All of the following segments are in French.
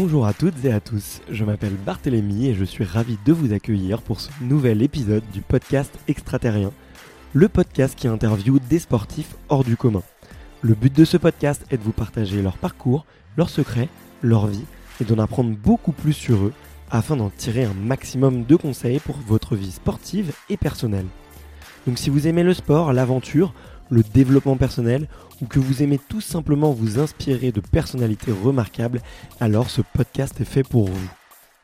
Bonjour à toutes et à tous, je m'appelle Barthélémy et je suis ravi de vous accueillir pour ce nouvel épisode du podcast Extraterrien, le podcast qui interviewe des sportifs hors du commun. Le but de ce podcast est de vous partager leur parcours, leurs secrets, leur vie et d'en apprendre beaucoup plus sur eux afin d'en tirer un maximum de conseils pour votre vie sportive et personnelle. Donc si vous aimez le sport, l'aventure, le développement personnel ou que vous aimez tout simplement vous inspirer de personnalités remarquables, alors ce podcast est fait pour vous.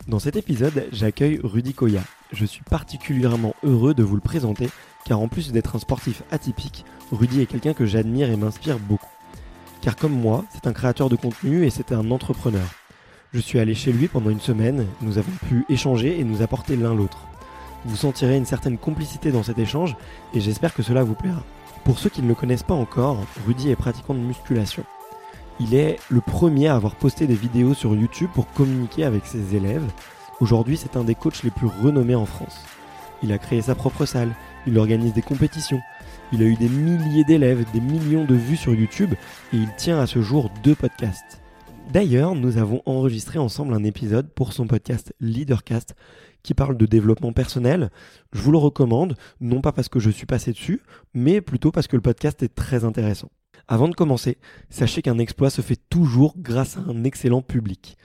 Dans cet épisode, j'accueille Rudy Koya. Je suis particulièrement heureux de vous le présenter car en plus d'être un sportif atypique, Rudy est quelqu'un que j'admire et m'inspire beaucoup. Car comme moi, c'est un créateur de contenu et c'est un entrepreneur. Je suis allé chez lui pendant une semaine, nous avons pu échanger et nous apporter l'un l'autre. Vous sentirez une certaine complicité dans cet échange et j'espère que cela vous plaira. Pour ceux qui ne le connaissent pas encore, Rudy est pratiquant de musculation. Il est le premier à avoir posté des vidéos sur YouTube pour communiquer avec ses élèves. Aujourd'hui, c'est un des coachs les plus renommés en France. Il a créé sa propre salle, il organise des compétitions, il a eu des milliers d'élèves, des millions de vues sur YouTube et il tient à ce jour deux podcasts. D'ailleurs, nous avons enregistré ensemble un épisode pour son podcast Leadercast qui parle de développement personnel. Je vous le recommande, non pas parce que je suis passé dessus, mais plutôt parce que le podcast est très intéressant. Avant de commencer, sachez qu'un exploit se fait toujours grâce à un excellent public.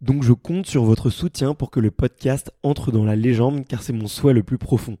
Donc je compte sur votre soutien pour que le podcast entre dans la légende car c'est mon souhait le plus profond.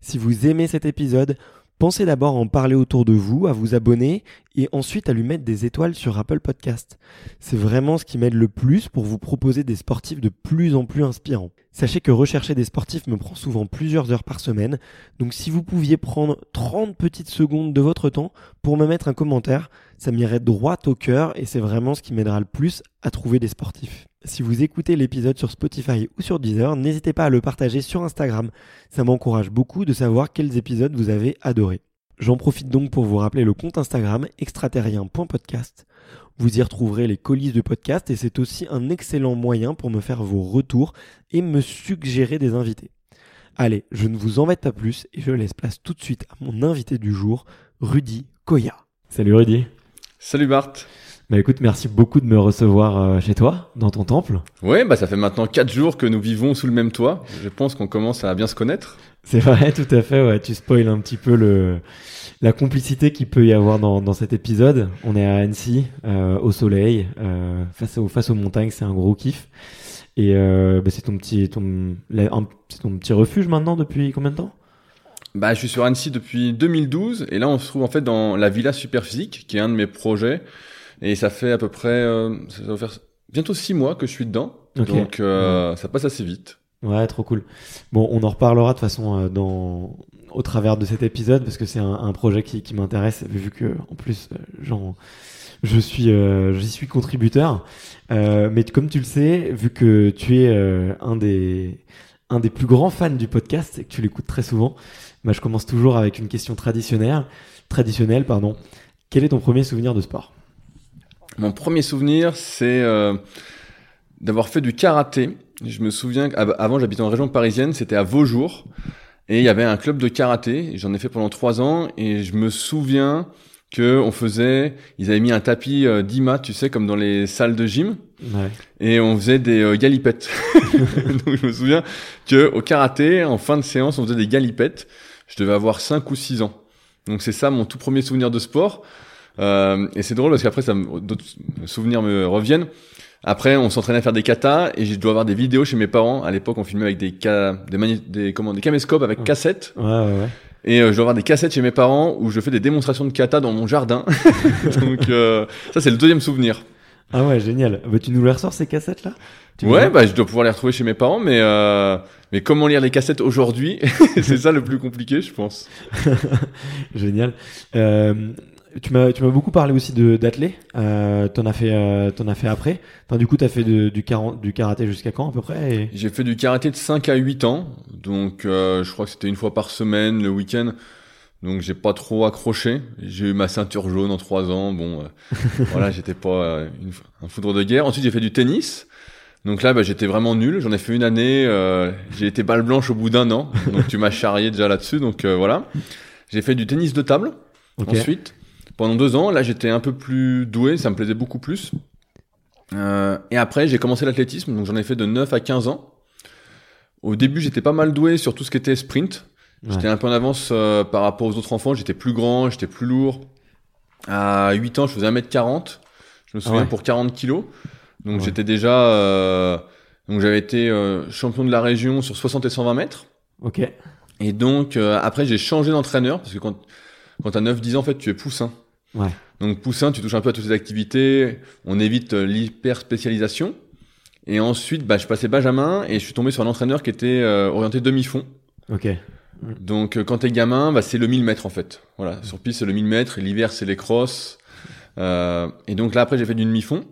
Si vous aimez cet épisode, Pensez d'abord à en parler autour de vous, à vous abonner et ensuite à lui mettre des étoiles sur Apple Podcast. C'est vraiment ce qui m'aide le plus pour vous proposer des sportifs de plus en plus inspirants. Sachez que rechercher des sportifs me prend souvent plusieurs heures par semaine, donc si vous pouviez prendre 30 petites secondes de votre temps pour me mettre un commentaire, ça m'irait droit au cœur et c'est vraiment ce qui m'aidera le plus à trouver des sportifs. Si vous écoutez l'épisode sur Spotify ou sur Deezer, n'hésitez pas à le partager sur Instagram. Ça m'encourage beaucoup de savoir quels épisodes vous avez adorés. J'en profite donc pour vous rappeler le compte Instagram extraterrien.podcast. Vous y retrouverez les colis du podcast et c'est aussi un excellent moyen pour me faire vos retours et me suggérer des invités. Allez, je ne vous embête pas plus et je laisse place tout de suite à mon invité du jour, Rudy Koya. Salut Rudy. Salut Bart. Bah écoute, merci beaucoup de me recevoir euh, chez toi, dans ton temple. Ouais, bah ça fait maintenant 4 jours que nous vivons sous le même toit. Je pense qu'on commence à bien se connaître. C'est vrai, tout à fait. Ouais, tu spoil un petit peu le la complicité qu'il peut y avoir dans, dans cet épisode. On est à Annecy, euh, au soleil, euh, face aux face aux montagnes, c'est un gros kiff. Et bah, c'est ton petit ton petit refuge maintenant depuis combien de temps? Bah je suis sur Annecy depuis 2012 et là on se trouve en fait dans la Villa Superphysique, qui est un de mes projets. Et ça fait à peu près, euh, ça va faire bientôt six mois que je suis dedans. Donc euh, ça passe assez vite. Ouais, trop cool. Bon, on en reparlera de toute façon euh, dans au travers de cet épisode parce que c'est un, un, projet qui, qui m'intéresse vu que en plus genre je suis j'y suis contributeur. mais comme tu le sais, vu que tu es un des un des plus grands fans du podcast et que tu l'écoutes très souvent, bah, je commence toujours avec une question traditionnelle. Traditionnelle, pardon. Quel est ton premier souvenir de sport? Mon premier souvenir, c'est euh, d'avoir fait du karaté. Je me souviens qu'avant, j'habitais en région parisienne, c'était à Vaujour. Et il y avait un club de karaté. J'en ai fait pendant trois ans. Et je me souviens que on faisait, ils avaient mis un tapis euh, d'IMA, tu sais, comme dans les salles de gym. Ouais. Et on faisait des euh, galipettes. Donc je me souviens que au karaté, en fin de séance, on faisait des galipettes. Je devais avoir cinq ou six ans. Donc c'est ça mon tout premier souvenir de sport. Euh, et c'est drôle parce qu'après, d'autres souvenirs me reviennent. Après, on s'entraînait à faire des katas et je dois avoir des vidéos chez mes parents. À l'époque, on filmait avec des des, des, comment, des caméscopes avec cassettes. Ouais, ouais, ouais. Et euh, je dois avoir des cassettes chez mes parents où je fais des démonstrations de kata dans mon jardin. Donc euh, ça, c'est le deuxième souvenir. Ah ouais, génial. Bah, tu nous les ressors ces cassettes là Tu Ouais, bah je dois pouvoir les retrouver chez mes parents, mais euh, mais comment lire les cassettes aujourd'hui? C'est ça le plus compliqué, je pense. Génial. Euh, tu m'as tu m'as beaucoup parlé aussi de d'athlé. Euh, t'en as fait euh, t'en as fait après. Enfin du coup t'as fait de- du du karaté jusqu'à quand à peu près et- J'ai fait du karaté de 5 à 8 ans, donc euh, je crois que c'était une fois par semaine le week-end. Donc j'ai pas trop accroché. J'ai eu ma ceinture jaune en 3 ans. Bon, euh, voilà, j'étais pas euh, une- un foudre de guerre. Ensuite j'ai fait du tennis. Donc là, bah, j'étais vraiment nul. J'en ai fait une année. euh, j'ai été balle blanche au bout d'un an. Donc tu m'as charrié déjà là-dessus. Donc euh, voilà. J'ai fait du tennis de table. Ensuite, pendant deux ans, là j'étais un peu plus doué, ça me plaisait beaucoup plus. Euh, et après, j'ai commencé l'athlétisme, donc j'en ai fait de 9 à 15 ans. Au début, j'étais pas mal doué sur tout ce qui était sprint. Ouais. J'étais un peu en avance euh, par rapport aux autres enfants, j'étais plus grand, j'étais plus lourd. À 8 ans, je faisais 1m40. Je me souviens ouais. pour 40 kilos. Donc Ouais. j'étais déjà... euh, donc j'avais été euh, champion de la région sur 60 et 120 mètres. Ok. Et donc euh, après j'ai changé d'entraîneur parce que quand quand t'as 9-10 ans en fait tu es poussin. Ouais. Donc poussin tu touches un peu à toutes ces activités, on évite euh, l'hyper spécialisation. Et ensuite bah je passais Benjamin et je suis tombé sur un entraîneur qui était euh, orienté demi-fond. Ok. Donc euh, quand t'es gamin bah c'est le 1000 mètres en fait. Voilà sur piste c'est le 1000 mètres, l'hiver c'est les crosses. Euh, et donc là après j'ai fait du demi-fond.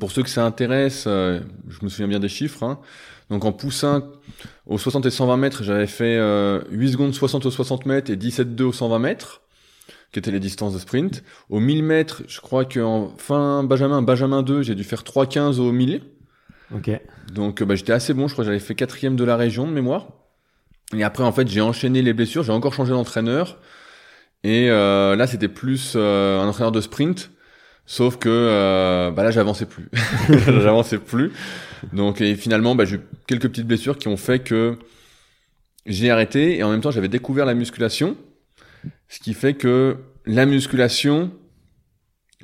Pour ceux que ça intéresse, euh, je me souviens bien des chiffres. Hein. Donc en poussin, au 60 et 120 mètres, j'avais fait euh, 8 secondes 60 au 60 mètres et 17,2 au 120 mètres, qui étaient les distances de sprint. Au 1000 mètres, je crois qu'en fin Benjamin, Benjamin 2, j'ai dû faire 3,15 au 1000. Ok. Donc bah, j'étais assez bon, je crois que j'avais fait quatrième de la région de mémoire. Et après, en fait, j'ai enchaîné les blessures, j'ai encore changé d'entraîneur. Et euh, là, c'était plus euh, un entraîneur de sprint. Sauf que euh, bah là, j'avançais plus. j'avançais plus. Donc, et finalement, bah, j'ai eu quelques petites blessures qui ont fait que j'ai arrêté. Et en même temps, j'avais découvert la musculation. Ce qui fait que la musculation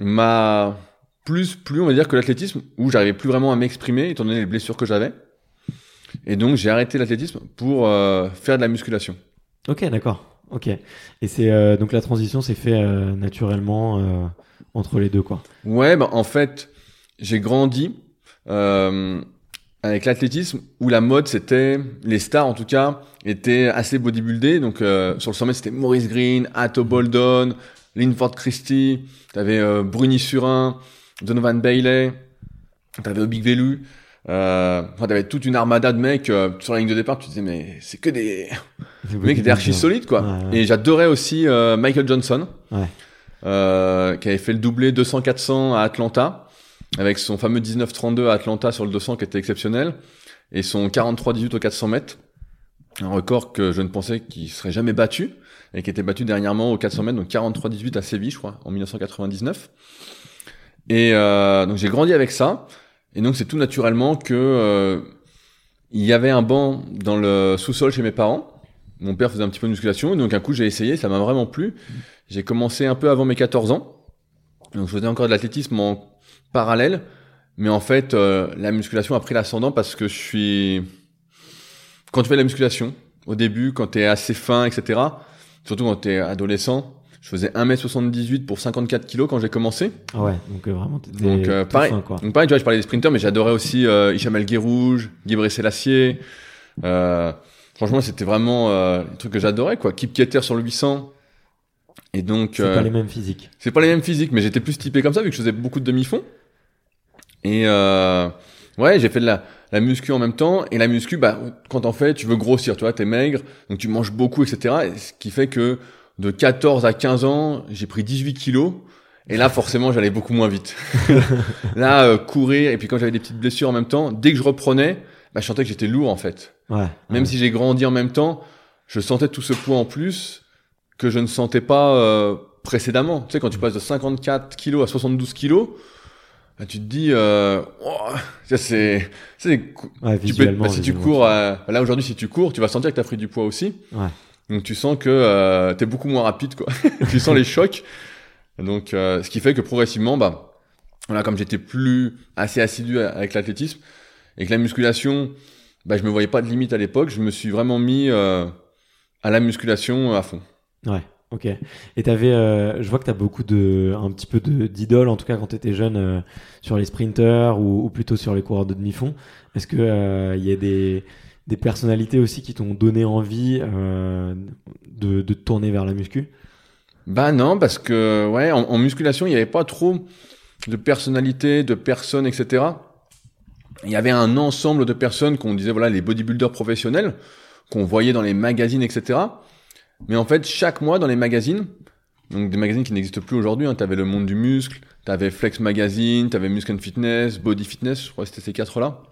m'a plus plu, on va dire, que l'athlétisme, où j'arrivais plus vraiment à m'exprimer, étant donné les blessures que j'avais. Et donc, j'ai arrêté l'athlétisme pour euh, faire de la musculation. Ok, d'accord. Ok. Et c'est euh, donc la transition s'est fait euh, naturellement euh, entre les deux quoi. Ouais, bah, en fait, j'ai grandi euh, avec l'athlétisme où la mode c'était, les stars en tout cas, étaient assez bodybuildés. Donc euh, sur le sommet c'était Maurice Green, Atto Boldon, Linford Christie, t'avais euh, Bruni Surin, Donovan Bailey, t'avais Obig Velu. Euh, enfin, t'avais toute une armada de mecs euh, sur la ligne de départ. Tu disais mais c'est que des Le mec était archi solide quoi. Ouais, ouais. Et j'adorais aussi euh, Michael Johnson, Ouais. euh, qui avait fait le doublé 200-400 à Atlanta, avec son fameux 19-32 à Atlanta sur le 200 qui était exceptionnel, et son 43-18 au 400 mètres, un record que je ne pensais qu'il serait jamais battu, et qui était battu dernièrement au 400 mètres, donc 43-18 à Séville, je crois, en 1999. Et euh, donc j'ai grandi avec ça, et donc c'est tout naturellement que euh, il y avait un banc dans le sous-sol chez mes parents. Mon père faisait un petit peu de musculation, et donc un coup j'ai essayé, ça m'a vraiment plu. J'ai commencé un peu avant mes 14 ans, donc je faisais encore de l'athlétisme en parallèle, mais en fait euh, la musculation a pris l'ascendant parce que je suis... Quand tu fais de la musculation, au début, quand t'es assez fin, etc., surtout quand t'es adolescent, je faisais 1m78 pour 54 kilos quand j'ai commencé. Ah ouais, donc euh, vraiment Donc euh, pareil, fin, quoi. donc pareil, tu vois, je parlais des sprinters, mais j'adorais aussi euh, Hicham El Guerrouj, Guy Selassie. Euh, franchement, c'était vraiment un truc que j'adorais, quoi. Kip Keter sur le 800. Et donc, C'est pas les mêmes physiques. c'est pas les mêmes physiques, mais j'étais plus typé comme ça vu que je faisais beaucoup de demi-fond. Et euh, ouais, j'ai fait de la, la muscu en même temps. Et la muscu, bah, quand t'en fais, tu veux grossir, tu vois, t'es maigre, donc tu manges beaucoup, etc. Et ce qui fait que de 14 à 15 ans, j'ai pris 18 kilos. Et là, forcément, j'allais beaucoup moins vite. là, euh, courir, et puis quand j'avais des petites blessures en même temps, dès que je reprenais, bah, je sentais que j'étais lourd, en fait. Ouais. Même ouais. si j'ai grandi en même temps, je sentais tout ce poids en plus que je ne sentais pas euh, précédemment. Tu sais, quand tu passes de 54 kilos à 72 kilos, bah, tu te dis, euh, oh, ça c'est, c'est Ouais, tu peux, bah, si tu cours, euh, là aujourd'hui, si tu cours, tu vas sentir que tu as pris du poids aussi. Ouais. Donc tu sens que euh, t'es beaucoup moins rapide, quoi. tu sens les chocs. Donc, euh, ce qui fait que progressivement, bah, voilà, comme j'étais plus assez assidu avec l'athlétisme et que la musculation, bah, je me voyais pas de limite à l'époque, je me suis vraiment mis euh, à la musculation à fond. Ouais. Ok. Et t'avais, euh, je vois que t'as beaucoup de, un petit peu d'idoles, en tout cas quand t'étais jeune, euh, sur les sprinters ou, ou plutôt sur les coureurs de demi-fond. Est-ce que euh, il y a des, des personnalités aussi qui t'ont donné envie euh, de, de tourner vers la muscu? Bah non, parce que ouais, en, en musculation, il n'y avait pas trop de personnalités, de personnes, etc. Il y avait un ensemble de personnes qu'on disait voilà les bodybuilders professionnels qu'on voyait dans les magazines, etc. Mais en fait, chaque mois dans les magazines, donc des magazines qui n'existent plus aujourd'hui, hein, tu avais Le Monde du Muscle, tu avais Flex Magazine, tu avais Muscle and Fitness, Body Fitness, je crois que c'était ces quatre-là.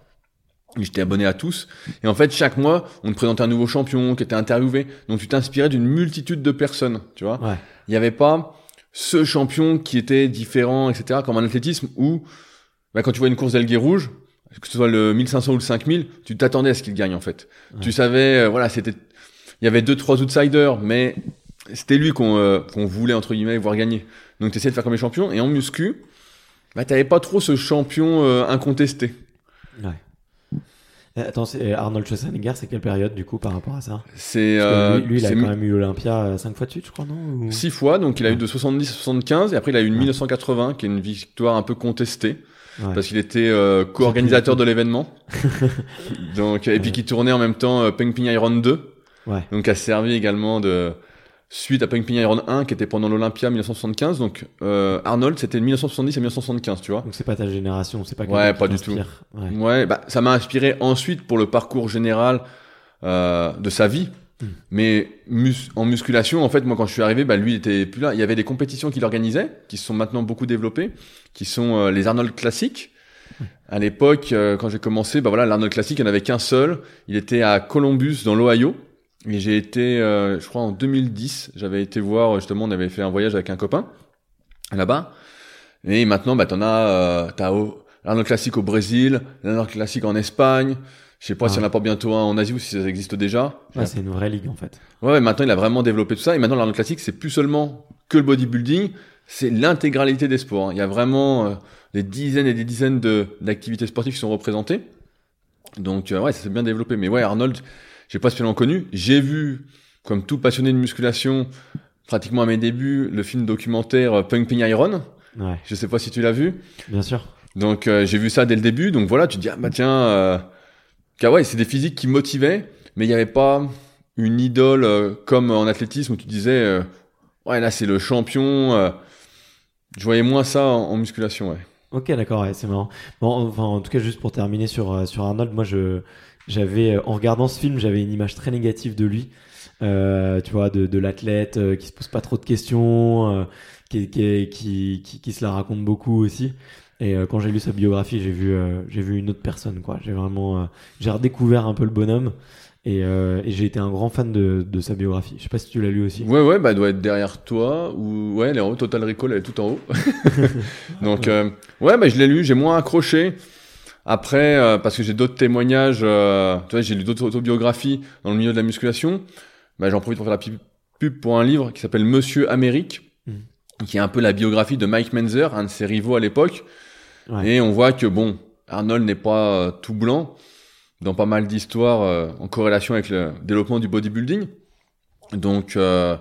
J'étais abonné à tous. Et en fait, chaque mois, on te présentait un nouveau champion qui était interviewé. Donc tu t'inspirais d'une multitude de personnes, tu vois. Ouais. Il n'y avait pas ce champion qui était différent, etc. Comme en athlétisme où, bah, quand tu vois une course d'alguer rouge, que ce soit le 1500 ou le 5000, tu t'attendais à ce qu'il gagne en fait. Tu savais, euh, voilà, c'était, il y avait deux trois outsiders, mais c'était lui qu'on euh, voulait entre guillemets voir gagner. Donc tu essayais de faire comme les champions. Et en muscu, bah t'avais pas trop ce champion euh, incontesté. Ouais. Euh, Attends, c'est Arnold Schwarzenegger, c'est quelle période du coup par rapport à ça? C'est euh, lui, lui, il a quand même eu l'Olympia 5 fois de suite, je crois, non? Ou- six fois, donc il a eu de 70 à 75, et après il a eu une Ouais. 1980 qui est une victoire un peu contestée. Ouais. parce qu'il était euh, co-organisateur de l'événement. donc et puis qui tournait en même temps euh, Pumping Iron 2, Ouais. donc a servi également de suite à Pumping Iron 1 qui était pendant l'Olympia 1975. Donc euh, Arnold c'était de 1970 à 1975, tu vois. Donc c'est pas ta génération, c'est pas Ouais, pas du t'inspire. Ouais. Ouais, bah ça m'a inspiré ensuite pour le parcours général euh, de sa vie. Mm. Mais mus- en musculation, en fait, moi quand je suis arrivé, bah lui il était plus là. Il y avait des compétitions qu'il organisait, qui se sont maintenant beaucoup développées, qui sont euh, les Arnold classiques. À l'époque, euh, quand j'ai commencé, bah voilà, l'Arnold classique, il n'y en avait qu'un seul. Il était à Columbus, dans l'Ohio. Et j'ai été, euh, je crois en 2010, j'avais été voir, justement, on avait fait un voyage avec un copain là-bas. Et maintenant, bah t'en as, euh, t'as l'Arnold classique au Brésil, l'Arnold classique en Espagne. Je sais pas Ah. s'il y en a pas bientôt un en Asie ou si ça existe déjà. Ouais, c'est une vraie ligue en fait. Ouais, maintenant il a vraiment développé tout ça. Et maintenant l'Arnold classique, c'est plus seulement que le bodybuilding, c'est l'intégralité des sports. hein. Il y a vraiment euh, des dizaines et des dizaines de d'activités sportives qui sont représentées. Donc euh, ouais, ça s'est bien développé. Mais ouais, Arnold, j'ai pas spécialement connu. J'ai vu, comme tout passionné de musculation, pratiquement à mes débuts, le film documentaire euh, Pumping Iron. Ouais, Je sais pas si tu l'as vu. bien sûr. Donc euh, j'ai vu ça dès le début. Donc voilà, tu te dis ah bah tiens, euh, car ouais, c'est des physiques qui motivaient, mais il n'y avait pas une idole euh, comme en athlétisme où tu disais ouais là c'est le champion. je voyais moins ça en, en musculation. Ouais. Ok, d'accord, ouais, c'est marrant. Bon, enfin, en tout cas, juste pour terminer sur, sur Arnold, moi, je, j'avais, euh, en regardant ce film, j'avais une image très négative de lui. Euh, tu vois, de, de l'athlète euh, qui se pose pas trop de questions, euh, qui, qui, qui, qui, se la raconte beaucoup aussi. Et euh, quand j'ai lu sa biographie, j'ai vu, euh, j'ai vu une autre personne, quoi. J'ai vraiment, euh, j'ai redécouvert un peu le bonhomme. Et, euh, et j'ai été un grand fan de, de sa biographie. Je sais pas si tu l'as lu aussi. Ouais ouais, bah elle doit être derrière toi ou ouais, elle est en haut. Total Recall, elle est tout en haut. Donc euh, ouais, bah je l'ai lu, j'ai moins accroché. Après, euh, parce que j'ai d'autres témoignages, euh, tu vois, j'ai lu d'autres autobiographies dans le milieu de la musculation. Bah, j'en profite pour faire la pu- pub pour un livre qui s'appelle Monsieur Amérique, Mhm. qui est un peu la biographie de Mike Menzer, un de ses rivaux à l'époque. Ouais. Et on voit que bon, Arnold n'est pas euh, tout blanc dans pas mal d'histoires euh, en corrélation avec le développement du bodybuilding. Donc euh,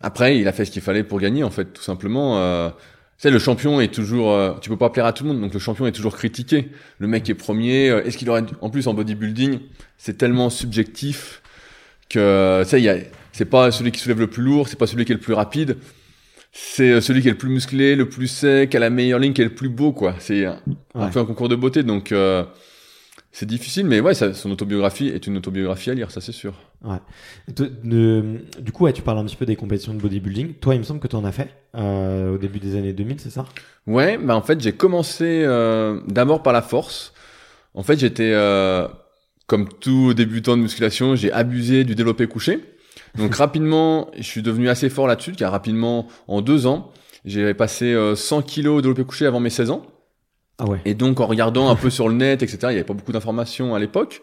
après, il a fait ce qu'il fallait pour gagner en fait, tout simplement. Tu sais, le champion est toujours, euh, tu peux pas plaire à tout le monde, donc le champion est toujours critiqué. Le mec est premier, euh, est-ce qu'il aurait, en plus en bodybuilding, c'est tellement subjectif que, tu sais, il y a, c'est pas celui qui soulève le plus lourd, c'est pas celui qui est le plus rapide, c'est euh, celui qui est le plus musclé, le plus sec, qui a la meilleure ligne, qui est le plus beau, quoi. C'est un, un peu un concours de beauté, donc euh, c'est difficile, mais ouais, ça- son autobiographie est une autobiographie à lire, ça c'est sûr. Ouais. De- du coup, ouais, tu parles un petit peu des compétitions de bodybuilding. Toi, il me semble que tu en as fait euh, au début des années 2000, c'est ça? Ouais, bah en fait j'ai commencé euh, d'abord par la force. En fait j'étais euh, comme tout débutant de musculation, j'ai abusé du développé couché. Donc rapidement, je suis devenu assez fort là-dessus, car rapidement, en deux ans, j'ai passé euh, 100 kilos de développé couché avant mes 16 ans. Ah ouais. Et donc en regardant un peu sur le net, etc., il n'y avait pas beaucoup d'informations à l'époque.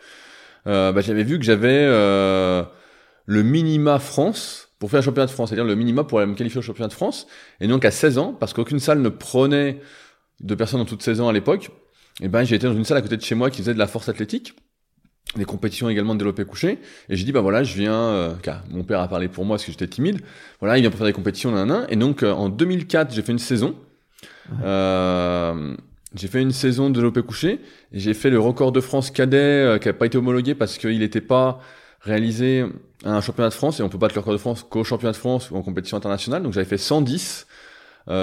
Euh, bah, j'avais vu que j'avais euh, le minima France pour faire un championnat de France, c'est-à-dire le minima pour aller me qualifier au championnat de France. Et donc à 16 ans, parce qu'aucune salle ne prenait de personnes en toutes 16 ans à l'époque, et ben j'ai été dans une salle à côté de chez moi qui faisait de la force athlétique. des compétitions également de développé couché. Et j'ai dit, bah voilà, je viens, euh, car mon père a parlé pour moi parce que j'étais timide. Voilà, il vient pour faire des compétitions, nan, Et donc, en 2004, j'ai fait une saison. Euh, j'ai fait une saison de développé couché. J'ai fait le record de France cadet euh, qui n'a pas été homologué parce qu'il n'était pas réalisé à un championnat de France. Et on peut battre le record de France qu'au championnat de France ou en compétition internationale. Donc, j'avais fait 110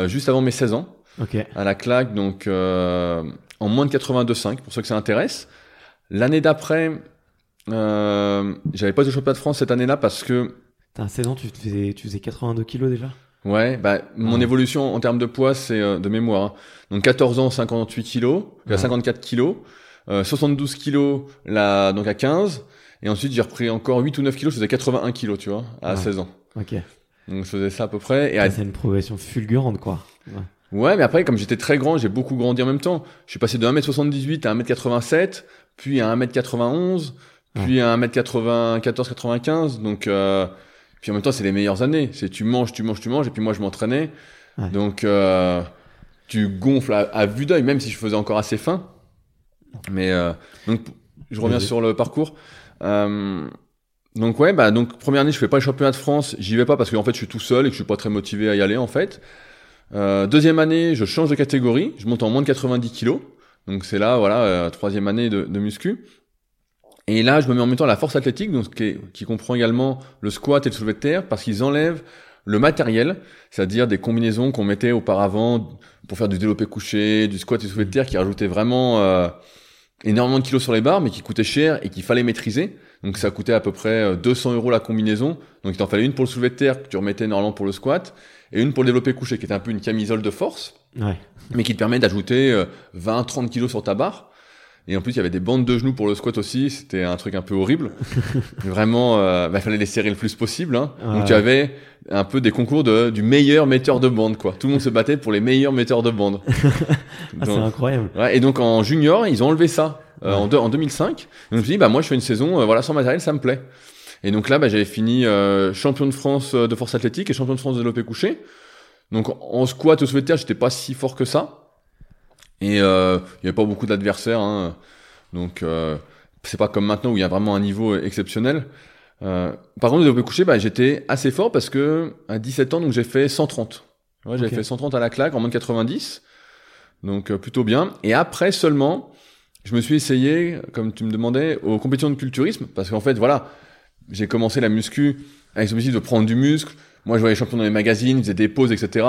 juste avant mes 16 ans. Ok. À la claque, donc en moins de 82,5 pour ceux que ça intéresse. L'année d'après, euh, j'avais pas de championnat de France cette année-là parce que. T'as un 16 ans, tu faisais, tu faisais 82 kilos déjà? Ouais, bah, mon évolution en termes de poids, c'est euh, de mémoire. Hein. Donc 14 ans, 58 kilos, ouais. 54 kilos, euh, 72 kilos là, donc à 15, et ensuite j'ai repris encore 8 ou 9 kilos, je faisais 81 kilos, tu vois, à ouais. 16 ans. Ok. Donc je faisais ça à peu près. Et à... C'est une progression fulgurante, quoi. Ouais. Ouais, mais après, comme j'étais très grand, j'ai beaucoup grandi en même temps. Je suis passé de 1m78 à 1m87, puis à 1m91, puis à 1m94, 95. Donc, euh, puis en même temps, c'est les meilleures années. C'est tu manges, tu manges, tu manges. Et puis moi, je m'entraînais. Ouais. Donc, euh, tu gonfles à, à vue d'œil, même si je faisais encore assez fin. Mais euh, donc, je reviens sur le parcours. Euh, donc ouais, bah donc première année, je fais pas le championnat de France. J'y vais pas parce qu'en fait, je suis tout seul et que je suis pas très motivé à y aller en fait. Euh, deuxième année, je change de catégorie, je monte en moins de 90 kilos. Donc c'est là, voilà, euh, troisième année de, de, muscu. Et là, je me mets en même temps à la force athlétique, donc qui, qui comprend également le squat et le soulevé de terre, parce qu'ils enlèvent le matériel, c'est-à-dire des combinaisons qu'on mettait auparavant pour faire du développé couché, du squat et du soulevé de terre, qui rajoutaient vraiment euh, énormément de kilos sur les barres, mais qui coûtaient cher et qu'il fallait maîtriser. Donc ça coûtait à peu près 200 euros la combinaison. Donc il t'en fallait une pour le soulevé de terre que tu remettais normalement pour le squat et une pour le développé couché qui était un peu une camisole de force, ouais. mais qui te permet d'ajouter 20-30 kilos sur ta barre. Et en plus, il y avait des bandes de genoux pour le squat aussi. C'était un truc un peu horrible. Vraiment, euh, bah, il fallait les serrer le plus possible. Hein. Ouais. Donc tu avais un peu des concours de, du meilleur metteur de bande, quoi. Tout le monde se battait pour les meilleurs metteurs de bande. ah, c'est incroyable. Ouais, et donc en junior, ils ont enlevé ça euh, ouais. en, de, en 2005. Donc je me suis dit, bah moi, je fais une saison, euh, voilà, sans matériel, ça me plaît. Et donc là, bah, j'avais fini euh, champion de France de force athlétique et champion de France de développé couché. Donc en squat au soulevé de terre, j'étais pas si fort que ça. Et euh, il y avait pas beaucoup d'adversaires. Hein. Donc euh, c'est pas comme maintenant où il y a vraiment un niveau exceptionnel. Euh, par contre, au développé couché, bah, j'étais assez fort parce que à 17 ans, donc j'ai fait 130. Ouais, j'avais fait 130 à la claque en moins de 90. Donc euh, plutôt bien. Et après seulement, je me suis essayé, comme tu me demandais, aux compétitions de culturisme. Parce qu'en fait, voilà, j'ai commencé la muscu avec l'objectif de prendre du muscle. Moi, je voyais les champions dans les magazines, ils faisaient des pauses, etc.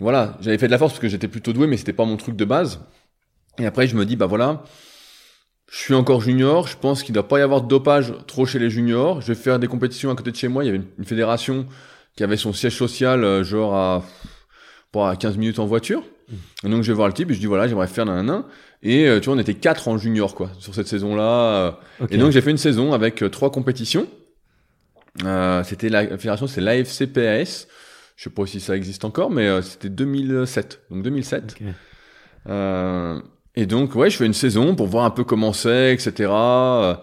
Voilà, j'avais fait de la force parce que j'étais plutôt doué, mais c'était pas mon truc de base. Et après, je me dis, bah voilà, je suis encore junior, je pense qu'il doit pas y avoir de dopage trop chez les juniors. Je vais faire des compétitions à côté de chez moi. Il y avait une, fédération qui avait son siège social, euh, genre à, bon, à 15 minutes en voiture. Et donc, je vais voir le type et je dis, voilà, j'aimerais faire nanana. Et euh, tu vois, on était quatre en junior, quoi, sur cette saison-là. euh, et donc j'ai fait une saison avec trois compétitions. Euh, c'était la, la fédération, c'est l'AFCPAS. Je sais pas si ça existe encore, mais euh, c'était 2007. Donc 2007. Ok. Euh, et donc ouais, je fais une saison pour voir un peu comment c'est, etc. Euh,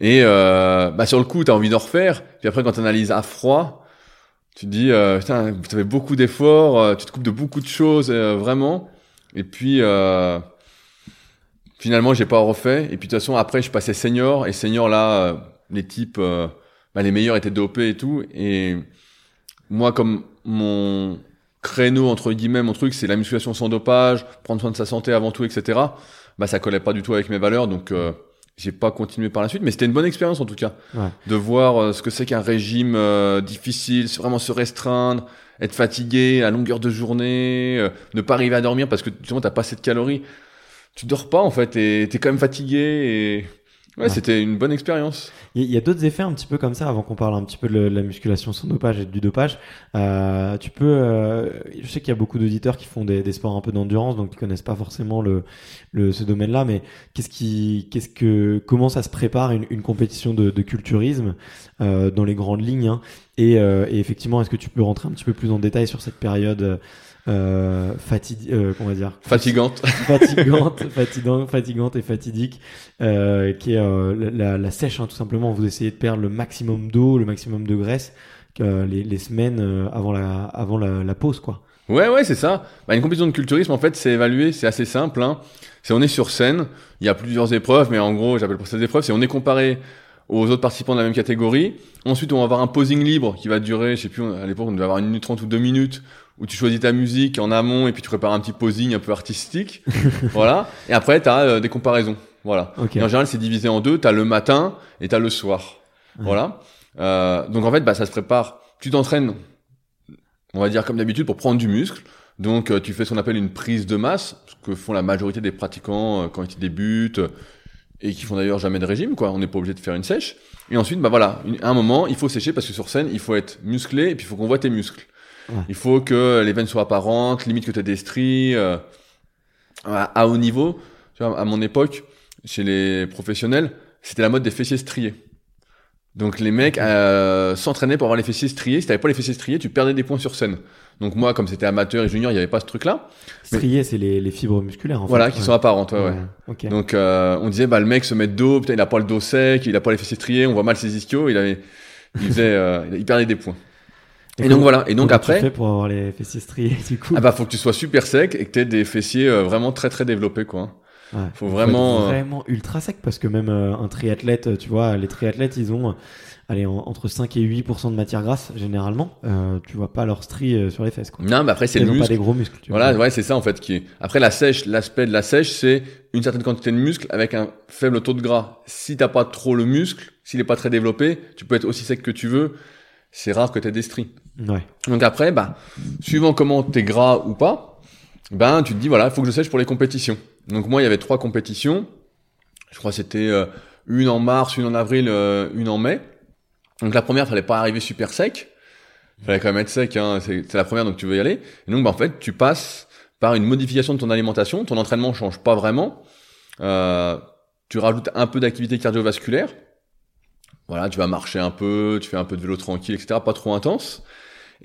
Et euh, bah sur le coup, t'as envie d'en refaire. Puis après, quand t'analyses à froid, tu te dis euh, putain, avez beaucoup d'efforts, euh, tu te coupes de beaucoup de choses, euh, vraiment. Et puis euh, finalement, j'ai pas refait. Et puis de toute façon, après, je passais senior. Et senior, là, euh, les types, euh, bah, les meilleurs étaient dopés et tout. Et moi, comme mon créneau, entre guillemets, mon truc, c'est la musculation sans dopage, prendre soin de sa santé avant tout, etc. Bah, ça collait pas du tout avec mes valeurs. Donc, euh, j'ai pas continué par la suite. Mais c'était une bonne expérience, en tout cas. Ouais. De voir euh, ce que c'est qu'un régime euh, difficile, vraiment se restreindre, être fatigué à longueur de journée, euh, ne pas arriver à dormir parce que justement t'as pas assez de calories. Tu dors pas en fait et t'es quand même fatigué et ouais, c'était une bonne expérience. Il y a- d'autres effets un petit peu comme ça avant qu'on parle un petit peu de la musculation sans dopage et du dopage. Euh, tu peux, euh, je sais qu'il y a beaucoup d'auditeurs qui font des, sports un peu d'endurance, donc qui connaissent pas forcément le, le ce domaine-là. Mais qu'est-ce qui, qu'est-ce que, comment ça se prépare une, une compétition de, de culturisme euh, dans les grandes lignes hein et, euh, et effectivement, est-ce que tu peux rentrer un petit peu plus en détail sur cette période euh, fatiguée, euh, comment dire? Fatigante. fatigante, fatigante, fatigante et fatidique, euh, qui est euh, la, la- la sèche, hein, tout simplement. Vous essayez de perdre le maximum d'eau, le maximum de graisse euh, les, les semaines euh, avant la, avant la, la pause, quoi. Ouais, ouais, c'est ça. Bah, une compétition de culturisme, en fait, c'est évalué, c'est assez simple. Hein. C'est on est sur scène, il y a plusieurs épreuves, mais en gros, j'appelle pour ces épreuves, c'est on est comparé aux autres participants de la même catégorie. Ensuite, on va avoir un posing libre qui va durer, je sais plus, à l'époque, on devait avoir une minute trente ou deux minutes, où tu choisis ta musique en amont et puis tu prépares un petit posing un peu artistique. voilà. Et après, tu as euh, des comparaisons. Voilà. Ok. Et en général, c'est divisé en deux. Tu as le matin et tu as le soir. Voilà. Euh, donc en fait, bah, ça se prépare. Tu t'entraînes, on va dire comme d'habitude, pour prendre du muscle. Donc euh, tu fais ce qu'on appelle une prise de masse, ce que font la majorité des pratiquants euh, quand ils débutent et qui font d'ailleurs jamais de régime. Quoi. On n'est pas obligé de faire une sèche. Et ensuite, bah voilà, une- à un moment, il faut sécher parce que sur scène, il faut être musclé et puis il faut qu'on voit tes muscles. Ouais. Il faut que les veines soient apparentes, limite que tu aies des stries. euh, à, à haut niveau, tu vois, à mon époque, chez les professionnels, c'était la mode des fessiers striés. Donc les mecs euh, s'entraînaient pour avoir les fessiers striés. Si t'avais pas les fessiers striés, tu perdais des points sur scène. Donc moi, comme c'était amateur et junior, il y avait pas ce truc-là. Strié, c'est les, les fibres musculaires. En Voilà, fait. qui Ouais. sont apparentes. Ouais, ouais. Ouais. Ok. Donc euh, on disait bah le mec se met de dos, putain il a pas le dos sec, il a pas les fessiers striés, on voit mal ses ischios, il avait, il faisait, euh, il perdait des points. Et, donc voilà. Et donc après, tu fais pour avoir les fessiers striés du coup ah bah faut que tu sois super sec et que t'aies des fessiers euh, vraiment très très développés quoi. Ouais. faut vraiment, euh, vraiment ultra sec parce que même euh, un triathlète, tu vois, les triathlètes, ils ont allez, en- entre 5 et 8% de matière grasse généralement. Euh, tu vois pas leurs stries euh, sur les fesses. Quoi. Non, mais après c'est ils le ont pas muscle. des gros muscles. Tu Voilà, vois. ouais, c'est ça en fait qui est. Après la sèche, l'aspect de la sèche, c'est une certaine quantité de muscle avec un faible taux de gras. Si t'as pas trop le muscle, s'il est pas très développé, tu peux être aussi sec que tu veux. C'est rare que t'aies des stries. Ouais. Donc après, bah, suivant comment t'es gras ou pas, ben tu te dis voilà, il faut que je sèche pour les compétitions. Donc moi, il y avait trois compétitions. Je crois que c'était euh, une en mars, une en avril, euh, une en mai. Donc la première, fallait pas arriver super sec. Fallait quand même être sec. Hein, c'est la première, donc tu veux y aller. Et donc bah, en fait, tu passes par une modification de ton alimentation. Ton entraînement change pas vraiment. Euh, tu rajoutes un peu d'activité cardiovasculaire. Voilà, tu vas marcher un peu, tu fais un peu de vélo tranquille, etc. Pas trop intense.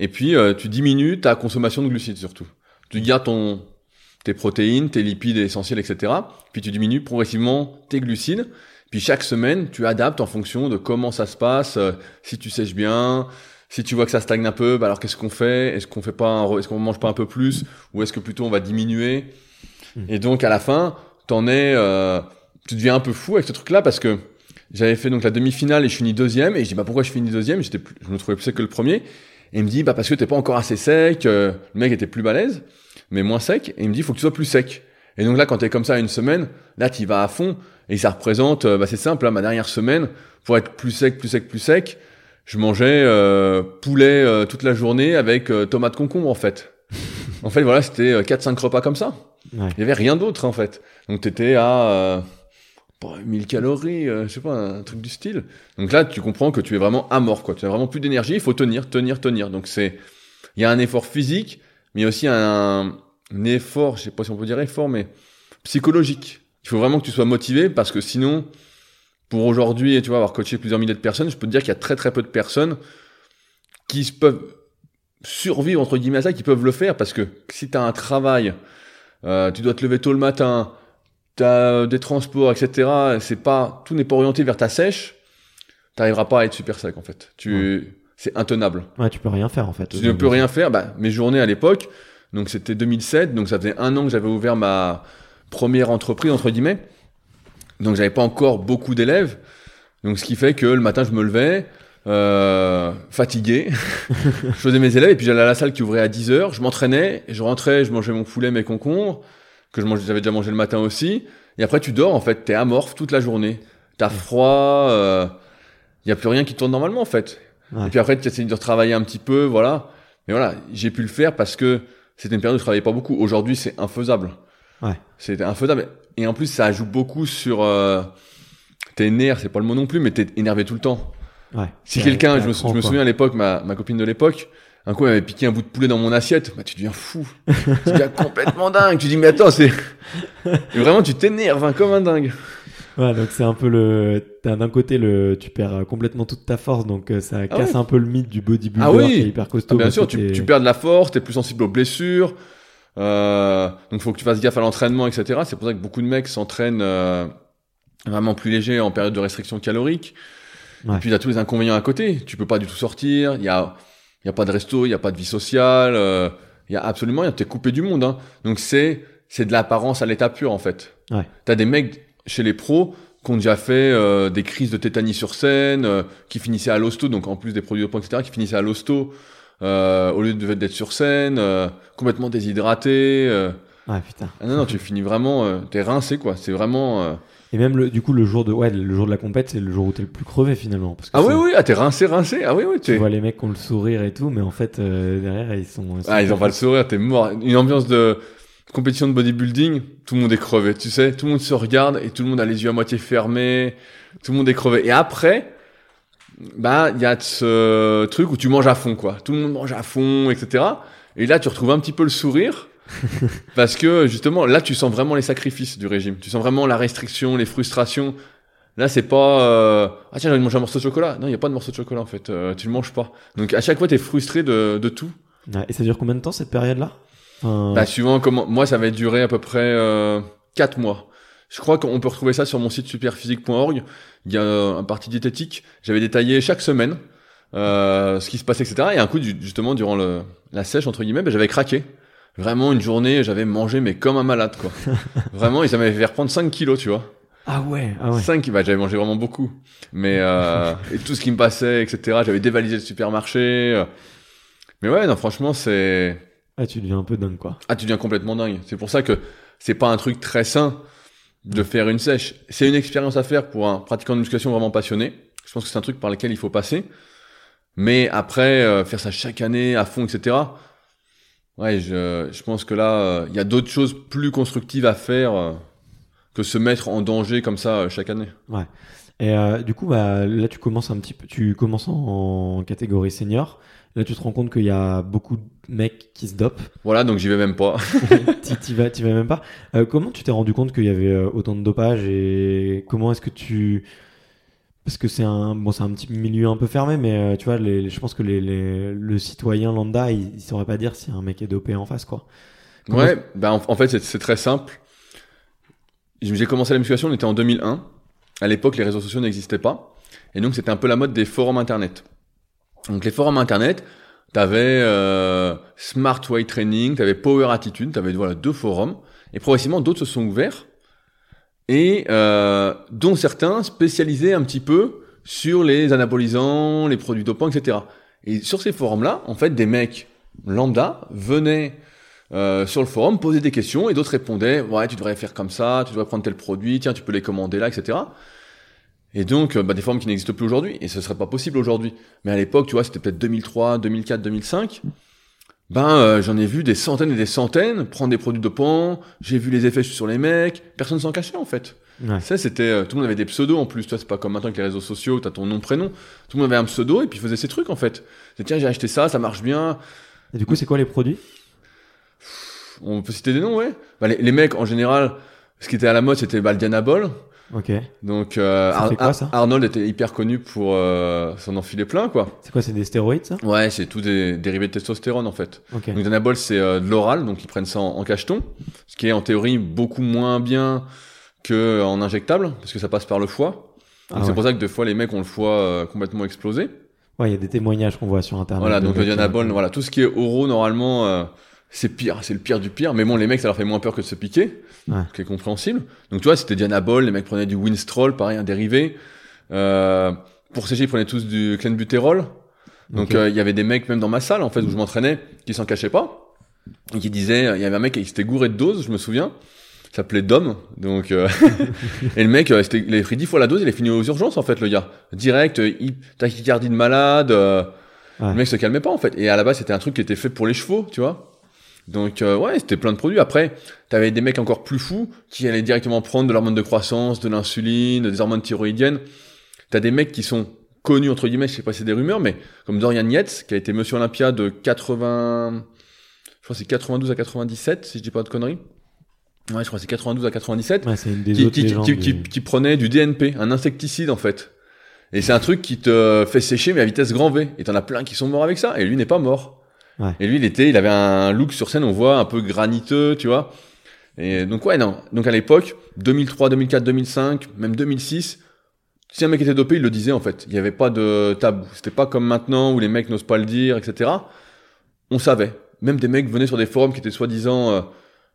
Et puis, euh, tu diminues ta consommation de glucides surtout. Tu gardes ton, tes protéines, tes lipides essentiels, etc. Puis tu diminues progressivement tes glucides. Puis chaque semaine, tu adaptes en fonction de comment ça se passe. euh, si tu sèches bien, si tu vois que ça stagne un peu, bah alors qu'est-ce qu'on fait? Est-ce qu'on fait pas, est-ce qu'on mange pas un peu plus, ou est-ce que plutôt on va diminuer? Mm. Et donc à la fin, t'en es, euh, tu deviens un peu fou avec ce truc-là parce que j'avais fait donc la demi-finale et je finis deuxième et je dis bah pourquoi je finis deuxième? J'étais, plus- je me trouvais plus sec que le premier. Et il me dit bah parce que t'es pas encore assez sec. euh, le mec était plus balèze, mais moins sec. Et il me dit faut que tu sois plus sec. Et donc là quand t'es comme ça une semaine, là t'y vas à fond et ça représente, euh, bah c'est simple, là, ma dernière semaine pour être plus sec, plus sec, plus sec, je mangeais euh, poulet euh, toute la journée avec euh, tomate concombre en fait. en fait voilà c'était euh, 4-5 repas comme ça. Ouais. Il y avait rien d'autre en fait. Donc t'étais à euh, 1000 calories, euh, je sais pas, un truc du style. Donc là, tu comprends que tu es vraiment à mort, quoi. Tu as vraiment plus d'énergie, il faut tenir, tenir, tenir. Donc c'est, il y a un effort physique, mais aussi un, effort, je sais pas si on peut dire effort, mais psychologique. Il faut vraiment que tu sois motivé parce que sinon, pour aujourd'hui, tu vois, avoir coaché plusieurs milliers de personnes, je peux te dire qu'il y a très très peu de personnes qui peuvent survivre entre guillemets à ça, qui peuvent le faire parce que si tu as un travail, euh, tu dois te lever tôt le matin, tu as des transports, etc. C'est pas, tout n'est pas orienté vers ta sèche. T'arriveras pas à être super sec en fait. Tu, c'est intenable. Ouais, tu peux rien faire en fait. Tu ne peux rien faire. Bah, mes journées à l'époque, donc c'était 2007, donc ça faisait un an que j'avais ouvert ma première entreprise entre guillemets. Donc j'avais pas encore beaucoup d'élèves. Donc ce qui fait que le matin je me levais, euh, fatigué. je faisais mes élèves et puis j'allais à la salle qui ouvrait à 10h, je m'entraînais, je rentrais, je mangeais mon poulet, mes concombres, que j'avais déjà mangé le matin aussi. Et après tu dors en fait, t'es amorphe toute la journée. T'as froid, il euh, y a plus rien qui tourne normalement en fait. Ouais. Et puis après tu essaies de retravailler un petit peu, voilà. Mais voilà, j'ai pu le faire parce que c'était une période où je travaillais pas beaucoup. Aujourd'hui c'est infaisable. Ouais. C'était infaisable. Et en plus ça ajoute beaucoup sur euh, tes nerfs, c'est pas le mot non plus, mais t'es énervé tout le temps. Ouais. Si quelqu'un, je me, je me souviens à l'époque, ma, ma copine de l'époque, un coup elle avait piqué un bout de poulet dans mon assiette, bah tu deviens fou. tu deviens complètement dingue. Tu dis mais attends, c'est vraiment tu t'énerves hein, comme un dingue. Ouais, donc c'est un peu le. T'as d'un côté le, tu perds complètement toute ta force, donc euh, ça casse un peu le mythe du bodybuilder Ah oui. qui est hyper costaud. Ah, bien sûr, tu, perds de la force, t'es plus sensible aux blessures. Euh, donc faut que tu fasses gaffe à l'entraînement, etc. C'est pour ça que beaucoup de mecs s'entraînent euh, vraiment plus léger en période de restriction calorique. Ouais. Et puis il y a tous les inconvénients à côté. Tu peux pas du tout sortir. Il y a, il y a pas de resto, il y a pas de vie sociale. euh, Il y a absolument rien. T'es coupé du monde. Hein. Donc c'est c'est de l'apparence à l'état pur en fait. Ouais. T'as des mecs chez les pros qui ont déjà fait euh, des crises de tétanie sur scène, euh, qui finissaient à l'hosto, donc en plus des produits dopants, etc., qui finissaient à l'hosto euh, au lieu de- d'être sur scène, euh, complètement déshydratés. euh. Ouais, putain. Ah non, non, tu finis vraiment, euh, t'es rincé quoi. C'est vraiment. Et même le, du coup, le jour de, ouais, le jour de la compète, c'est le jour où t'es le plus crevé finalement. Parce que Ah oui, oui, ah, t'es rincé, rincé. Ah oui, oui, Tu vois les mecs qui ont le sourire et tout, mais en fait, euh, derrière, ils sont. Ah, ils ont pas le sourire, t'es mort. Une ambiance de compétition de bodybuilding, tout le monde est crevé, tu sais. Tout le monde se regarde et tout le monde a les yeux à moitié fermés. Tout le monde est crevé. Et après, bah, il y a ce truc où tu manges à fond, quoi. Tout le monde mange à fond, etc. Et là, tu retrouves un petit peu le sourire. parce que, justement, là, tu sens vraiment les sacrifices du régime. Tu sens vraiment la restriction, les frustrations. Là, c'est pas, euh, ah tiens, j'ai envie de manger un morceau de chocolat. Non, il y a pas de morceau de chocolat, en fait. Euh, tu le manges pas. Donc, à chaque fois, t'es frustré de, de tout. Ouais, Et ça dure combien de temps cette période-là? Enfin, Bah, suivant comment, moi, ça va durer à peu près euh, 4 mois. Je crois qu'on peut retrouver ça sur mon site superphysique.org. Il y a un parti diététique. J'avais détaillé chaque semaine euh, ce qui se passait, etc. Et un coup, du- justement, durant le, la sèche, entre guillemets, bah, j'avais craqué. Vraiment, une journée, j'avais mangé, mais comme un malade, quoi. vraiment, et ça m'avait fait reprendre 5 kilos, tu vois. Ah ouais, ah ouais. 5, bah, j'avais mangé vraiment beaucoup. Mais, euh, et tout ce qui me passait, etc. J'avais dévalisé le supermarché. Mais ouais, non, franchement, c'est, Ah, tu deviens un peu dingue, quoi. ah, tu deviens complètement dingue. C'est pour ça que c'est pas un truc très sain de faire une sèche. C'est une expérience à faire pour un pratiquant de musculation vraiment passionné. Je pense que c'est un truc par lequel il faut passer. Mais après, euh, faire ça chaque année à fond, etc. Ouais, je, je pense que là, euh, il y a d'autres choses plus constructives à faire euh, que se mettre en danger comme ça euh, chaque année. Et euh, du coup, bah, là, tu commences un petit peu, tu commences en, en catégorie senior. Là, tu te rends compte qu'il y a beaucoup de mecs qui se dopent. Voilà, donc j'y vais même pas. T'y vas, t'y vas même pas. Comment tu t'es rendu compte qu'il y avait autant de dopage et comment est-ce que tu parce que c'est un bon c'est un petit milieu un peu fermé mais euh, tu vois les, je pense que les, les- le citoyen lambda il, il saurait pas dire si un mec est dopé en face quoi. Comment Ouais, bah en, en fait c'est- c'est très simple. J'ai commencé la musculation, on était en 2001. À l'époque, les réseaux sociaux n'existaient pas, et donc c'était un peu la mode des forums internet. Donc les forums internet, t'avais euh, Smart Weight Training, t'avais Power Attitude, t'avais voilà deux forums, et progressivement d'autres se sont ouverts, et euh, dont certains spécialisés un petit peu sur les anabolisants, les produits dopants, etc. Et sur ces forums-là, en fait, des mecs lambda venaient euh, sur le forum, poser des questions et d'autres répondaient ouais tu devrais faire comme ça, tu devrais prendre tel produit, tiens tu peux les commander là, etc. Et donc euh, bah, des forums qui n'existent plus aujourd'hui et ce serait pas possible aujourd'hui. Mais à l'époque tu vois c'était peut-être 2003, 2004, 2005. Ben euh, j'en ai vu des centaines et des centaines prendre des produits dopants, j'ai vu les effets sur les mecs, personne s'en cachait en fait. Ouais. Ça c'était euh, tout le monde avait des pseudos en plus, toi c'est pas comme maintenant avec les réseaux sociaux, t'as ton nom prénom, tout le monde avait un pseudo et puis faisait ses trucs en fait. C'est tiens j'ai acheté ça, ça marche bien, Et du coup c'est quoi les produits? On peut citer des noms, ouais. Bah, les, les mecs, en général, ce qui était à la mode, c'était bah, le Dianabol. Ok. Donc, euh, quoi, ça Arnold était hyper connu pour euh, s'en enfiler plein, quoi. C'est quoi c'est des stéroïdes ça? Ouais, c'est tout des dérivés de testostérone, en fait. Ok. Donc, Dianabol, c'est euh, de l'oral, donc ils prennent ça en, en cacheton, ce qui est en théorie beaucoup moins bien que en injectable, parce que ça passe par le foie. Ah c'est ouais. pour ça que des fois, les mecs ont le foie euh, complètement explosé. Ouais il y a des témoignages qu'on voit sur internet. Voilà, donc le euh, voilà, tout ce qui est oraux, normalement, euh, c'est pire, c'est le pire du pire. Mais bon, les mecs, ça leur fait moins peur que de se piquer, Ouais. qui est compréhensible. Donc tu vois, c'était Dianabol, les mecs prenaient du Winstrol, pareil, un dérivé. Euh, pour sécher, ils prenaient tous du clenbuterol. Donc euh, il y avait des mecs, même dans ma salle, en fait, où je m'entraînais, qui s'en cachaient pas. Et qui disaient, il y avait un mec qui s'était gouré de dose, je me souviens. Il s'appelait Dom, donc euh, et le mec, euh, c'était- il avait pris dix fois la dose, il est fini aux urgences en fait, le gars, direct, euh, hy- tachycardie de malade, euh, Ouais. le mec se calmait pas en fait. Et à la base, c'était un truc qui était fait pour les chevaux, tu vois. Donc euh, ouais, c'était plein de produits. Après, t'avais des mecs encore plus fous qui allaient directement prendre de l'hormone de croissance, de l'insuline, des hormones thyroïdiennes. T'as des mecs qui sont connus entre guillemets, je sais pas si c'est des rumeurs, mais comme Dorian Yates, qui a été Monsieur Olympia de 80, je crois c'est 92 à 97, si je dis pas de conneries. Ouais, je crois que c'est 92 à 97 Ouais, c'est une des qui, qui, qui, qui- du- qui prenait du DNP, un insecticide en fait. Et c'est un truc qui te fait sécher mais à vitesse grand V. Et t'en as plein qui sont morts avec ça. Et lui n'est pas mort. Et lui, il était, il avait un look sur scène, on voit un peu graniteux, tu vois. Et donc ouais, non. Donc à l'époque, 2003, 2004, 2005, même 2006, si un mec était dopé, il le disait en fait. Il n'y avait pas de tabou. C'était pas comme maintenant où les mecs n'osent pas le dire, etc. On savait. Même des mecs venaient sur des forums qui étaient soi-disant euh,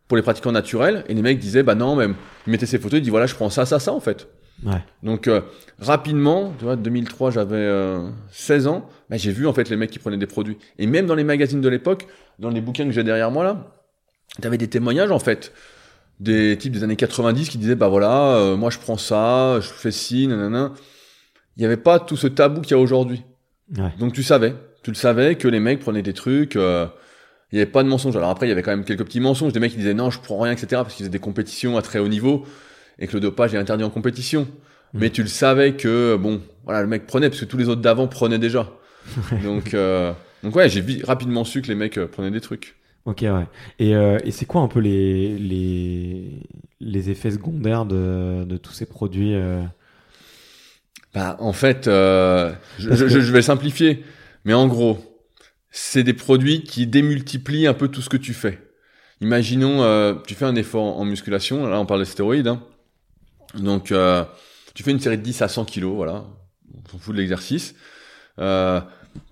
pour les pratiquants naturels. Et les mecs disaient, bah non, même, ils mettaient ces photos, ils disaient, voilà, je prends ça, ça, ça, en fait. Ouais. Donc, euh, rapidement, tu vois, 2003, j'avais euh, 16 ans, bah, j'ai vu, en fait, les mecs qui prenaient des produits. Et même dans les magazines de l'époque, dans les bouquins que j'ai derrière moi, là, t'avais des témoignages, en fait. Des types des années 90 qui disaient, bah voilà, euh, moi je prends ça, je fais ci, nanana. Il n'y avait pas tout ce tabou qu'il y a aujourd'hui. Ouais. Donc tu savais, tu le savais que les mecs prenaient des trucs, euh, il n'y avait pas de mensonges. Alors après, il y avait quand même quelques petits mensonges, des mecs qui disaient non, je prends rien, etc. parce qu'ils faisaient des compétitions à très haut niveau et que le dopage est interdit en compétition. Mais tu le savais que, bon, voilà, le mec prenait parce que tous les autres d'avant prenaient déjà. donc, euh, donc ouais, j'ai rapidement su que les mecs euh, prenaient des trucs. Ok, ouais. Et, euh, et c'est quoi un peu les, les, les effets secondaires de, de tous ces produits euh? Bah, en fait, je, vais simplifier, mais en gros, c'est des produits qui démultiplient un peu tout ce que tu fais. Imaginons, euh, tu fais un effort en musculation, là on parle de stéroïdes, hein. Donc euh, tu fais une série de 10 à 100 kilos, voilà, on s'en fout de l'exercice. Euh,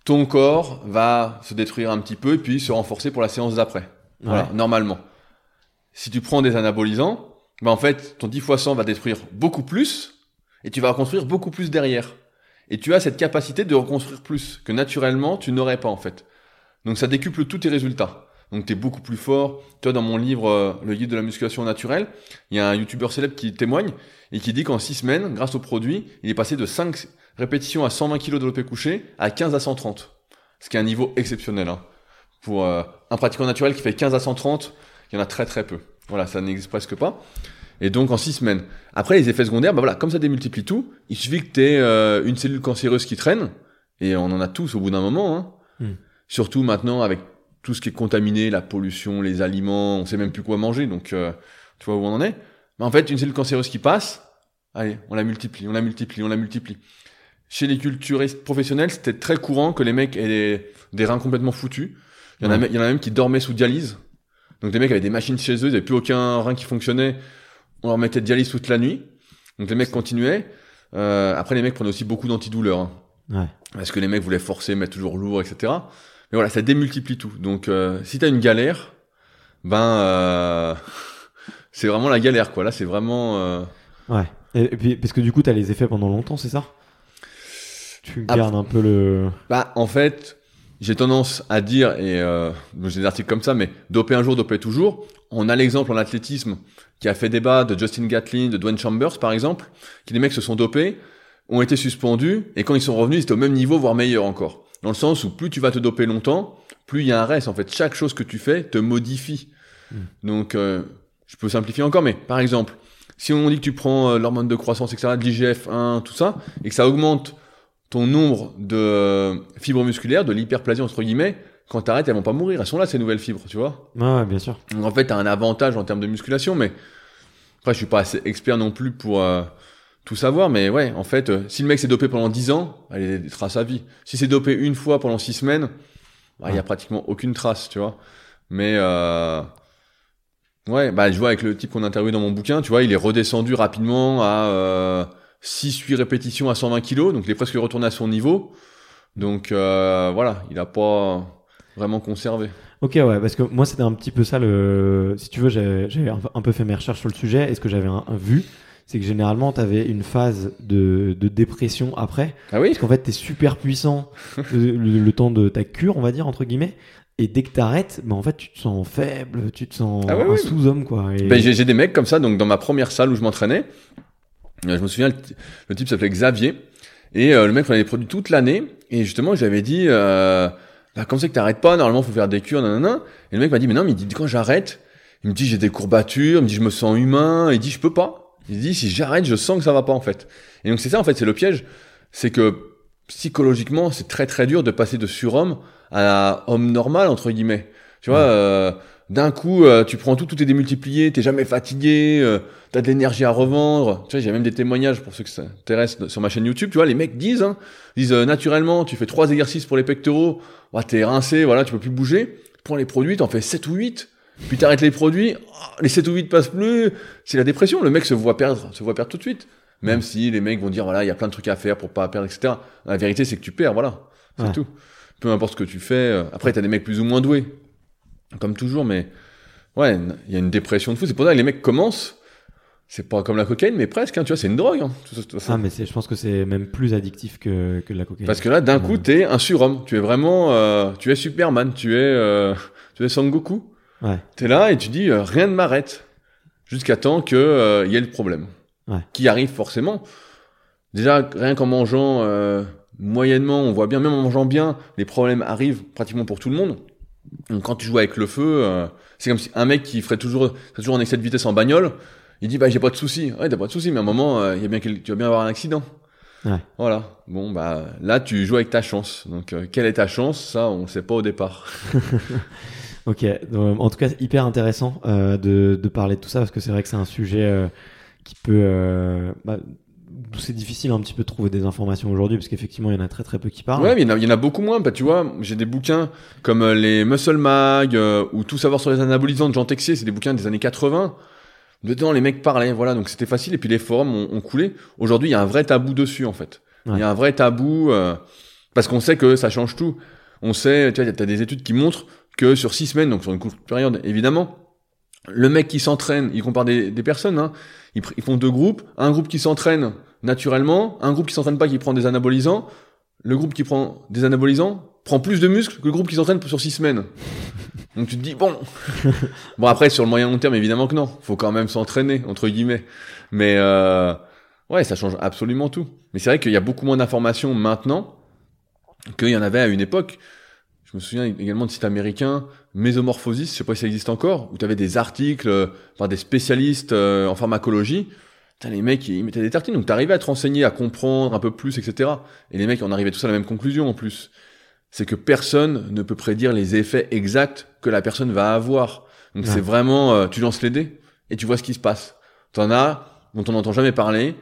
ton corps va se détruire un petit peu et puis se renforcer pour la séance d'après. Voilà, Ouais. normalement. Si tu prends des anabolisants, bah en fait, ton 10 fois 100 va détruire beaucoup plus et tu vas reconstruire beaucoup plus derrière. Et tu as cette capacité de reconstruire plus que naturellement tu n'aurais pas en fait. Donc ça décuple tous tes résultats. Donc tu es beaucoup plus fort. Toi dans mon livre euh, Le guide de la musculation naturelle, il y a un youtubeur célèbre qui témoigne et qui dit qu'en 6 semaines, grâce au produit, il est passé de 5 répétitions à 120 kg de développé couché à 15 à 130. Ce qui est un niveau exceptionnel. hein. Pour euh, un pratiquant naturel qui fait 15 à 130, il y en a très très peu. Voilà, ça n'existe presque pas. Et donc en 6 semaines. Après les effets secondaires, bah voilà, comme ça démultiplie tout, il suffit que tu aies une cellule cancéreuse qui traîne, et on en a tous au bout d'un moment. Hein. Hmm. Surtout maintenant avec tout ce qui est contaminé, la pollution, les aliments, on sait même plus quoi manger, donc euh, tu vois où on en est. Mais en fait, une cellule cancéreuse qui passe, allez, on la multiplie, on la multiplie, on la multiplie. Chez les culturistes professionnels, c'était très courant que les mecs aient des, des reins complètement foutus. Il y, en a, il y en a même qui dormaient sous dialyse. Donc des mecs avaient des machines chez eux, ils n'avaient plus aucun rein qui fonctionnait. On leur mettait de dialyse toute la nuit. Donc les mecs continuaient. Euh, après, les mecs prenaient aussi beaucoup d'antidouleurs. hein. Ouais. parce que les mecs voulaient forcer, mettre toujours lourd, etc. Mais voilà, ça démultiplie tout. Donc euh, si t'as une galère, ben euh, c'est vraiment la galère, quoi. Là, c'est vraiment... euh, Ouais. Et, et puis, parce que du coup, t'as les effets pendant longtemps, c'est ça? Tu Ah, gardes un peu le. Bah, en fait, j'ai tendance à dire, et euh, j'ai des articles comme ça, mais doper un jour, doper toujours. On a l'exemple en athlétisme qui a fait débat de Justin Gatlin, de Dwayne Chambers, par exemple, qui des mecs se sont dopés, ont été suspendus, et quand ils sont revenus, ils étaient au même niveau, voire meilleur encore. Dans le sens où plus tu vas te doper longtemps, plus il y a un reste. En fait, chaque chose que tu fais te modifie. Donc, euh, je peux simplifier encore, mais par exemple, si on dit que tu prends euh, l'hormone de croissance, etc., de l'IGF-1, tout ça, et que ça augmente ton nombre de euh, fibres musculaires, de l'hyperplasie entre guillemets, quand t'arrêtes, elles vont pas mourir. Elles sont là, ces nouvelles fibres, tu vois. Ouais, bien sûr. Donc en fait, t'as un avantage en termes de musculation, mais après, je suis pas assez expert non plus pour euh, tout savoir, mais ouais, en fait, euh, si le mec s'est dopé pendant 10 ans, il a des traces à vie. Si c'est dopé une fois pendant 6 semaines, bah, il y a pratiquement aucune trace, tu vois. Mais euh, ouais, bah je vois avec le type qu'on a interviewé dans mon bouquin, tu vois, il est redescendu rapidement à euh, 6-8 répétitions à 120 kilos, donc il est presque retourné à son niveau. Donc euh, voilà, il a pas vraiment conservé. Ok, ouais, parce que moi, c'était un petit peu ça le. Si tu veux, j'ai j'ai un, peu fait mes recherches sur le sujet, et ce que j'avais vu, c'est que généralement, t'avais une phase de, de dépression après, Ah oui parce qu'en fait, t'es super puissant le, temps de ta cure, on va dire, entre guillemets. Et dès que t'arrêtes, bah, en fait, tu te sens faible, tu te sens Ah un sous-homme, quoi. Et... Ben, j'ai des mecs comme ça, donc dans ma première salle où je m'entraînais, euh, je me souviens, le, le type s'appelait Xavier, et euh, le mec prenait des produits toute l'année, et justement, j'avais dit, euh, bah, comme c'est que t'arrêtes pas, normalement, faut faire des cures, nanana. Et le mec m'a dit, mais non, mais il dit, quand j'arrête, il me dit, j'ai des courbatures, il me dit, je me sens humain, il dit, je peux pas. Il dit, si j'arrête, je sens que ça va pas, en fait. Et donc, c'est ça, en fait, c'est le piège, c'est que psychologiquement, c'est très très dur de passer de surhomme à homme normal, entre guillemets. Tu vois, euh, d'un coup, euh, tu prends tout, tout est démultiplié, t'es jamais fatigué, euh, t'as de l'énergie à revendre. Tu vois, j'ai même des témoignages pour ceux que ça intéresse sur ma chaîne YouTube. Tu vois, les mecs disent, hein, disent euh, naturellement, tu fais trois exercices pour les pectoraux, ouais, t'es rincé, voilà, tu peux plus bouger. Tu prends les produits, t'en fais 7 ou 8. Puis t'arrêtes les produits, oh, les 7 ou 8 passent plus. C'est la dépression. Le mec se voit perdre, se voit perdre tout de suite. Même si les mecs vont dire, voilà, il y a plein de trucs à faire pour pas perdre, etc. La vérité, c'est que tu perds, voilà. C'est Ouais. tout. Peu importe ce que tu fais. euh, Après, t'as des mecs plus ou moins doués. Comme toujours, mais ouais, il y a une dépression de fou. C'est pour ça que les mecs commencent. C'est pas comme la cocaïne, mais presque. Hein, tu vois, c'est une drogue. Hein, tout ça, tout ça. Ah, mais je pense que c'est même plus addictif que, que la cocaïne. Parce que là, d'un coup, Ouais. t'es un surhomme. Tu es vraiment, euh, tu es Superman. Tu es, euh, tu es Sangoku. Ouais. T'es là et tu dis euh, rien ne m'arrête jusqu'à temps que euh, y ait le problème Ouais. qui arrive forcément. Déjà rien qu'en mangeant euh, moyennement, on voit bien même en mangeant bien, les problèmes arrivent pratiquement pour tout le monde. Donc quand tu joues avec le feu, c'est comme si un mec qui ferait toujours toujours en excès de vitesse en bagnole, il dit bah j'ai pas de souci. Ouais, t'as pas de souci, mais à un moment il y a bien tu vas bien avoir un accident. Ouais. Voilà. Bon bah là tu joues avec ta chance. Donc euh, quelle est ta chance? Ça on le sait pas au départ. Ok, donc, en tout cas, hyper intéressant euh, de, de parler de tout ça parce que c'est vrai que c'est un sujet euh, qui peut. Euh, bah, d'où c'est difficile un petit peu de trouver des informations aujourd'hui parce qu'effectivement, il y en a très très peu qui parlent. Ouais, mais il y, en a, y en a beaucoup moins. Bah, tu vois, j'ai des bouquins comme euh, les Muscle Mag euh, ou Tout savoir sur les anabolisants de Jean Texier, c'est des bouquins des années 80. Dedans, les mecs parlaient, voilà, donc c'était facile. Et puis les forums ont, ont coulé. Aujourd'hui, il y a un vrai tabou dessus, en fait. Il Ouais. y a un vrai tabou euh, parce qu'on sait que ça change tout. On sait, tu vois, t'as des études qui montrent que sur six semaines, donc sur une courte période, évidemment, le mec qui s'entraîne, il compare des, des personnes, hein, ils, ils font deux groupes, un groupe qui s'entraîne naturellement, un groupe qui s'entraîne pas, qui prend des anabolisants, le groupe qui prend des anabolisants prend plus de muscles que le groupe qui s'entraîne sur six semaines. Donc tu te dis, bon. bon, après, sur le moyen long terme, évidemment que non. Faut quand même s'entraîner, entre guillemets. Mais, euh, ouais, ça change absolument tout. Mais c'est vrai qu'il y a beaucoup moins d'informations maintenant qu'il y en avait à une époque. Je me souviens également de sites américains, Mesomorphosis, je sais pas si ça existe encore, où tu avais des articles euh, par des spécialistes euh, en pharmacologie. Putain, les mecs, ils mettaient des tartines, donc t'arrivais à te renseigner, à comprendre un peu plus, etc. Et les mecs, on arrivait tous à la même conclusion en plus. C'est que personne ne peut prédire les effets exacts que la personne va avoir. Donc Ouais. c'est vraiment, euh, tu lances les dés et tu vois ce qui se passe. T'en as dont on n'entend jamais parler,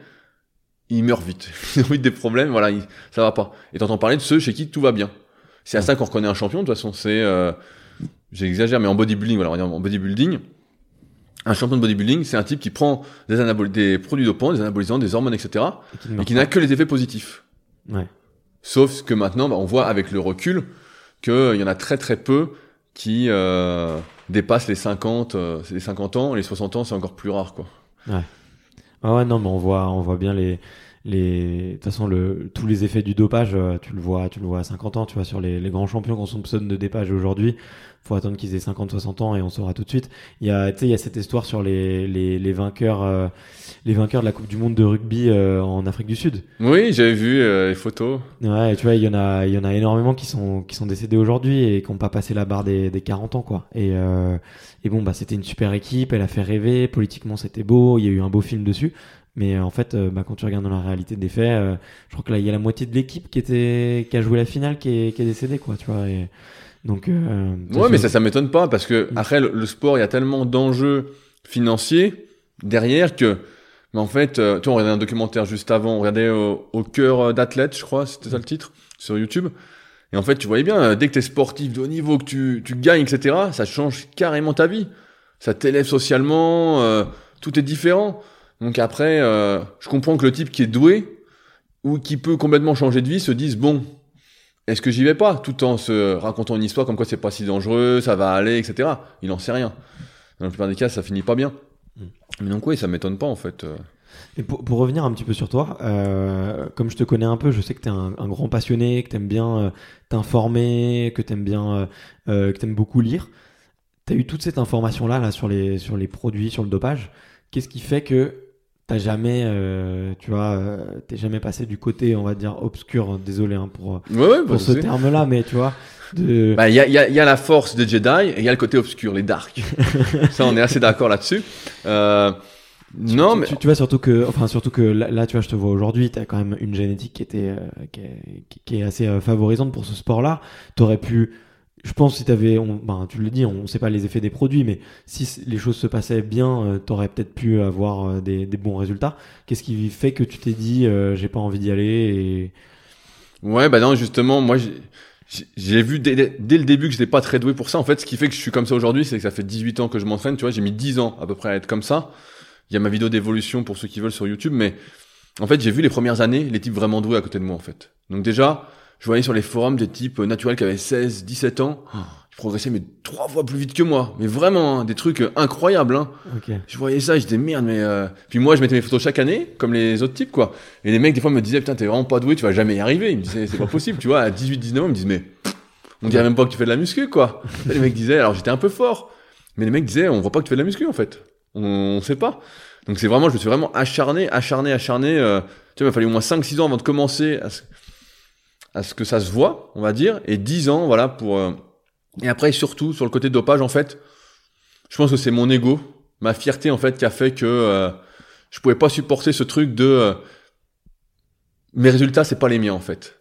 ils meurent vite. Ils ont vite des problèmes, voilà, ils- ça va pas. Et t'entends parler de ceux chez qui tout va bien. C'est à ça qu'on reconnaît un champion, de toute façon. C'est, euh, j'exagère, mais en bodybuilding, voilà, on va dire en bodybuilding, un champion de bodybuilding, c'est un type qui prend des, anabol des produits dopants, des anabolisants, des hormones, etc., Et qui et n'a que les effets positifs. Ouais. Sauf que maintenant, bah, on voit avec le recul qu'il y en a très très peu qui euh, dépassent les 50, euh, les 50 ans, les 60 ans, c'est encore plus rare, quoi. Ah ouais, non, mais on voit, on voit bien les, les, de toute façon, le, tous les effets du dopage, euh, tu le vois, tu le vois à 50 ans, tu vois, sur les, les grands champions qu'on soupçonne de dopage aujourd'hui. Faut attendre qu'ils aient 50, 60 ans et on saura tout de suite. Il y a, tu sais, il y a cette histoire sur les, les, les vainqueurs, euh, les vainqueurs de la Coupe du Monde de rugby euh, en Afrique du Sud. Oui, j'avais vu euh, les photos. Ouais, tu vois, il y en a, il y en a énormément qui sont, qui sont décédés aujourd'hui et qui n'ont pas passé la barre des, des 40 ans, quoi. Et, euh, et bon, bah, c'était une super équipe, elle a fait rêver, politiquement c'était beau, il y a eu un beau film dessus. Mais euh, en fait, euh, bah, quand tu regardes dans la réalité des faits, euh, je crois que là, il y a la moitié de l'équipe qui était, qui a joué la finale, qui est, qui est décédée, quoi, tu vois. Et donc, euh, Ouais, mais ça, ça m'étonne pas parce que après le, le sport, il y a tellement d'enjeux financiers derrière que, mais en fait, euh, tu vois, on regardait un documentaire juste avant, on regardait au, au cœur d'athlète, je crois, c'était ça le titre, sur YouTube. Et en fait, tu voyais bien, euh, dès que t'es sportif de haut niveau, que tu, tu gagnes, etc., ça change carrément ta vie. Ça t'élève socialement, euh, tout est différent. Donc après, euh, je comprends que le type qui est doué ou qui peut complètement changer de vie se dise bon, est-ce que j'y vais pas Tout en se racontant une histoire comme quoi c'est pas si dangereux, ça va aller, etc. Il en sait rien. Dans la plupart des cas, ça finit pas bien. Mm. Mais donc oui, ça m'étonne pas en fait. euh. Et pour, pour revenir un petit peu sur toi, euh, comme je te connais un peu, je sais que tu es un, un grand passionné, que tu aimes bien euh, t'informer, que tu aimes bien, euh, que tu aimes beaucoup lire. Tu as eu toute cette information-là là, sur, les, sur les produits, sur le dopage. Qu'est-ce qui fait que t'as jamais, euh, tu vois, euh, t'es jamais passé du côté, on va dire, obscur, désolé hein, pour, Ouais, ouais, pour de ce terme-là, mais tu vois, de... Bah, il y a, il y, a, y a la force des Jedi et il y a le côté obscur, les dark. ça, on est assez d'accord là-dessus. Euh, non, tu, mais tu, tu vois surtout que enfin surtout que là, là, tu vois je te vois aujourd'hui tu as quand même une génétique qui était euh, qui, est, qui- est assez euh, favorisante pour ce sport là tu aurais pu je pense si tu avais ben tu le dis on sait pas les effets des produits mais si les choses se passaient bien tu aurais peut-être pu avoir euh, des, bons résultats qu'est-ce qui fait que tu t'es dit euh, j'ai pas envie d'y aller et Ouais, bah non, justement, moi, j'ai- vu dès, dès- dès le début que j'étais pas très doué pour ça. En fait, ce qui fait que je suis comme ça aujourd'hui, c'est que ça fait 18 ans que je m'entraîne, tu vois, j'ai mis 10 ans à peu près à être comme ça. Il y a ma vidéo d'évolution pour ceux qui veulent sur YouTube, mais en fait, j'ai vu les premières années les types vraiment doués à côté de moi, en fait. Donc déjà, je voyais sur les forums des types naturels qui avaient 16, 17 ans. il progressait mais trois fois plus vite que moi. Mais vraiment, hein, des trucs euh, incroyables. Hein. Je voyais ça, je disais merde, mais euh... puis moi je mettais mes photos chaque année, comme les autres types quoi. Et les mecs des fois me disaient putain t'es vraiment pas doué, tu vas jamais y arriver. Ils me disaient c'est pas possible, tu vois. À 18-19 ans ils me disent mais on dirait même pas que tu fais de la muscu quoi. les mecs disaient alors j'étais un peu fort, mais les mecs disaient on voit pas que tu fais de la muscu en fait. On, on sait pas. Donc c'est vraiment, je me suis vraiment acharné, acharné, acharné. Euh... Tu vois, il m'a fallu au moins 5-6 ans avant de commencer à. À ce que ça se voit, on va dire, et 10 ans voilà pour. euh, Et après surtout sur le côté dopage en fait, je pense que c'est mon ego, ma fierté en fait qui a fait que euh, je pouvais pas supporter ce truc de euh, mes résultats c'est pas les miens en fait.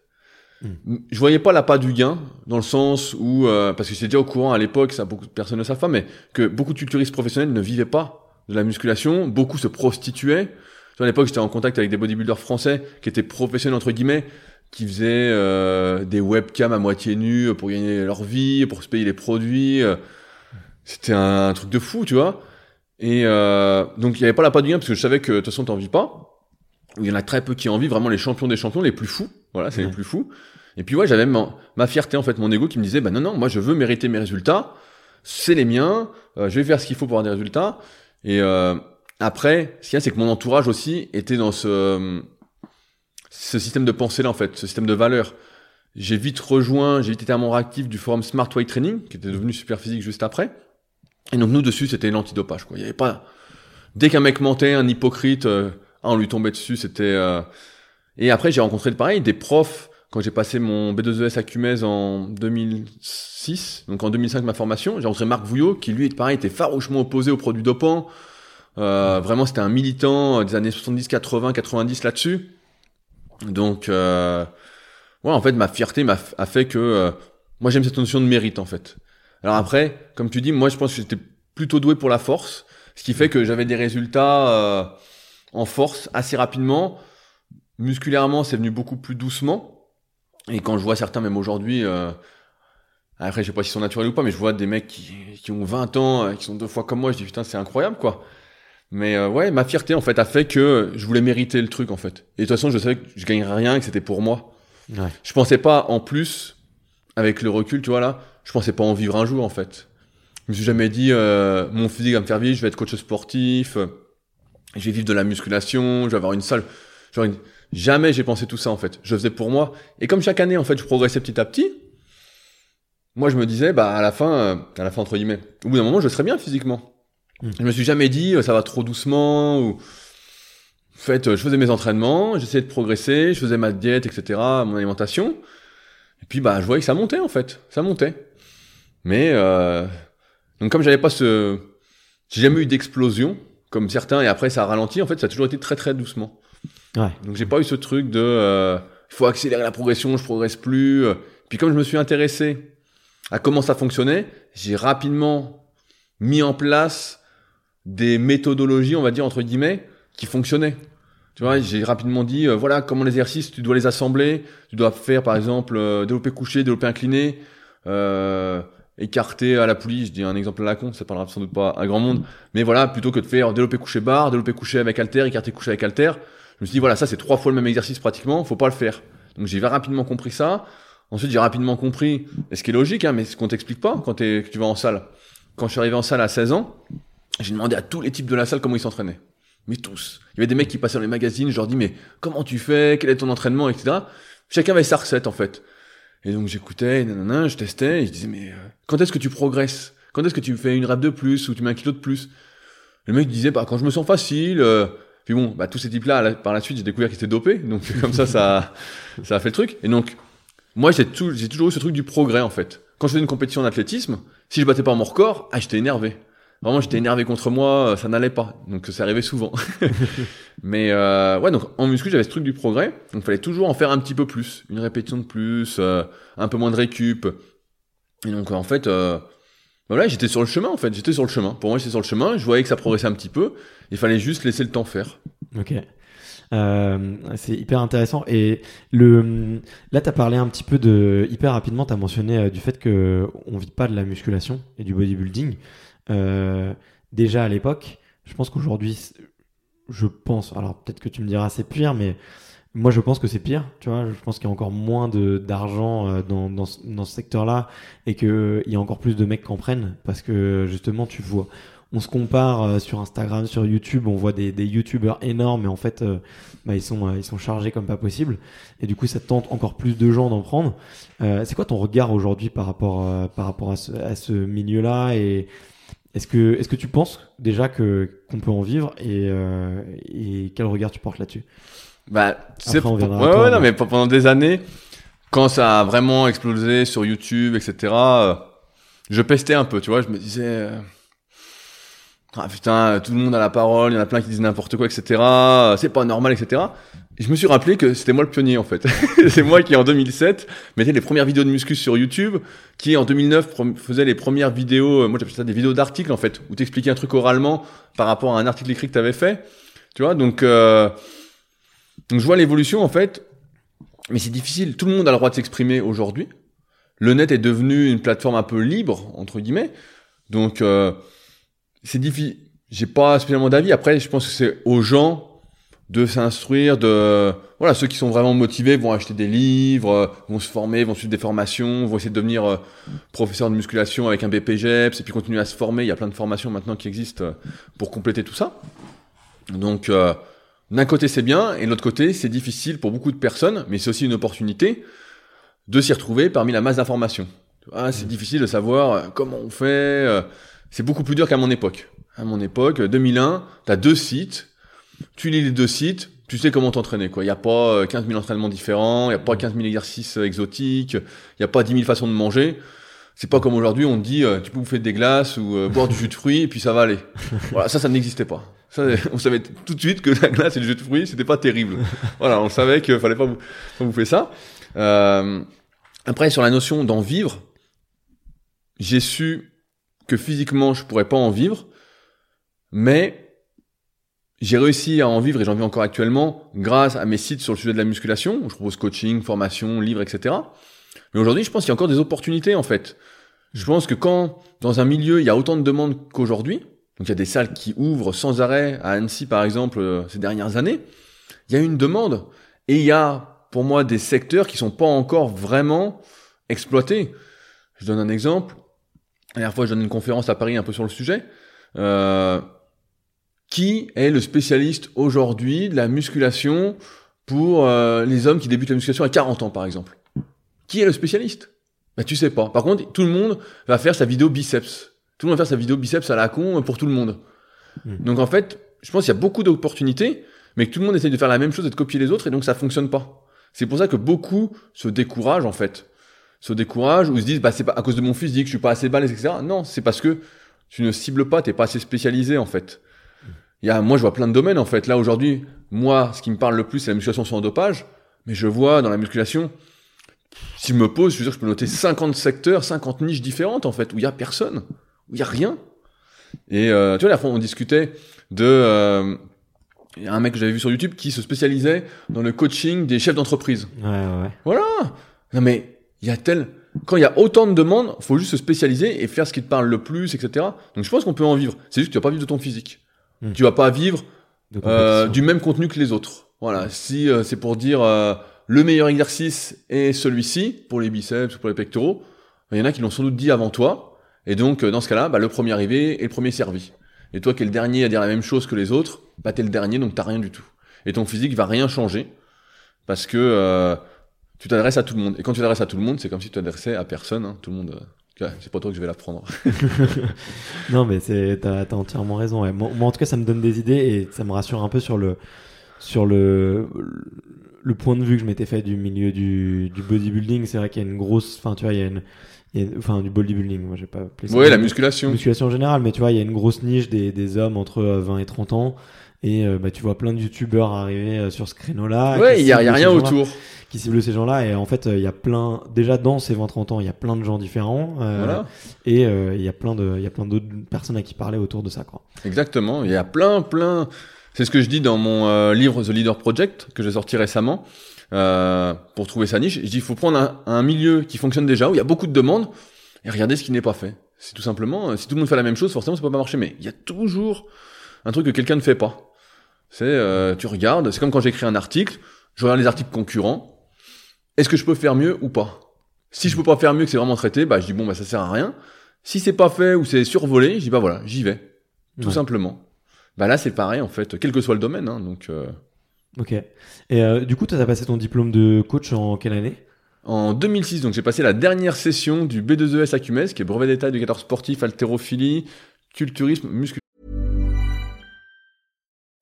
Je voyais pas la pas du gain dans le sens où euh, parce que j'étais déjà au courant à l'époque, ça beaucoup de personnes ne savent pas, mais que beaucoup de culturistes professionnels ne vivaient pas de la musculation, beaucoup se prostituaient. À l'époque, j'étais en contact avec des bodybuilders français qui étaient professionnels entre guillemets, qui faisaient euh, des webcams à moitié nus pour gagner leur vie, pour se payer les produits. euh. C'était un, truc de fou, tu vois. Et euh, donc il y avait pas la pas du gain parce que je savais que de toute façon t'en vis pas. Il y en a très peu qui en vivent, vraiment les champions des champions, les plus fous. Voilà, c'est Ouais. les plus fous. Et puis ouais, j'avais ma, ma fierté en fait, mon ego qui me disait bah non non, moi je veux mériter mes résultats, c'est les miens, euh, je vais faire ce qu'il faut pour avoir des résultats. Et euh, après, ce qu'il y a, c'est que mon entourage aussi était dans ce ce système de pensée là en fait, ce système de valeurs. J'ai vite rejoint, j'ai vite été un membre actif du forum Smart Weight Training, qui était devenu super physique juste après. Et donc nous dessus, c'était l'antidopage. Quoi. Il y avait pas. Dès qu'un mec mentait, un hypocrite, euh, on lui tombait dessus. C'était. euh, Et après, j'ai rencontré pareil des profs quand j'ai passé mon B2ES à Cumez en 2006, donc en 2005 ma formation. J'ai rencontré Marc Vouillot, qui lui, pareil, était farouchement opposé aux produits dopants. Euh, vraiment, c'était un militant euh, des années 70, 80, 90 là-dessus. Donc, euh, ouais, en fait, ma fierté m'a a fait que euh, moi j'aime cette notion de mérite en fait. Alors après, comme tu dis, moi je pense que j'étais plutôt doué pour la force, ce qui fait que j'avais des résultats euh, en force assez rapidement. Musculairement, c'est venu beaucoup plus doucement. Et quand je vois certains, même aujourd'hui, euh, après je sais pas s'ils sont naturels ou pas, mais je vois des mecs qui, qui ont 20 ans, qui sont deux fois comme moi, je dis putain c'est incroyable quoi. Mais euh, ouais, ma fierté en fait a fait que je voulais mériter le truc en fait. Et de toute façon, je savais que je gagnerais rien, que c'était pour moi. Ouais. Je pensais pas en plus, avec le recul, tu vois là, je pensais pas en vivre un jour en fait. Je me suis jamais dit, euh, mon physique va me faire vivre, je vais être coach sportif, euh, je vais vivre de la musculation, je vais avoir une salle. Genre, une- Jamais j'ai pensé tout ça en fait. Je faisais pour moi. Et comme chaque année en fait, je progressais petit à petit. Moi, je me disais, bah à la fin, euh, à la fin entre guillemets, au bout d'un moment, je serais bien physiquement. Mm. Je me suis jamais dit, euh, ça va trop doucement ou. En fait, euh, je faisais mes entraînements, j'essayais de progresser, je faisais ma diète, etc., mon alimentation. Et puis, bah, je voyais que ça montait, en fait. Ça montait. Mais, euh... donc, comme j'avais pas ce, j'ai jamais eu d'explosion, comme certains, et après, ça a ralenti, en fait, ça a toujours été très, très doucement. Ouais. Donc, j'ai pas eu ce truc de, euh, faut accélérer la progression, je progresse plus. euh. Puis, comme je me suis intéressé à comment ça fonctionnait, j'ai rapidement mis en place des méthodologies, on va dire, entre guillemets, qui fonctionnaient. Tu vois, j'ai rapidement dit, euh, voilà, comment les exercices, tu dois les assembler. Tu dois faire, par exemple, euh, développé couché, développé incliné, euh, écarté à la poulie. Je dis un exemple à la con, ça parlera sans doute pas à grand monde. Mais voilà, plutôt que de faire développé couché barre, développé couché avec halter, écarté couché avec halter, je me suis dit, voilà, ça c'est trois fois le même exercice pratiquement, faut pas le faire. Donc j'ai rapidement compris ça. Ensuite, j'ai rapidement compris, et ce qui est logique, hein, mais ce qu'on t'explique pas quand que tu vas en salle. Quand je suis arrivé en salle à 16 ans, j'ai demandé à tous les types de la salle comment ils s'entraînaient. Mais tous. Il y avait des mecs qui passaient dans les magazines, je leur dis, mais comment tu fais, quel est ton entraînement, etc. Chacun avait sa recette, en fait. Et donc j'écoutais, nanana, je testais, et je disais, mais euh, quand est-ce que tu progresses? Quand est-ce que tu fais une rep de plus ou tu mets un kilo de plus? Le mec disait, bah quand je me sens facile. euh, Puis bon, bah tous ces types-là, par la suite, j'ai découvert qu'ils étaient dopés, donc comme ça, ça, ça a fait le truc. Et donc, moi, j'ai toujours eu ce truc du progrès, en fait. Quand je faisais une compétition d'athlétisme, si je battais pas mon record, ah, j'étais énervé. Vraiment, j'étais énervé contre moi, euh, ça n'allait pas. Donc, ça arrivait souvent. Mais euh, ouais, donc en muscu, j'avais ce truc du progrès. Donc, fallait toujours en faire un petit peu plus. Une répétition de plus, euh, un peu moins de récup. Et donc, en fait, euh, voilà, j'étais sur le chemin, en fait. J'étais sur le chemin. Pour moi, j'étais sur le chemin. Je voyais que ça progressait un petit peu. Il fallait juste laisser le temps faire. Ok. Euh, c'est hyper intéressant. Et le, là, tu as parlé un petit peu de. Hyper rapidement, tu as mentionné euh, du fait qu'on ne vit pas de la musculation et du bodybuilding. Euh, déjà à l'époque, je pense qu'aujourd'hui, je pense, alors peut-être que tu me diras c'est pire, mais Moi, je pense que c'est pire, tu vois. Je pense qu'il y a encore moins de d'argent euh, dans, dans, dans ce secteur-là et qu'il y a encore plus de mecs qui en prennent parce que justement, tu vois, on se compare euh, sur Instagram, sur YouTube, on voit des, des YouTubeurs énormes, mais en fait, bah, ils sont ils sont chargés comme pas possible et du coup, ça tente encore plus de gens d'en prendre. Euh, c'est quoi ton regard aujourd'hui par rapport par rapport à ce, à ce milieu-là et est-ce que est-ce que tu penses déjà que qu'on peut en vivre et euh, et quel regard tu portes là-dessus? Bah, tu sais, Après, on ouais, toi, ouais, non, mais- mais pe- pendant des années, quand ça a vraiment explosé sur YouTube, etc., euh, je pestais un peu, tu vois, je me disais, euh, ah putain, tout le monde a la parole, il y en a plein qui disent n'importe quoi, etc., euh, c'est pas normal, etc. Je me suis rappelé que c'était moi le pionnier, en fait. c'est moi qui, en 2007, mettais les premières vidéos de muscu sur YouTube, qui, en 2009, prom- faisait les premières vidéos, euh, moi j'appelle ça des vidéos d'articles, en fait, où t'expliquais un truc oralement par rapport à un article écrit que t'avais fait, tu vois, donc... Euh, donc je vois l'évolution en fait, mais c'est difficile. Tout le monde a le droit de s'exprimer aujourd'hui. Le net est devenu une plateforme un peu libre entre guillemets, donc euh, c'est difficile. J'ai pas spécialement d'avis. Après, je pense que c'est aux gens de s'instruire. De voilà, ceux qui sont vraiment motivés vont acheter des livres, euh, vont se former, vont suivre des formations, vont essayer de devenir euh, professeur de musculation avec un BPGEPS et puis continuer à se former. Il y a plein de formations maintenant qui existent euh, pour compléter tout ça. Donc euh, d'un côté c'est bien, et de l'autre côté c'est difficile pour beaucoup de personnes, mais c'est aussi une opportunité de s'y retrouver parmi la masse d'informations. Ah, c'est difficile de savoir comment on fait. c'est beaucoup plus dur qu'à mon époque. À mon époque, euh, 2001, t'as deux sites, tu lis les deux sites, tu sais comment t'entraîner. quoi. Il n'y a pas euh, 15 000 entraînements différents, il n'y a pas 15 000 exercices euh, exotiques, il n'y a pas 10 000 façons de manger. C'est pas comme aujourd'hui, on te dit, euh, tu peux bouffer des glaces ou euh, boire du jus de fruits, et puis ça va aller. voilà, ça, ça n'existait pas. Ça, on savait tout de suite que la glace et le jus de fruits, c'était pas terrible. voilà, on savait qu'il fallait pas, pas bouffer ça. Euh, après, sur la notion d'en vivre, j'ai su que physiquement, je pourrais pas en vivre, mais j'ai réussi à en vivre et j'en vis encore actuellement grâce à mes sites sur le sujet de la musculation, où je propose coaching, formation, livres, etc. Mais aujourd'hui, je pense qu'il y a encore des opportunités, en fait. Je pense que quand, dans un milieu, il y a autant de demandes qu'aujourd'hui, donc il y a des salles qui ouvrent sans arrêt, à Annecy par exemple, euh, ces dernières années, il y a une demande. Et il y a, pour moi, des secteurs qui sont pas encore vraiment exploités. Je donne un exemple. La dernière fois, je donne une conférence à Paris un peu sur le sujet. Euh, qui est le spécialiste aujourd'hui de la musculation pour euh, les hommes qui débutent la musculation à 40 ans, par exemple Qui est le spécialiste? Bah, tu sais pas. Par contre, tout le monde va faire sa vidéo biceps. Tout le monde va faire sa vidéo biceps à la con pour tout le monde. Mm. Donc en fait, je pense qu'il y a beaucoup d'opportunités, mais que tout le monde essaye de faire la même chose et de copier les autres, et donc ça fonctionne pas. C'est pour ça que beaucoup se découragent en fait, se découragent ou se disent bah c'est pas à cause de mon physique, je suis pas assez balèze, etc. Non, c'est parce que tu ne cibles pas, t'es pas assez spécialisé en fait. Il y a, moi je vois plein de domaines en fait. Là aujourd'hui, moi ce qui me parle le plus c'est la musculation sans dopage, mais je vois dans la musculation, si je me pose, je veux dire, je peux noter 50 secteurs, 50 niches différentes en fait, où il y a personne, où il y a rien. Et euh, tu vois, la fois on discutait de euh, il y a un mec que j'avais vu sur YouTube qui se spécialisait dans le coaching des chefs d'entreprise. Ouais, ouais, ouais. Voilà. Non mais il y a tel quand il y a autant de demandes, faut juste se spécialiser et faire ce qui te parle le plus, etc. Donc je pense qu'on peut en vivre. C'est juste que tu vas pas vivre de ton physique. Hmm. Tu vas pas vivre euh, du même contenu que les autres. Voilà. Si euh, c'est pour dire euh, le meilleur exercice est celui-ci pour les biceps ou pour les pectoraux, il y en a qui l'ont sans doute dit avant toi. Et donc euh, dans ce cas-là, bah, le premier arrivé est le premier servi. Et toi qui es le dernier à dire la même chose que les autres, bah t'es le dernier donc t'as rien du tout. Et ton physique va rien changer parce que euh, tu t'adresses à tout le monde. Et quand tu t'adresses à tout le monde, c'est comme si tu t'adressais à personne. hein. Tout le monde. Euh, ouais, c'est pas toi que je vais l'apprendre. Non, mais c'est t'as t'as entièrement raison. ouais. Moi, moi, en tout cas, ça me donne des idées et ça me rassure un peu sur le sur le le point de vue que je m'étais fait du milieu du, du bodybuilding. C'est vrai qu'il y a une grosse, enfin, tu vois, il y a une, il y a une- enfin, du bodybuilding. Moi, j'ai pas appelé ça ouais, la musculation. musculation en général, mais tu vois, il y a une grosse niche des, des hommes entre euh, 20 et 30 ans. Et euh, bah, tu vois plein de youtubeurs arriver euh, sur ce créneau-là. Ouais, il y a, y a ciblent rien autour. qui cible ces gens-là et en fait euh, il y a plein déjà dans ces 20-30 ans il y a plein de gens différents Voilà. et il y a plein de il y a plein d'autres personnes à qui parler autour de ça quoi Exactement. Il y a plein, plein. C'est ce que je dis dans mon euh, livre The Leader Project que j'ai sorti récemment euh, pour trouver sa niche. Je dis il faut prendre un, un milieu qui fonctionne déjà où il y a beaucoup de demandes et regarder ce qui n'est pas fait. C'est tout simplement si tout le monde fait la même chose, forcément ça peut pas marcher. Mais il y a toujours un truc que quelqu'un ne fait pas. C'est euh, tu regardes. C'est comme quand j'écris un article. je regarde les articles concurrents. Est-ce que je peux faire mieux ou pas? Si je peux pas faire mieux, que c'est vraiment traité, bah je dis bon bah ça sert à rien. Si c'est pas fait ou c'est survolé, je dis bah voilà, j'y vais, tout Ouais. simplement. Bah là c'est pareil en fait, quel que soit le domaine. Hein, donc euh, Ok. Et euh, du coup, toi, t'as passé ton diplôme de coach en quelle année? En 2006, donc j'ai passé la dernière session du B2ES Acumes, qui est brevet d'état éducateur sportif, haltérophilie, culturisme, musculation.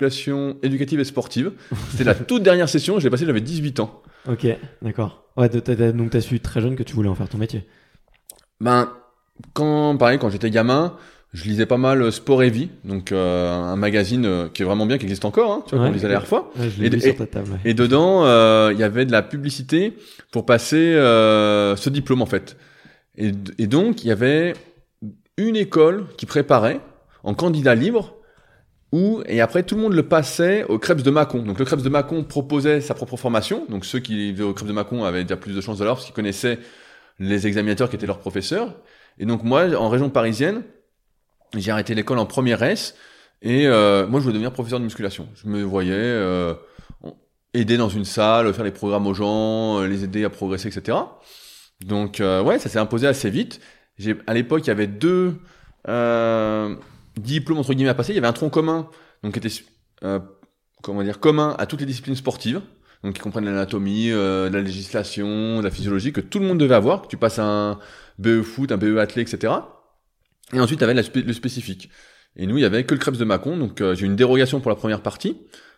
éducation éducative et sportive. C'était la toute dernière session, je l'ai passée, j'avais 18 ans. Ok, d'accord. Ouais, donc t'as su très jeune que tu voulais en faire ton métier. Ben, quand, pareil, quand j'étais gamin, je lisais pas mal euh, Sport et Vie, donc euh, un magazine euh, qui est vraiment bien, qui existe encore, hein, tu vois, Ouais, qu'on lisait la dernière fois. Ouais, je l'ai Et- vu et- sur ta table. ouais. Et dedans, euh, il y avait de la publicité pour passer ce diplôme en fait. Et, et donc, il y avait une école qui préparait en candidat libre, et après tout le monde le passait au Krebs de Mâcon. Donc le Krebs de Mâcon proposait sa propre formation, donc ceux qui vivaient au Krebs de Mâcon avaient déjà plus de chances de l'avoir parce qu'ils connaissaient les examinateurs qui étaient leurs professeurs. Et donc moi, en région parisienne, j'ai arrêté l'école en première S, et euh, moi je voulais devenir professeur de musculation. Je me voyais... Euh, aider dans une salle, faire les programmes aux gens, euh, les aider à progresser, etc. Donc ouais, ça s'est imposé assez vite. À l'époque, il y avait deux diplômes entre guillemets à passer. Il y avait un tronc commun, donc qui était euh, comment dire commun à toutes les disciplines sportives, donc qui comprennent l'anatomie, euh, la législation, la physiologie, que tout le monde devait avoir. Que tu passes un BE foot, un BE athlé, etc. Et ensuite, tu avais le spécifique. Et nous, il y avait que le Krebs de Mâcon, donc euh, j'ai eu une dérogation pour la première partie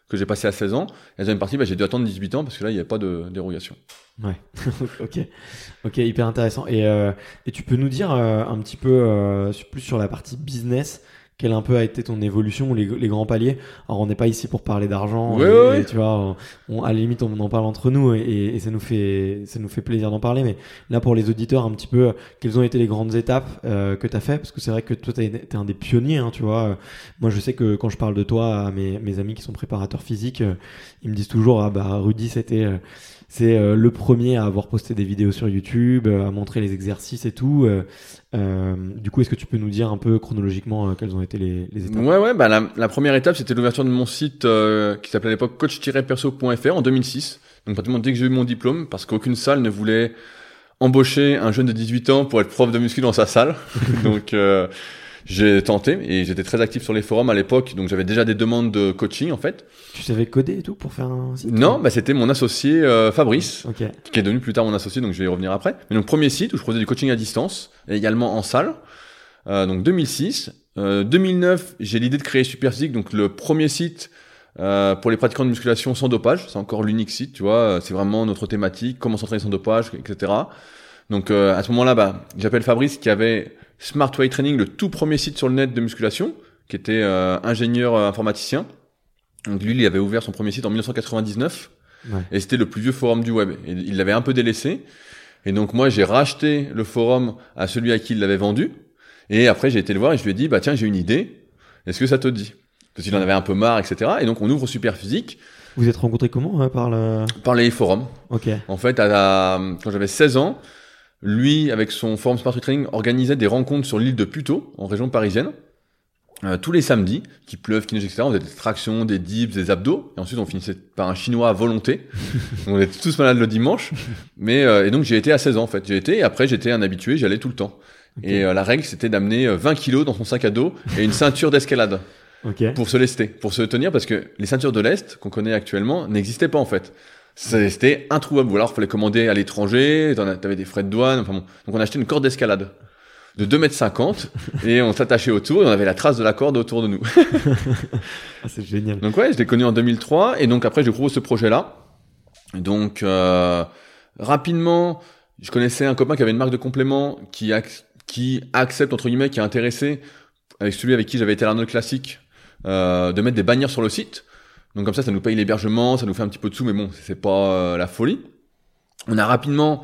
que j'ai passé à 16 ans. Et la deuxième partie, bah, j'ai dû attendre 18 ans parce que là, il n'y avait pas de dérogation. Ouais, ok, ok, hyper intéressant. Et, euh, et tu peux nous dire euh, un petit peu euh, plus sur la partie business, quelle un peu a été ton évolution, les, les grands paliers? Alors on n'est pas ici pour parler d'argent, Ouais, ouais, tu vois, on, à la limite on en parle entre nous et, et ça nous fait ça nous fait plaisir d'en parler. Mais là pour les auditeurs un petit peu, quelles ont été les grandes étapes euh, que tu as fait? Parce que c'est vrai que toi t'es es un des pionniers, hein, tu vois. Moi je sais que quand je parle de toi à mes, mes amis qui sont préparateurs physiques, euh, ils me disent toujours ah bah Rudy c'était euh, c'est euh, le premier à avoir posté des vidéos sur YouTube, euh, à montrer les exercices et tout. Euh, euh, du coup, est-ce que tu peux nous dire un peu chronologiquement quelles ont été les, les étapes? Ouais, ouais, bah, la, la première étape, c'était l'ouverture de mon site euh, qui s'appelait à l'époque coach-perso.fr en 2006. Donc, pratiquement dès que j'ai eu mon diplôme, parce qu'aucune salle ne voulait embaucher un jeune de 18 ans pour être prof de muscu dans sa salle. donc, euh, j'ai tenté et j'étais très actif sur les forums à l'époque. Donc, j'avais déjà des demandes de coaching, en fait. Tu savais coder et tout pour faire un site Non, bah, c'était mon associé euh, Fabrice. Ok. qui est devenu plus tard mon associé, donc je vais y revenir après. Mais donc premier site où je faisais du coaching à distance, et également en salle. Euh, donc 2006. Euh, 2009, j'ai l'idée de créer Superphysique, donc le premier site euh, pour les pratiquants de musculation sans dopage. C'est encore l'unique site, tu vois. euh, C'est vraiment notre thématique, comment s'entraîner sans dopage, etc. Donc euh, à ce moment-là, bah, j'appelle Fabrice qui avait Smart Weight Training, le tout premier site sur le net de musculation, qui était euh, ingénieur euh, informaticien. Donc lui, il avait ouvert son premier site en 1999. Ouais. Et c'était le plus vieux forum du web. Et il l'avait un peu délaissé. Et donc moi, j'ai racheté le forum à celui à qui il l'avait vendu. Et après, j'ai été le voir et je lui ai dit, bah tiens, j'ai une idée. Est-ce que ça te dit? Parce qu'il en avait un peu marre, etc. Et donc on ouvre Superphysique Vous êtes rencontrés comment euh, par le par les forums. Ok. En fait, à la- quand j'avais 16 ans, lui, avec son forum Smart Training, organisait des rencontres sur l'île de Puteaux, en région parisienne, euh, tous les samedis, qui pleuve, qui neige, etc. On faisait des tractions, des dips, des abdos, et ensuite on finissait par un chinois à volonté. On était tous malades le dimanche. Mais euh, et donc j'ai été à 16 ans en fait. J'ai été, et après j'étais un habitué, j'y allais tout le temps. Et euh, la règle, c'était d'amener euh, 20 kilos dans son sac à dos et une ceinture d'escalade Ok. pour se lester, pour se tenir, parce que les ceintures de lest qu'on connaît actuellement n'existaient pas en fait. C'était introuvable. Ou alors, il fallait commander à l'étranger, t'avais des frais de douane, enfin bon. Donc, on a acheté une corde d'escalade de 2 mètres 50 et on s'attachait autour et on avait la trace de la corde autour de nous. Ah, c'est génial. Donc ouais, je l'ai connu en 2003 et donc après j'ai gros ce projet-là. Donc euh, rapidement, je connaissais un copain qui avait une marque de compléments qui ac- qui accepte entre guillemets, qui est intéressé avec celui avec qui j'avais été à l'Arnold Classique euh, de mettre des bannières sur le site. Donc comme ça, ça nous paye l'hébergement, ça nous fait un petit peu de sous, mais bon, c'est pas euh, la folie. On a rapidement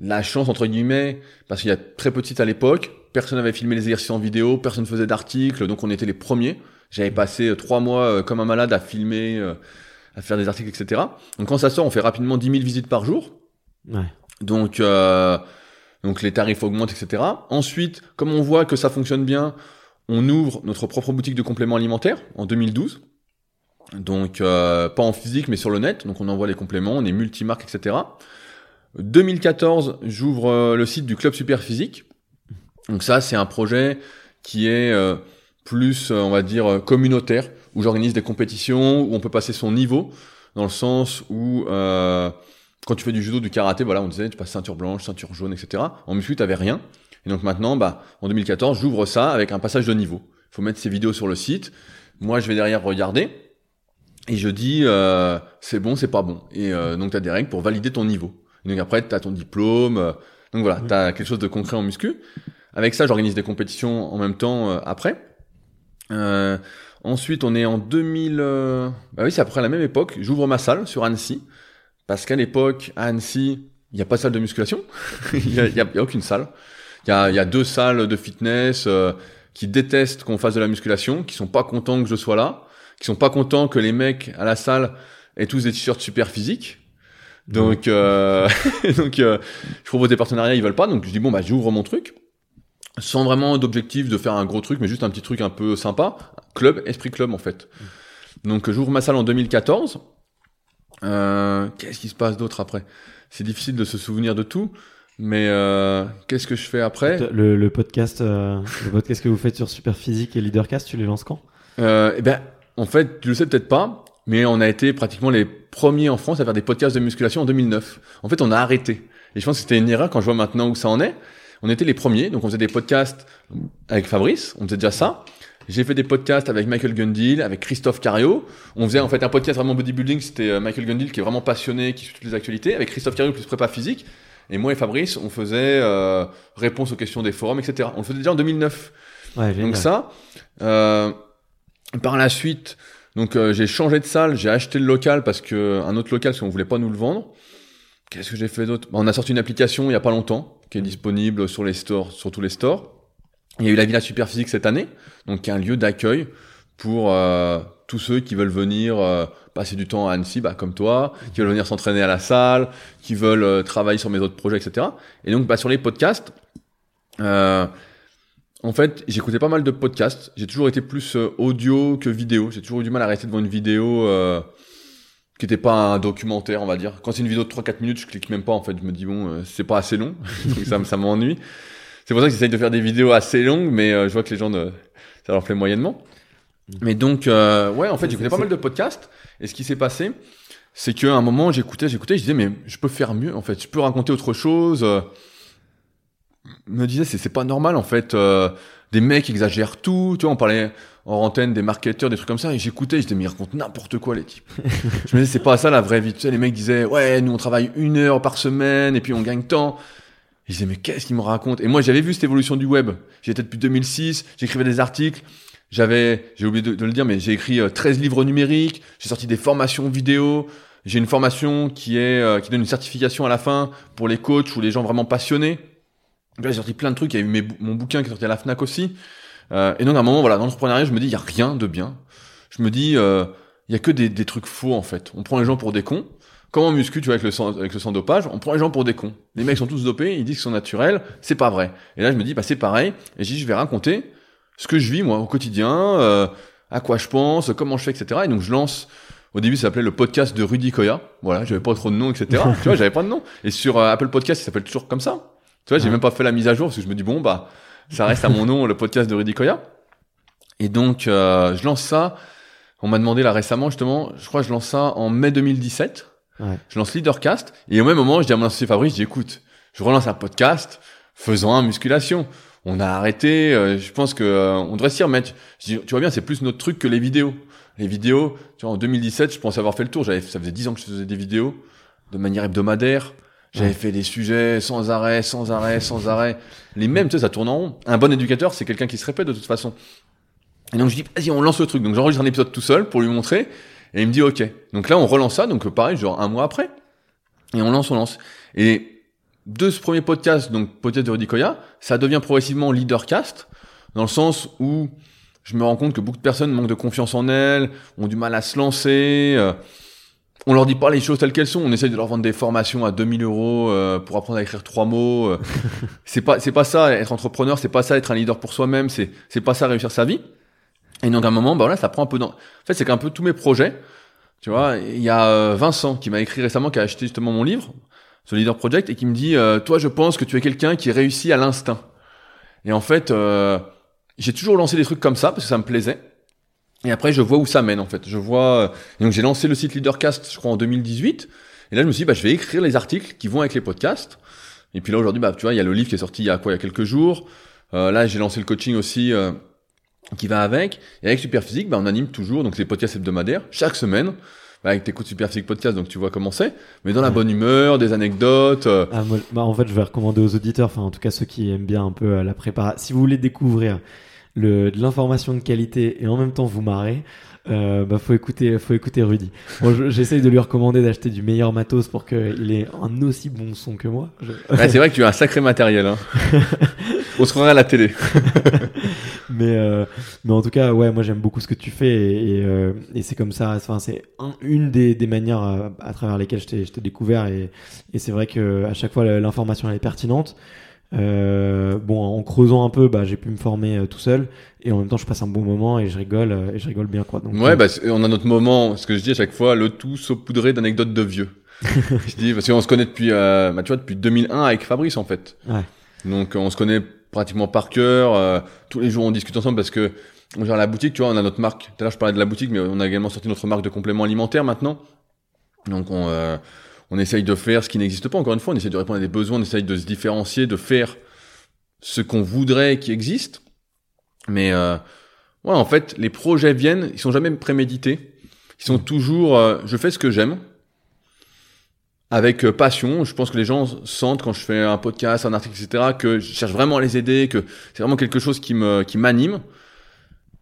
la chance entre guillemets, parce qu'il y a très petit à l'époque, personne n'avait filmé les exercices en vidéo, personne faisait d'articles, donc on était les premiers. J'avais passé euh, trois mois euh, comme un malade à filmer, euh, à faire des articles, etc. Donc quand ça sort, on fait rapidement 10 000 visites par jour. Ouais. Donc, euh, donc les tarifs augmentent, etc. Ensuite, comme on voit que ça fonctionne bien, on ouvre notre propre boutique de compléments alimentaires en 2012. Donc euh, pas en physique mais sur le net. Donc on envoie les compléments, on est multimarque, etc. 2014, j'ouvre euh, le site du club Super Physique. Donc ça, c'est un projet qui est euh, plus, euh, on va dire, euh, communautaire, où j'organise des compétitions, où on peut passer son niveau, dans le sens où euh, quand tu fais du judo, du karaté, voilà, on disait tu passes ceinture blanche, ceinture jaune, etc. En muscu, t'avais rien. Et donc maintenant, bah, en 2014, j'ouvre ça avec un passage de niveau. Il faut mettre ces vidéos sur le site. Moi, je vais derrière regarder. Et je dis, euh, c'est bon, c'est pas bon. Et euh, donc, tu as des règles pour valider ton niveau. Et donc après, tu as ton diplôme. euh, donc voilà, tu as quelque chose de concret en muscu. Avec ça, j'organise des compétitions en même temps euh, après. Euh, ensuite, on est en 2000... euh, Bah oui, c'est à peu près à la même époque. J'ouvre ma salle sur Annecy. Parce qu'à l'époque, à Annecy, il n'y a pas de salle de musculation. Il a, y a- il y a aucune salle. Il y a, y a deux salles de fitness euh, qui détestent qu'on fasse de la musculation, qui sont pas contents que je sois là, qui sont pas contents que les mecs à la salle aient tous des t-shirts super physiques. Donc, euh, donc euh, je propose des partenariats, ils veulent pas. Donc je dis bon bah j'ouvre mon truc, sans vraiment d'objectif de faire un gros truc, mais juste un petit truc un peu sympa. Club, esprit club en fait. Donc j'ouvre ma salle en 2014. Euh, qu'est-ce qui se passe d'autre après? C'est difficile de se souvenir de tout, mais euh, qu'est-ce que je fais après? Le, le podcast, euh, le podcast que vous faites sur Superphysique et Leadercast, tu les lances quand? Euh, eh ben, en fait, tu le sais peut-être pas, mais on a été pratiquement les premiers en France à faire des podcasts de musculation en 2009. En fait, on a arrêté. Et je pense que c'était une erreur quand je vois maintenant où ça en est. On était les premiers, donc on faisait des podcasts avec Fabrice, on faisait déjà ça. J'ai fait des podcasts avec Michael Gundil, avec Christophe Cario. On faisait en fait un podcast vraiment bodybuilding, c'était euh, Michael Gundil qui est vraiment passionné, qui suit toutes les actualités, avec Christophe Cario plus prépa physique. Et moi et Fabrice, on faisait euh, réponse aux questions des forums, etc. On le faisait déjà en 2009. Ouais. Donc ça, euh, par la suite, donc euh, j'ai changé de salle, j'ai acheté le local parce que un autre local parce qu'on voulait pas nous le vendre. Qu'est-ce que j'ai fait d'autre? Bah, On a sorti une application il y a pas longtemps qui est disponible sur les stores, sur tous les stores. Il y a eu la Villa Superphysique cette année, donc qui est un lieu d'accueil pour euh, tous ceux qui veulent venir euh, passer du temps à Annecy, bah, comme toi, qui veulent venir s'entraîner à la salle, qui veulent euh, travailler sur mes autres projets, etc. Et donc bah, sur les podcasts, euh, en fait, j'écoutais pas mal de podcasts. J'ai toujours été plus euh, audio que vidéo. J'ai toujours eu du mal à rester devant une vidéo euh, qui n'était pas un documentaire, on va dire. Quand c'est une vidéo de 3-4 minutes, je clique même pas. En fait, je me dis bon, euh, c'est pas assez long, donc ça, me- ça m'ennuie. C'est pour ça que j'essaye de faire des vidéos assez longues, mais euh, je vois que les gens, ne, ça leur plaît moyennement. Mais donc, euh, ouais, en fait, j'écoutais pas mal de podcasts. Et ce qui s'est passé, c'est qu'à un moment, j'écoutais, j'écoutais, je disais, mais je peux faire mieux, en fait. Je peux raconter autre chose. Euh, me disais c'est c'est pas normal en fait euh, des mecs exagèrent tout tu vois on parlait en antenne des marketeurs des trucs comme ça et j'écoutais je ils racontent n'importe quoi les types. Je me disais c'est pas ça la vraie vie tu sais les mecs disaient ouais nous on travaille une heure par semaine et puis on gagne tant. Et je disais mais qu'est-ce qu'ils me racontent? Et moi j'avais vu cette évolution du web. J'étais depuis 2006 j'écrivais des articles j'avais j'ai oublié de, de le dire mais j'ai écrit euh, 13 livres numériques j'ai sorti des formations vidéo j'ai une formation qui est euh, qui donne une certification à la fin pour les coachs ou les gens vraiment passionnés j'ai sorti plein de trucs. Il y a eu mes mon bouquin qui est sorti à la Fnac aussi. Euh, et donc, à un moment, voilà, dans l'entrepreneuriat, je me dis, il y a rien de bien. Je me dis, euh, il y a que des, des trucs faux, en fait. On prend les gens pour des cons. Comme en muscu, tu vois, avec le sang, avec le sang dopage, on prend les gens pour des cons. Les mecs sont tous dopés, ils disent qu'ils sont naturels. C'est pas vrai. Et là, je me dis, bah, c'est pareil. Et je dis, je vais raconter ce que je vis, moi, au quotidien, euh, à quoi je pense, comment je fais, etc. Et donc, je lance, au début, ça s'appelait le podcast de Rudy Koya. Voilà, j'avais pas trop de nom, etc. tu vois, j'avais pas de nom. Et sur euh, Apple Podcast, il s'appelle toujours comme ça. Tu vois, j'ai Ouais. même pas fait la mise à jour parce que je me dis bon bah ça reste à mon nom le podcast de Rudy Koya. Et donc euh, je lance ça. On m'a demandé là récemment justement, je crois que je lance ça en mai 2017. Ouais. Je lance Leadercast et au même moment je dis à mon associé Fabrice, je dis écoute, je relance un podcast, faisons un musculation. On a arrêté, euh, je pense que euh, on devrait s'y remettre. Je dis, tu vois bien, c'est plus notre truc que les vidéos. Les vidéos, tu vois, en 2017, je pensais avoir fait le tour. J'avais, ça faisait 10 ans que je faisais des vidéos de manière hebdomadaire. J'avais Ouais. fait des sujets sans arrêt, sans arrêt, sans arrêt. Les mêmes, tu sais, ça tourne en rond. Un bon éducateur, c'est quelqu'un qui se répète de toute façon. Et donc je dis, vas-y, on lance le truc. Donc j'enregistre un épisode tout seul pour lui montrer. Et il me dit ok. Donc là, on relance ça, donc pareil, genre un mois après. Et on lance, on lance. Et de ce premier podcast, donc podcast de Rudy Koya, ça devient progressivement Leadercast, dans le sens où je me rends compte que beaucoup de personnes manquent de confiance en elles, ont du mal à se lancer. euh, on leur dit pas les choses telles qu'elles sont. On essaye de leur vendre des formations à 2000 euros euh, pour apprendre à écrire trois mots. euh. c'est pas, c'est pas ça être entrepreneur. C'est pas ça être un leader pour soi-même. C'est, c'est pas ça réussir sa vie. Et donc à un moment, bah voilà, ça prend un peu. Dans... En fait, c'est qu'un peu tous mes projets. Tu vois, il y a euh, Vincent qui m'a écrit récemment, qui a acheté justement mon livre, ce Leader Project, et qui me dit, euh, toi, je pense que tu es quelqu'un qui réussit à l'instinct. Et en fait, euh, j'ai toujours lancé des trucs comme ça parce que ça me plaisait. Et après, je vois où ça mène en fait. Je vois. euh, Et donc j'ai lancé le site Leadercast, je crois en 2018. Et là, je me suis dit, bah, je vais écrire les articles qui vont avec les podcasts. Et puis là, aujourd'hui, bah, tu vois, il y a le livre qui est sorti il y a quoi, il y a quelques jours. Euh, là, j'ai lancé le coaching aussi euh, qui va avec. Et avec Superphysique, bah, on anime toujours donc les podcasts hebdomadaires chaque semaine. Bah, avec t'écoutes Superphysique podcast, donc tu vois comment c'est. Mais dans la bonne humeur, des anecdotes. euh, Ah, moi, bah, en fait, je vais recommander aux auditeurs, enfin en tout cas ceux qui aiment bien un peu euh, la préparation. Si vous voulez découvrir le, de l'information de qualité et en même temps vous marrer, euh, bah faut écouter, faut écouter Rudy. Bon, je- j'essaye de lui recommander d'acheter du meilleur matos pour qu'il ait un aussi bon son que moi. Je- Ouais, c'est vrai que tu as un sacré matériel. Hein. On se croirait à la télé. mais euh, mais en tout cas, ouais, moi j'aime beaucoup ce que tu fais et, et, euh, et c'est comme ça. Enfin, c'est un- une des, des manières euh, à, travers lesquelles je t'ai je t'ai découvert et, et c'est vrai que à chaque fois l'information elle est pertinente. Euh, bon, en creusant un peu, bah, j'ai pu me former euh, tout seul et en même temps je passe un bon moment et je rigole euh, et je rigole bien quoi. Donc, Ouais, bah, on a notre moment, ce que je dis à chaque fois, le tout saupoudré d'anecdotes de vieux. je dis, parce qu'on se connaît depuis, bah, tu vois, depuis 2001 avec Fabrice, en fait. Ouais. Donc, on se connaît pratiquement par cœur. tous les jours, on discute ensemble parce que, on gère la boutique, tu vois, on a notre marque. Tout à l'heure, je parlais de la boutique, mais on a également sorti notre marque de compléments alimentaires maintenant. Donc, on, euh, on essaye de faire ce qui n'existe pas. Encore une fois, on essaye de répondre à des besoins, on essaye de se différencier, de faire ce qu'on voudrait qui existe. Mais, euh, Ouais, en fait, les projets viennent, ils sont jamais prémédités. Ils sont toujours, euh, je fais ce que j'aime, avec euh, passion. Je pense que les gens sentent quand je fais un podcast, un article, etc., que je cherche vraiment à les aider, que c'est vraiment quelque chose qui me, qui m'anime.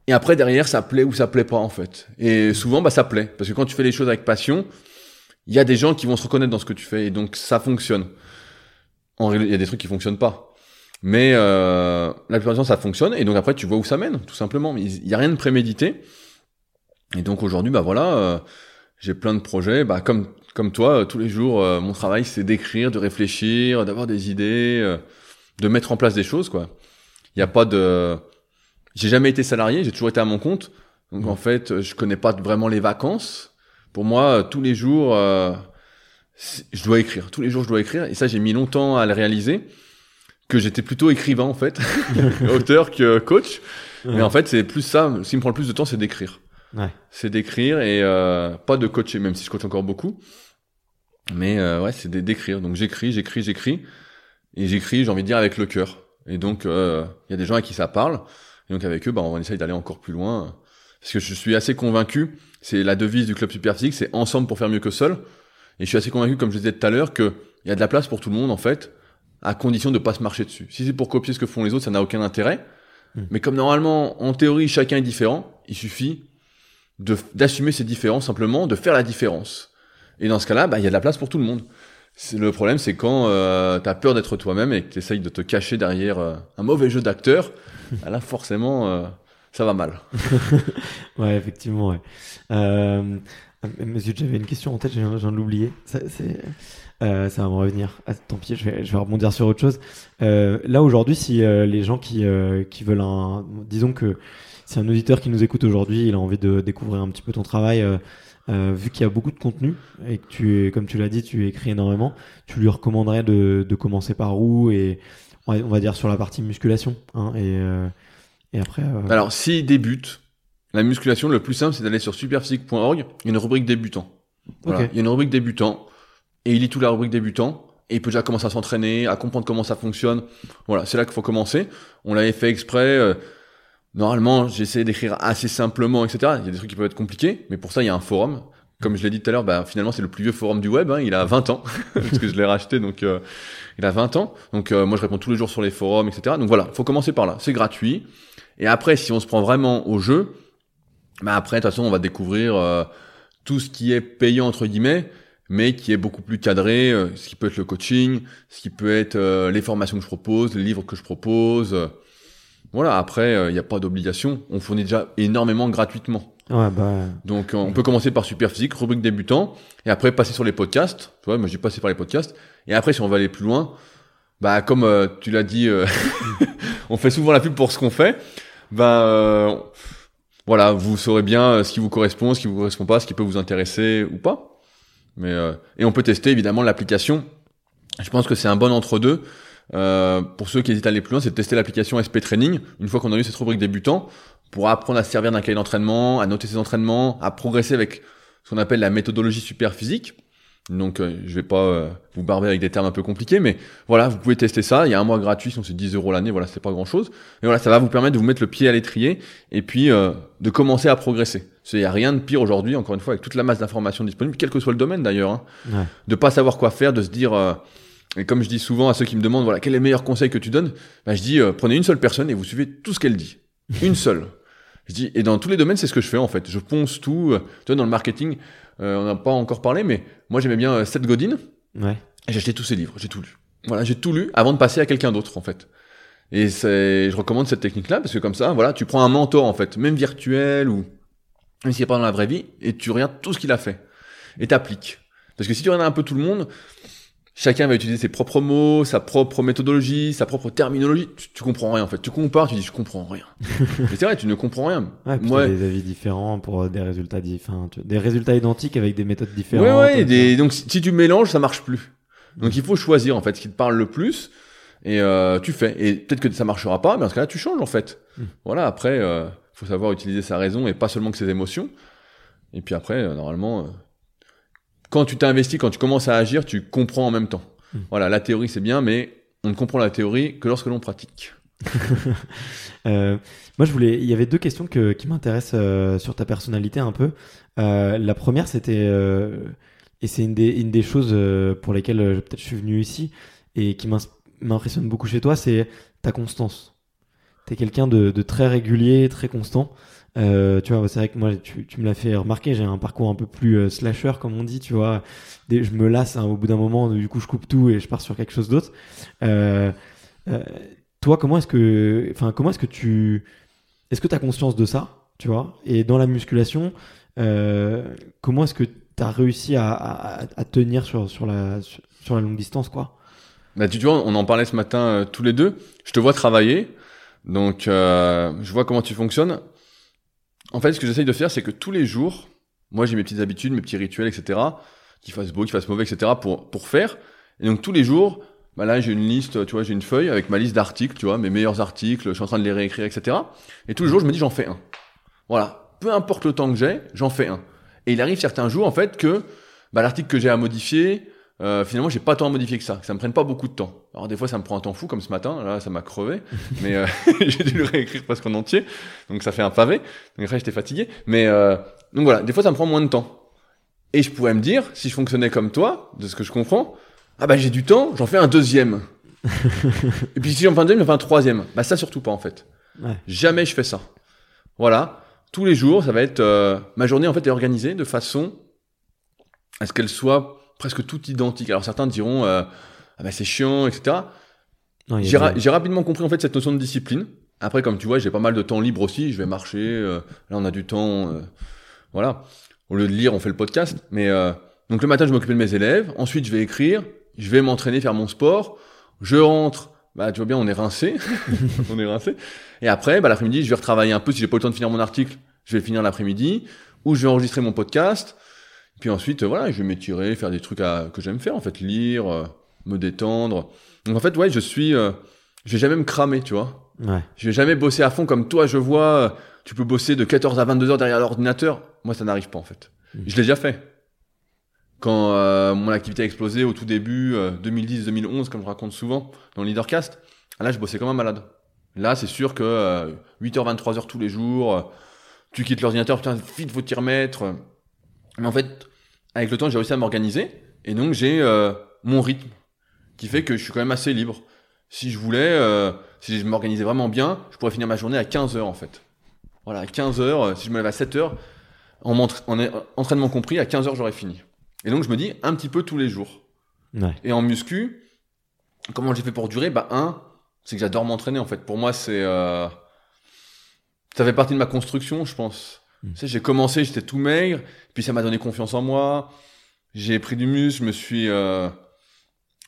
Et après, derrière, ça plaît ou ça plaît pas, en fait. Et souvent, bah, ça plaît. Parce que quand tu fais les choses avec passion, il y a des gens qui vont se reconnaître dans ce que tu fais, et donc ça fonctionne. En il y a des trucs qui fonctionnent pas. Mais euh, la plupart du temps, ça fonctionne. Et donc après, tu vois où ça mène, tout simplement. Il n'y a rien de prémédité. Et donc aujourd'hui, bah voilà, euh, j'ai plein de projets. Bah comme comme toi, euh, tous les jours, euh, mon travail, c'est d'écrire, de réfléchir, d'avoir des idées, euh, de mettre en place des choses, quoi. Il n'y a pas de... J'ai jamais été salarié, j'ai toujours été à mon compte. Donc en fait, je connais pas vraiment les vacances. Pour moi, euh, tous les jours, euh, je dois écrire. Tous les jours, je dois écrire. Et ça, j'ai mis longtemps à le réaliser que j'étais plutôt écrivain en fait, auteur que coach. Mais en fait, c'est plus ça. Ce qui me prend le plus de temps, c'est d'écrire. Ouais. C'est d'écrire et euh, pas de coacher, même si je coach encore beaucoup. Mais euh, ouais, c'est d'é- d'écrire. Donc j'écris, j'écris, j'écris. Et j'écris, j'ai envie de dire, avec le cœur. Et donc, euh, il y a des gens à qui ça parle. Et donc avec eux, bah, on essaye d'aller encore plus loin. Parce que je suis assez convaincu, c'est la devise du club Superphysique, c'est ensemble pour faire mieux que seul. Et je suis assez convaincu, comme je disais tout à l'heure, qu'il y a de la place pour tout le monde, en fait, à condition de pas se marcher dessus. Si c'est pour copier ce que font les autres, ça n'a aucun intérêt. Mm. Mais comme normalement, en théorie, chacun est différent, il suffit d'assumer ses différences simplement, de faire la différence. Et dans ce cas-là, bah, il y a de la place pour tout le monde. Le problème, c'est quand euh, tu as peur d'être toi-même et que tu essayes de te cacher derrière euh, un mauvais jeu d'acteur, bah là forcément, euh, ça va mal. Ouais, effectivement, ouais. Euh, monsieur, j'avais une question en tête, je viens, de l'oublier. Ça, euh, ça va me revenir. Ah, tant pis, je vais, rebondir sur autre chose. Euh, là, aujourd'hui, si euh, les gens qui, euh, qui veulent un... Disons que c'est un auditeur qui nous écoute aujourd'hui, il a envie de découvrir un petit peu ton travail, euh, euh, vu qu'il y a beaucoup de contenu et que tu, es- comme tu l'as dit, tu écris énormément, tu lui recommanderais de, de commencer par où et on va dire sur la partie musculation. Hein, et, euh, et après... euh, Alors, s'il débute, la musculation, le plus simple, c'est d'aller sur superphysique.org, il y a une rubrique débutant. Voilà. Ok. Il y a une rubrique débutant, et il lit toute la rubrique débutant, et il peut déjà commencer à s'entraîner, à comprendre comment ça fonctionne. Voilà, c'est là qu'il faut commencer. On l'avait fait exprès. euh, normalement, j'essaie d'écrire assez simplement, etc. Il y a des trucs qui peuvent être compliqués, mais pour ça, il y a un forum. Comme je l'ai dit tout à l'heure, bah, finalement, c'est le plus vieux forum du web. hein, il a 20 ans, parce que je l'ai racheté, donc euh, il a 20 ans. Donc euh, moi, je réponds tous les jours sur les forums, etc. Donc voilà, faut commencer par là. C'est gratuit. Et après, si on se prend vraiment au jeu, bah après, de toute façon, on va découvrir euh, tout ce qui est payant entre guillemets, mais qui est beaucoup plus cadré, euh, ce qui peut être le coaching, ce qui peut être euh, les formations que je propose, les livres que je propose. euh. voilà, après, il n'y a pas d'obligation. On fournit déjà énormément gratuitement. Ouais, bah. Donc on peut commencer par Superphysique, rubrique débutant, et après passer sur les podcasts. Tu vois, moi j'ai passé par les podcasts. Et après, si on va aller plus loin, bah comme euh, tu l'as dit, euh, on fait souvent la pub pour ce qu'on fait. Bah euh, voilà, vous saurez bien euh, ce qui vous correspond, ce qui vous correspond pas, ce qui peut vous intéresser ou pas. Mais euh, et on peut tester évidemment l'application. Je pense que c'est un bon entre-deux. Pour ceux qui hésitent à aller plus loin, c'est de tester l'application SP Training. Une fois qu'on a eu cette rubrique débutant, pour apprendre à se servir d'un cahier d'entraînement, à noter ses entraînements, à progresser avec ce qu'on appelle la méthodologie super physique. Donc euh, je vais pas euh, vous barber avec des termes un peu compliqués, mais voilà, vous pouvez tester ça. Il y a un mois gratuit, sinon c'est 10 euros l'année. Voilà, c'est pas grand chose. Et voilà, ça va vous permettre de vous mettre le pied à l'étrier et puis euh, de commencer à progresser. Il y a rien de pire aujourd'hui, encore une fois, avec toute la masse d'informations disponibles, quel que soit le domaine d'ailleurs, hein, Ouais. de pas savoir quoi faire, de se dire. euh, et comme je dis souvent à ceux qui me demandent, voilà, quel est le meilleur conseil que tu donnes bah, Je dis, euh, prenez une seule personne et vous suivez tout ce qu'elle dit. Une seule. Je dis, et dans tous les domaines, c'est ce que je fais en fait. Je ponce tout. euh, tu vois, dans le marketing, on n'a pas encore parlé, mais moi j'aimais bien euh, Seth Godin. Ouais. Et j'ai acheté tous ses livres, j'ai tout lu. Voilà, j'ai tout lu avant de passer à quelqu'un d'autre en fait. Et c'est, je recommande cette technique-là parce que comme ça, voilà, tu prends un mentor en fait, même virtuel ou même s'il n'est pas dans la vraie vie, et tu regardes tout ce qu'il a fait et t'appliques. Parce que si tu regardes un peu tout le monde, chacun va utiliser ses propres mots, sa propre méthodologie, sa propre terminologie. Tu, tu comprends rien en fait. Tu compares, tu dis je comprends rien. Mais c'est vrai, tu ne comprends rien. Ouais, Moi- des avis différents pour euh, des résultats différents. Des résultats identiques avec des méthodes différentes. Ouais, ouais, euh, des- donc si, tu mélanges, ça marche plus. Donc il faut choisir en fait ce qui te parle le plus et euh, tu fais. Et peut-être que ça marchera pas, mais dans ce cas-là, tu changes en fait. Mm. Voilà, après, euh, faut savoir utiliser sa raison et pas seulement que ses émotions. Et puis après, euh, normalement, euh, quand tu t'investis, quand tu commences à agir, tu comprends en même temps. Mm. Voilà, la théorie c'est bien, mais on ne comprend la théorie que lorsque l'on pratique. Euh, moi, je voulais. Il y avait deux questions que, qui m'intéressent euh, sur ta personnalité un peu. Euh, la première, c'était et c'est une des, une des choses pour lesquelles peut-être je suis venu ici et qui m'impressionne beaucoup chez toi, c'est ta constance. T'es quelqu'un de, de très régulier, très constant. Euh, tu vois, c'est vrai que moi, tu, me l'as fait remarquer, j'ai un parcours un peu plus euh, slasher, comme on dit, tu vois. Je me lasse hein, au bout d'un moment, du coup, je coupe tout et je pars sur quelque chose d'autre. Euh, toi, comment est-ce que, enfin, comment est-ce que tu, est-ce que tu as conscience de ça, tu vois? Et dans la musculation, comment est-ce que tu as réussi à, tenir sur, sur, la, sur, la longue distance, quoi? Bah, tu vois, on en parlait ce matin tous les deux. Je te vois travailler, donc je vois comment tu fonctionnes. En fait, ce que j'essaye de faire, c'est que tous les jours, moi j'ai mes petites habitudes, mes petits rituels, etc. Qu'il fasse beau, qu'il fasse mauvais, etc. pour pour faire. Et donc tous les jours, bah là j'ai une liste, tu vois, j'ai une feuille avec ma liste d'articles, tu vois, mes meilleurs articles. Je suis en train de les réécrire, etc. Et tous les jours, je me dis j'en fais un. Voilà, peu importe le temps que j'ai, j'en fais un. Et il arrive certains jours en fait que bah, l'article que j'ai à modifier, euh, finalement, j'ai pas tant à modifier que ça, que ça me prenne pas beaucoup de temps. Alors des fois, ça me prend un temps fou, comme ce matin, là, ça m'a crevé, mais euh, j'ai dû le réécrire presque en entier, donc ça fait un pavé. Donc après, j'étais fatigué, mais euh, donc voilà, des fois, ça me prend moins de temps. Et je pourrais me dire, si je fonctionnais comme toi, de ce que je comprends, ah bah j'ai du temps, j'en fais un deuxième. Et puis si j'en fais un deuxième, j'en fais un troisième. Bah ça surtout pas en fait. Ouais. Jamais je fais ça. Voilà, tous les jours, ça va être euh, ma journée en fait est organisée de façon à ce qu'elle soit presque toute identique. Alors certains diront euh, ah bah c'est chiant, etc. J'ai ra- rapidement compris en fait cette notion de discipline. Après, comme tu vois, j'ai pas mal de temps libre aussi. Je vais marcher. euh, là, on a du temps. euh, voilà. Au lieu de lire, on fait le podcast. Mais euh, donc le matin, je m'occupe de mes élèves. Ensuite, je vais écrire. Je vais m'entraîner, faire mon sport. Je rentre. Bah, tu vois bien, on est rincé. on est rincé. Et après, bah, l'après-midi, je vais retravailler un peu. Si j'ai pas le temps de finir mon article, je vais le finir l'après-midi. Ou je vais enregistrer mon podcast. Puis ensuite, euh, voilà, je vais m'étirer, faire des trucs à- que j'aime faire, en fait, lire, euh, me détendre. Donc en fait, ouais, je suis, euh, je vais jamais me cramer, tu vois. Ouais. Je vais jamais bosser à fond comme toi, je vois. euh, Tu peux bosser de 14 à 22 heures derrière l'ordinateur. Moi, ça n'arrive pas en fait. Mhm. Je l'ai déjà fait. Quand euh, mon activité a explosé au tout début, euh, 2010-2011, comme je raconte souvent dans le Leadercast, là, je bossais comme un malade. Là, c'est sûr que euh, 8h, 23h tous les jours, euh, tu quittes l'ordinateur, putain, vite, faut t'y remettre. Mais en fait, avec le temps, j'ai réussi à m'organiser. Et donc, j'ai euh, mon rythme qui fait que je suis quand même assez libre. Si je voulais, euh, si je m'organisais vraiment bien, je pourrais finir ma journée à 15 heures en fait. Voilà, à 15 heures, euh, si je me lève à 7 heures, en, entraînement compris, à 15h, j'aurais fini. Et donc, je me dis un petit peu tous les jours. Ouais. Et en muscu, comment j'ai fait pour durer? Bah, un, c'est que j'adore m'entraîner, en fait. Pour moi, c'est. euh, Ça fait partie de ma construction, je pense. Mm. Tu sais, j'ai commencé, j'étais tout maigre, puis ça m'a donné confiance en moi. J'ai pris du muscle, je me suis. euh,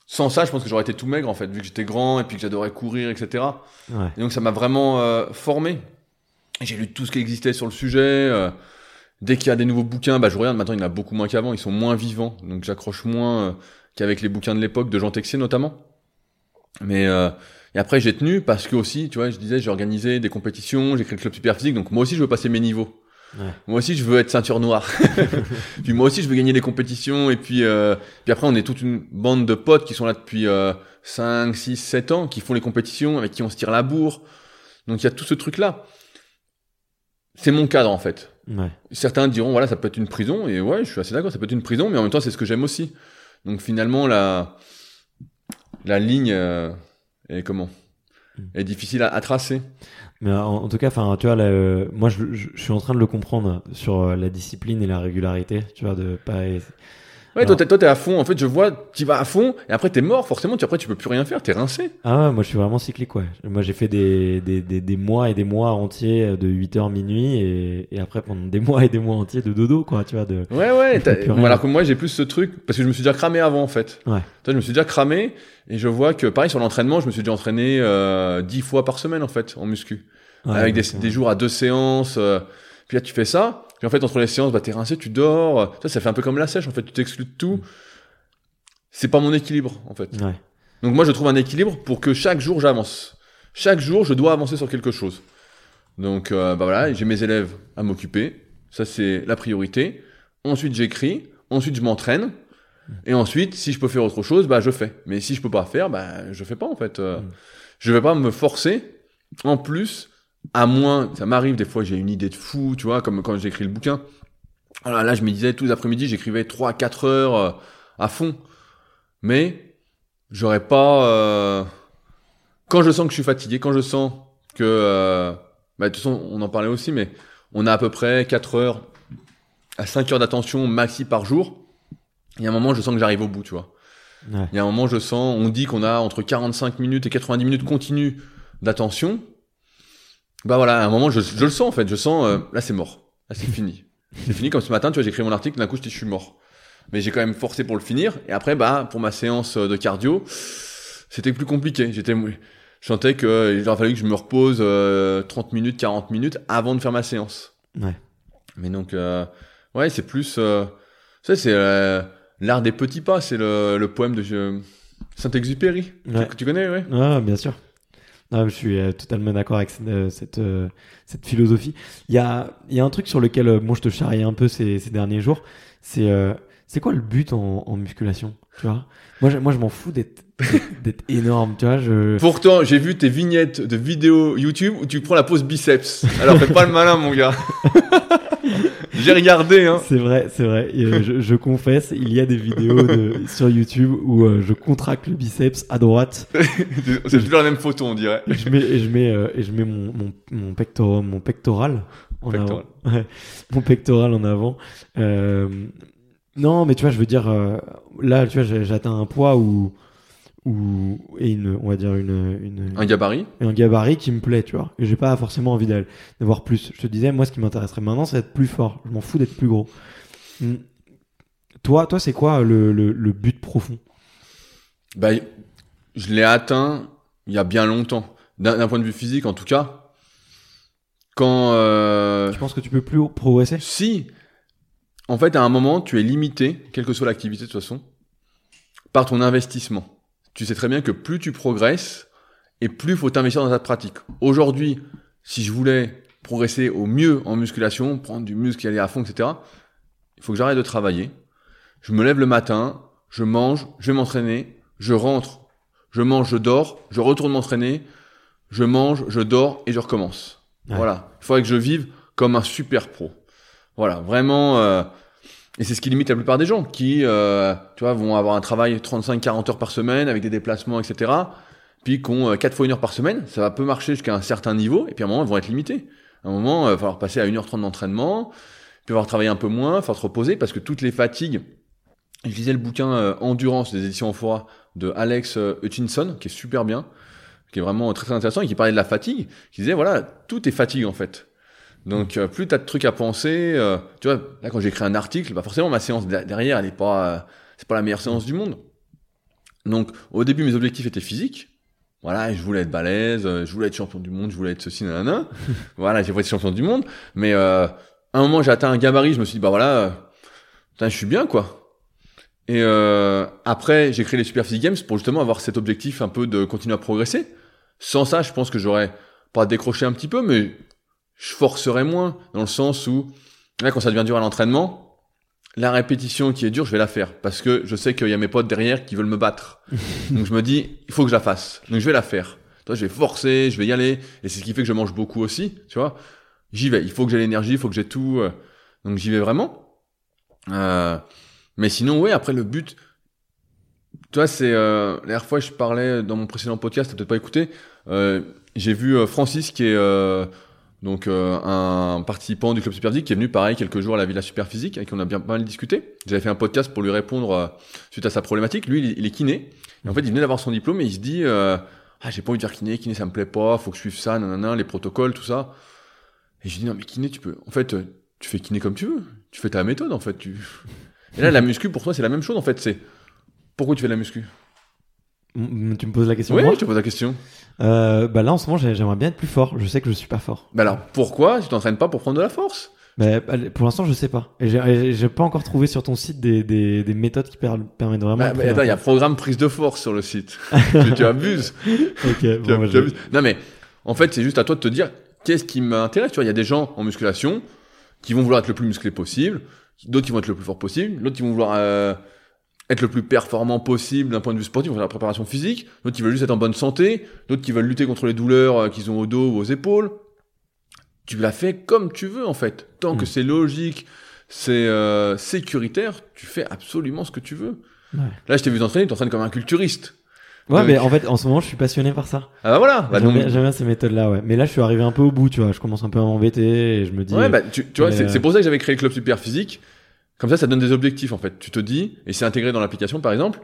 Sans ça, je pense que j'aurais été tout maigre, en fait, vu que j'étais grand et puis que j'adorais courir, etc. Ouais. Et donc ça m'a vraiment euh, formé. J'ai lu tout ce qui existait sur le sujet. euh, dès qu'il y a des nouveaux bouquins, bah, je regarde. Maintenant, il y en a beaucoup moins qu'avant. Ils sont moins vivants. Donc j'accroche moins euh, qu'avec les bouquins de l'époque, de Jean Texier notamment. Mais euh, et après, j'ai tenu parce que aussi, tu vois, je disais, j'ai organisé des compétitions, j'ai créé le club super physique. Donc moi aussi, je veux passer mes niveaux. Ouais. Moi aussi, je veux être ceinture noire. puis moi aussi, je veux gagner des compétitions. Et puis, euh, puis après, on est toute une bande de potes qui sont là depuis euh, 5, 6, 7 ans, qui font les compétitions, avec qui on se tire la bourre. Donc il y a tout ce truc-là. C'est mon cadre, en fait. Ouais. Certains diront, voilà, ça peut être une prison. Et ouais, je suis assez d'accord, ça peut être une prison. Mais en même temps, c'est ce que j'aime aussi. Donc finalement, la, la ligne euh, est comment? Est difficile à, à tracer. Mais en, tout cas, enfin, tu vois, là, euh, moi, je, je, je suis en train de le comprendre sur euh, la discipline et la régularité. Tu vois, de pas. Ouais, Alors- toi, t'es, toi, t'es à fond. En fait, je vois, tu vas à fond, et après, t'es mort, forcément. Tu, après, tu peux plus rien faire, t'es rincé. Ah ouais, moi, je suis vraiment cyclique, ouais. Moi, j'ai fait des, des, des, des mois et des mois entiers de 8h minuit et, et après pendant des mois et des mois entiers de dodo, quoi. Tu vois, de. Ouais, ouais. Alors que moi, j'ai plus ce truc, parce que je me suis déjà cramé avant, en fait. Ouais. Toi, je me suis déjà cramé, et je vois que, pareil, sur l'entraînement, je me suis déjà entraîné euh, 10 fois par semaine, en fait, en muscu. Ouais, avec des, des jours à deux séances. euh, puis là, tu fais ça. Puis en fait, entre les séances, bah, t'es rincé, tu dors. Ça, ça fait un peu comme la sèche, en fait. Tu t'exclus de tout. C'est pas mon équilibre, en fait. Ouais. Donc moi, je trouve un équilibre pour que chaque jour, j'avance. Chaque jour, je dois avancer sur quelque chose. Donc, euh, bah voilà, j'ai mes élèves à m'occuper. Ça, c'est la priorité. Ensuite, j'écris. Ensuite, je m'entraîne. Et ensuite, si je peux faire autre chose, bah, je fais. Mais si je peux pas faire, bah, je fais pas, en fait. Euh, Mm. Je vais pas me forcer. En plus, à moins, ça m'arrive des fois, j'ai une idée de fou, tu vois, comme quand j'écris le bouquin. Alors là, je me disais, tous les après-midi, j'écrivais 3 4 heures euh, à fond. Mais, j'aurais pas, euh, quand je sens que je suis fatigué, quand je sens que, euh, bah, de toute façon, on en parlait aussi, mais on a à peu près 4 heures à 5 heures d'attention maxi par jour. Il y a un moment, je sens que j'arrive au bout, tu vois. Ouais. Il y a un moment, je sens, on dit qu'on a entre 45 minutes et 90 minutes continues d'attention. Bah voilà, à un moment, je, je le sens en fait. Je sens, euh, là c'est mort. Là c'est fini. C'est fini comme ce matin, tu vois, j'ai écrit mon article, d'un coup je dis je suis mort. Mais j'ai quand même forcé pour le finir. Et après, bah, pour ma séance de cardio, c'était plus compliqué. J'étais, je sentais que il aurait fallu que je me repose euh, 30 minutes, 40 minutes avant de faire ma séance. Ouais. Mais donc, euh, ouais, c'est plus, euh, ça c'est euh, l'art des petits pas. C'est le, le poème de euh, Saint-Exupéry. Ouais. Tu, tu connais, ouais? Ah, bien sûr. Ah, je suis euh, totalement d'accord avec cette, euh, cette, euh, cette philosophie. Il y a, il y a un truc sur lequel moi je te charrie un peu ces, ces derniers jours. C'est euh, c'est quoi le but en, en musculation Tu vois? Moi, je, moi, je m'en fous d'être d'être énorme. Tu vois je... Pourtant, j'ai vu tes vignettes de vidéos YouTube où tu prends la pose biceps. Alors fais pas le malin, mon gars. j'ai regardé, hein. C'est vrai, c'est vrai. Et, euh, je, je confesse, il y a des vidéos de, sur YouTube où euh, je contracte le biceps à droite. c'est plus la même photo, on dirait. Et je mets, et je mets, euh, et je mets mon, mon, mon, pectoral, mon pectoral en Pectoral. avant. Ouais, mon pectoral en avant. Euh, non, mais tu vois, je veux dire, là, tu vois, atteint un poids où, où, et une, on va dire une, une, Un gabarit. un gabarit qui me plaît, tu vois. Et j'ai pas forcément envie d'avoir plus. Je te disais, moi, ce qui m'intéresserait maintenant, c'est d'être plus fort. Je m'en fous d'être plus gros. Hmm. Toi, toi, c'est quoi le, le, le but profond? Bah, je l'ai atteint il y a bien longtemps. D'un d'un point de vue physique, en tout cas. Quand, euh, Tu penses que tu peux plus progresser? Si, en fait, à un moment, tu es limité, quelle que soit l'activité de toute façon, par ton investissement. Tu sais très bien que plus tu progresses, et plus il faut t'investir dans ta pratique. Aujourd'hui, si je voulais progresser au mieux en musculation, prendre du muscle, y aller à fond, etc., il faut que j'arrête de travailler. Je me lève le matin, je mange, je vais m'entraîner, je rentre, je mange, je dors, je retourne m'entraîner, je mange, je dors et je recommence. Ouais. Voilà. Il faudrait que je vive comme un super pro. Voilà, vraiment. euh, et c'est ce qui limite la plupart des gens qui, euh, tu vois, vont avoir un travail 35-40 heures par semaine avec des déplacements, etc. Puis qui ont 4 fois une heure par semaine. Ça va peu marcher jusqu'à un certain niveau. Et puis à un moment, ils vont être limités. À un moment, il va falloir passer à 1h30 d'entraînement. puis avoir travaillé un peu moins, faut te reposer parce que toutes les fatigues. Je lisais le bouquin euh, Endurance des éditions Enfora de Alex euh, Hutchinson, qui est super bien, qui est vraiment très très intéressant et qui parlait de la fatigue, qui disait voilà, tout est fatigue en fait. Donc euh, plus t'as de trucs à penser, euh, tu vois, là quand j'écris un article, bah forcément ma séance de- derrière, elle est pas, euh, c'est pas la meilleure séance du monde. Donc au début mes objectifs étaient physiques. Voilà, je voulais être balèze, euh, je voulais être champion du monde, je voulais être ceci, nanana. voilà, j'ai voulu être champion du monde. Mais euh, à un moment j'ai atteint un gabarit, je me suis dit bah voilà, euh, putain, je suis bien quoi. Et euh, après j'ai créé les Super Physique Games pour justement avoir cet objectif un peu de continuer à progresser. Sans ça, je pense que j'aurais pas décroché un petit peu, mais je forcerais moins dans le sens où là quand ça devient dur à l'entraînement, la répétition qui est dure, je vais la faire parce que je sais qu'il y a mes potes derrière qui veulent me battre. Donc je me dis, il faut que je la fasse. Donc je vais la faire. Toi, je vais forcer, je vais y aller et c'est ce qui fait que je mange beaucoup aussi, tu vois. J'y vais, il faut que j'ai l'énergie, il faut que j'ai tout euh, donc j'y vais vraiment. Euh, mais sinon oui, après le but tu vois, c'est euh, la dernière fois je parlais dans mon précédent podcast, t'as peut-être pas écouté. Euh, j'ai vu euh, Francis qui est euh, donc euh, un participant du club Superphysique qui est venu pareil quelques jours à la Villa Superphysique avec qui on a bien mal discuté. J'avais fait un podcast pour lui répondre euh, suite à sa problématique. Lui, il, est kiné. Et en fait, il venait d'avoir son diplôme et il se dit euh, ah j'ai pas envie de faire kiné, kiné ça me plaît pas, faut que je suive ça, nanana, les protocoles, tout ça. Et je lui dis non mais kiné tu peux. En fait, tu fais kiné comme tu veux. Tu fais ta méthode en fait. Tu... Et là la muscu pour toi c'est la même chose en fait. C'est pourquoi tu fais de la muscu? Tu me poses la question Oui, moi je te pose la question. Euh, Bah là, en ce moment, j'ai- j'aimerais bien être plus fort. Je sais que je suis pas fort. Bah alors, pourquoi tu t'entraînes pas pour prendre de la force? Mais bah, pour l'instant, je sais pas. Et j'ai- pas encore trouvé sur ton site des, des, des méthodes qui per- permettent vraiment. bah, Attends, il y a programme prise de force sur le site. tu, tu abuses. force. Ok, Tu, bon, bah, tu je- abuses. Non mais, en fait, c'est juste à toi de te dire qu'est-ce qui m'intéresse? Tu vois, il y a des gens en musculation qui vont vouloir être le plus musclé possible, d'autres qui vont être le plus fort possible, d'autres qui vont vouloir euh, être le plus performant possible d'un point de vue sportif, faire la préparation physique, d'autres qui veulent juste être en bonne santé, d'autres qui veulent lutter contre les douleurs euh, qu'ils ont au dos ou aux épaules. Tu la fais comme tu veux en fait. Tant que Mm. c'est logique, c'est euh, sécuritaire, tu fais absolument ce que tu veux. Ouais. Là, je t'ai vu t'entraîner, tu t'entraînes comme un culturiste. Ouais, Donc- mais en fait, en ce moment, je suis passionné par ça. Ah bah voilà. Bah, J'aime donc- bien, ces méthodes-là, ouais. Mais là, je suis arrivé un peu au bout, tu vois. Je commence un peu à m'embêter et je me dis. Ouais, bah, tu, tu vois, c'est euh, c'est pour ça que j'avais créé le club super physique. Comme ça, ça donne des objectifs, en fait. Tu te dis, et c'est intégré dans l'application, par exemple,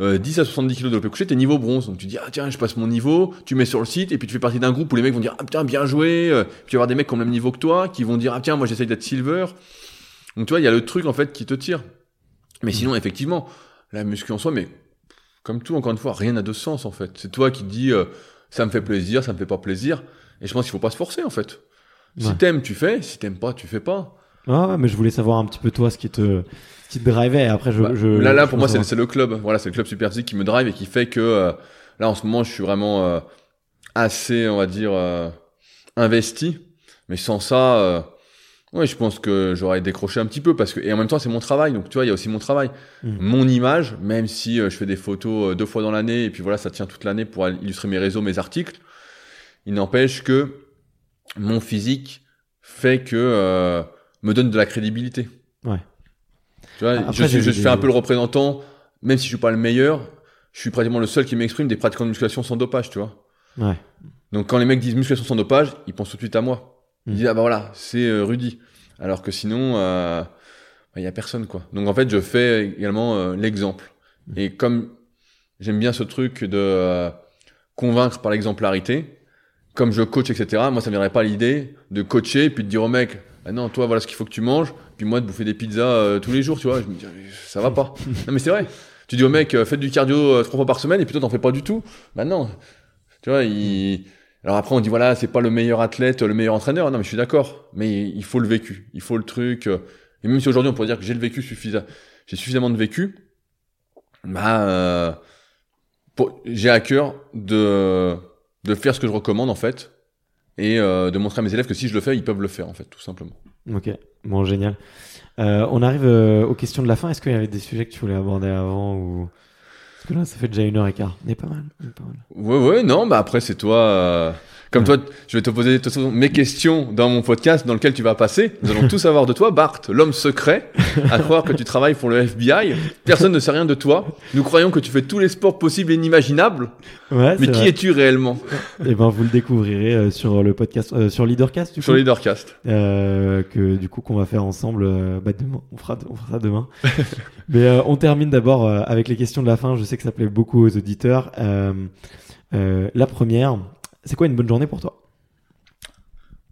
euh, 10 à 70 kilos de couché, t'es niveau bronze. Donc tu dis, ah tiens, je passe mon niveau, tu mets sur le site, et puis tu fais partie d'un groupe où les mecs vont dire, ah tiens, bien joué. euh, Puis tu vas avoir des mecs qui ont le même niveau que toi, qui vont dire, ah tiens, moi j'essaye d'être silver. Donc tu vois, il y a le truc, en fait, qui te tire. Mais sinon, effectivement, la muscu en soi, mais comme tout, encore une fois, rien n'a de sens, en fait. C'est toi qui te dis, euh, ça me fait plaisir, ça me fait pas plaisir. Et je pense qu'il faut pas se forcer, en fait. Si t'aimes, tu fais. Si t'aimes pas, tu fais pas. Ouais, mais je voulais savoir un petit peu toi ce qui te, ce qui te drivait. Après, je, Bah, je- là, là, je pour moi, c'est le club. Voilà, c'est le club Super Physique qui me drive et qui fait que euh, là, en ce moment, je suis vraiment euh, assez, on va dire, euh, investi. Mais sans ça, euh, ouais, je pense que j'aurais décroché un petit peu parce que et en même temps, c'est mon travail. Donc, tu vois, il y a aussi mon travail, Mm. mon image. Même si euh, je fais des photos deux fois dans l'année et puis voilà, ça tient toute l'année pour illustrer mes réseaux, mes articles. Il n'empêche que mon physique fait que euh, me donne de la crédibilité. Ouais. Tu vois, Après, je, suis- je fais un peu le représentant, même si je suis pas le meilleur, je suis pratiquement le seul qui m'exprime des pratiquants de musculation sans dopage, tu vois. Ouais. Donc quand les mecs disent musculation sans dopage, ils pensent tout de suite à moi. Ils Mm. disent ah bah voilà, c'est euh, Rudy. Alors que sinon, euh, bah, il y a personne quoi. Donc en fait, je fais également euh, l'exemple. Mm. Et comme j'aime bien ce truc de convaincre par l'exemplarité, comme je coach, etc. Moi, ça me viendrait pas l'idée de coacher et puis de dire au mec, ah non, toi, voilà ce qu'il faut que tu manges, puis moi de bouffer des pizzas euh, tous les jours, tu vois. Je me dis, ça va pas. non mais c'est vrai. Tu dis au mec, euh, faites du cardio euh, trois fois par semaine et puis toi t'en fais pas du tout. Bah non. Tu vois, il. Alors après, on dit voilà, c'est pas le meilleur athlète, le meilleur entraîneur. Non, mais je suis d'accord. Mais il faut le vécu. Il faut le truc. Et même si aujourd'hui on pourrait dire que j'ai le vécu suffisant, j'ai suffisamment de vécu, bah, euh, j'ai à cœur de de faire ce que je recommande en fait et euh, de montrer à mes élèves que si je le fais, ils peuvent le faire en fait, tout simplement. Ok. Bon, génial. Euh, on arrive euh, aux questions de la fin. Est-ce qu'il y avait des sujets que tu voulais aborder avant ou que là, ça fait déjà une heure et quart. Est pas mal. est pas mal. Ouais, ouais, non, bah après c'est toi. euh, Comme toi, je vais te poser de toute façon mes questions dans mon podcast dans lequel tu vas passer. Nous allons tout savoir de toi, Bart, l'homme secret, à croire que tu travailles pour le FBI. Personne ne sait rien de toi. Nous croyons que tu fais tous les sports possibles et inimaginables. Ouais, Mais c'est qui vrai. es-tu réellement? Eh ben, vous le découvrirez euh, sur le podcast, euh, sur Leadercast, du Sur coup. Leadercast. Euh, que du coup qu'on va faire ensemble euh, bah, demain. On fera, on fera ça demain. Mais euh, on termine d'abord euh, avec les questions de la fin. Je sais que ça plaît beaucoup aux auditeurs. Euh, euh, la première, c'est quoi une bonne journée pour toi?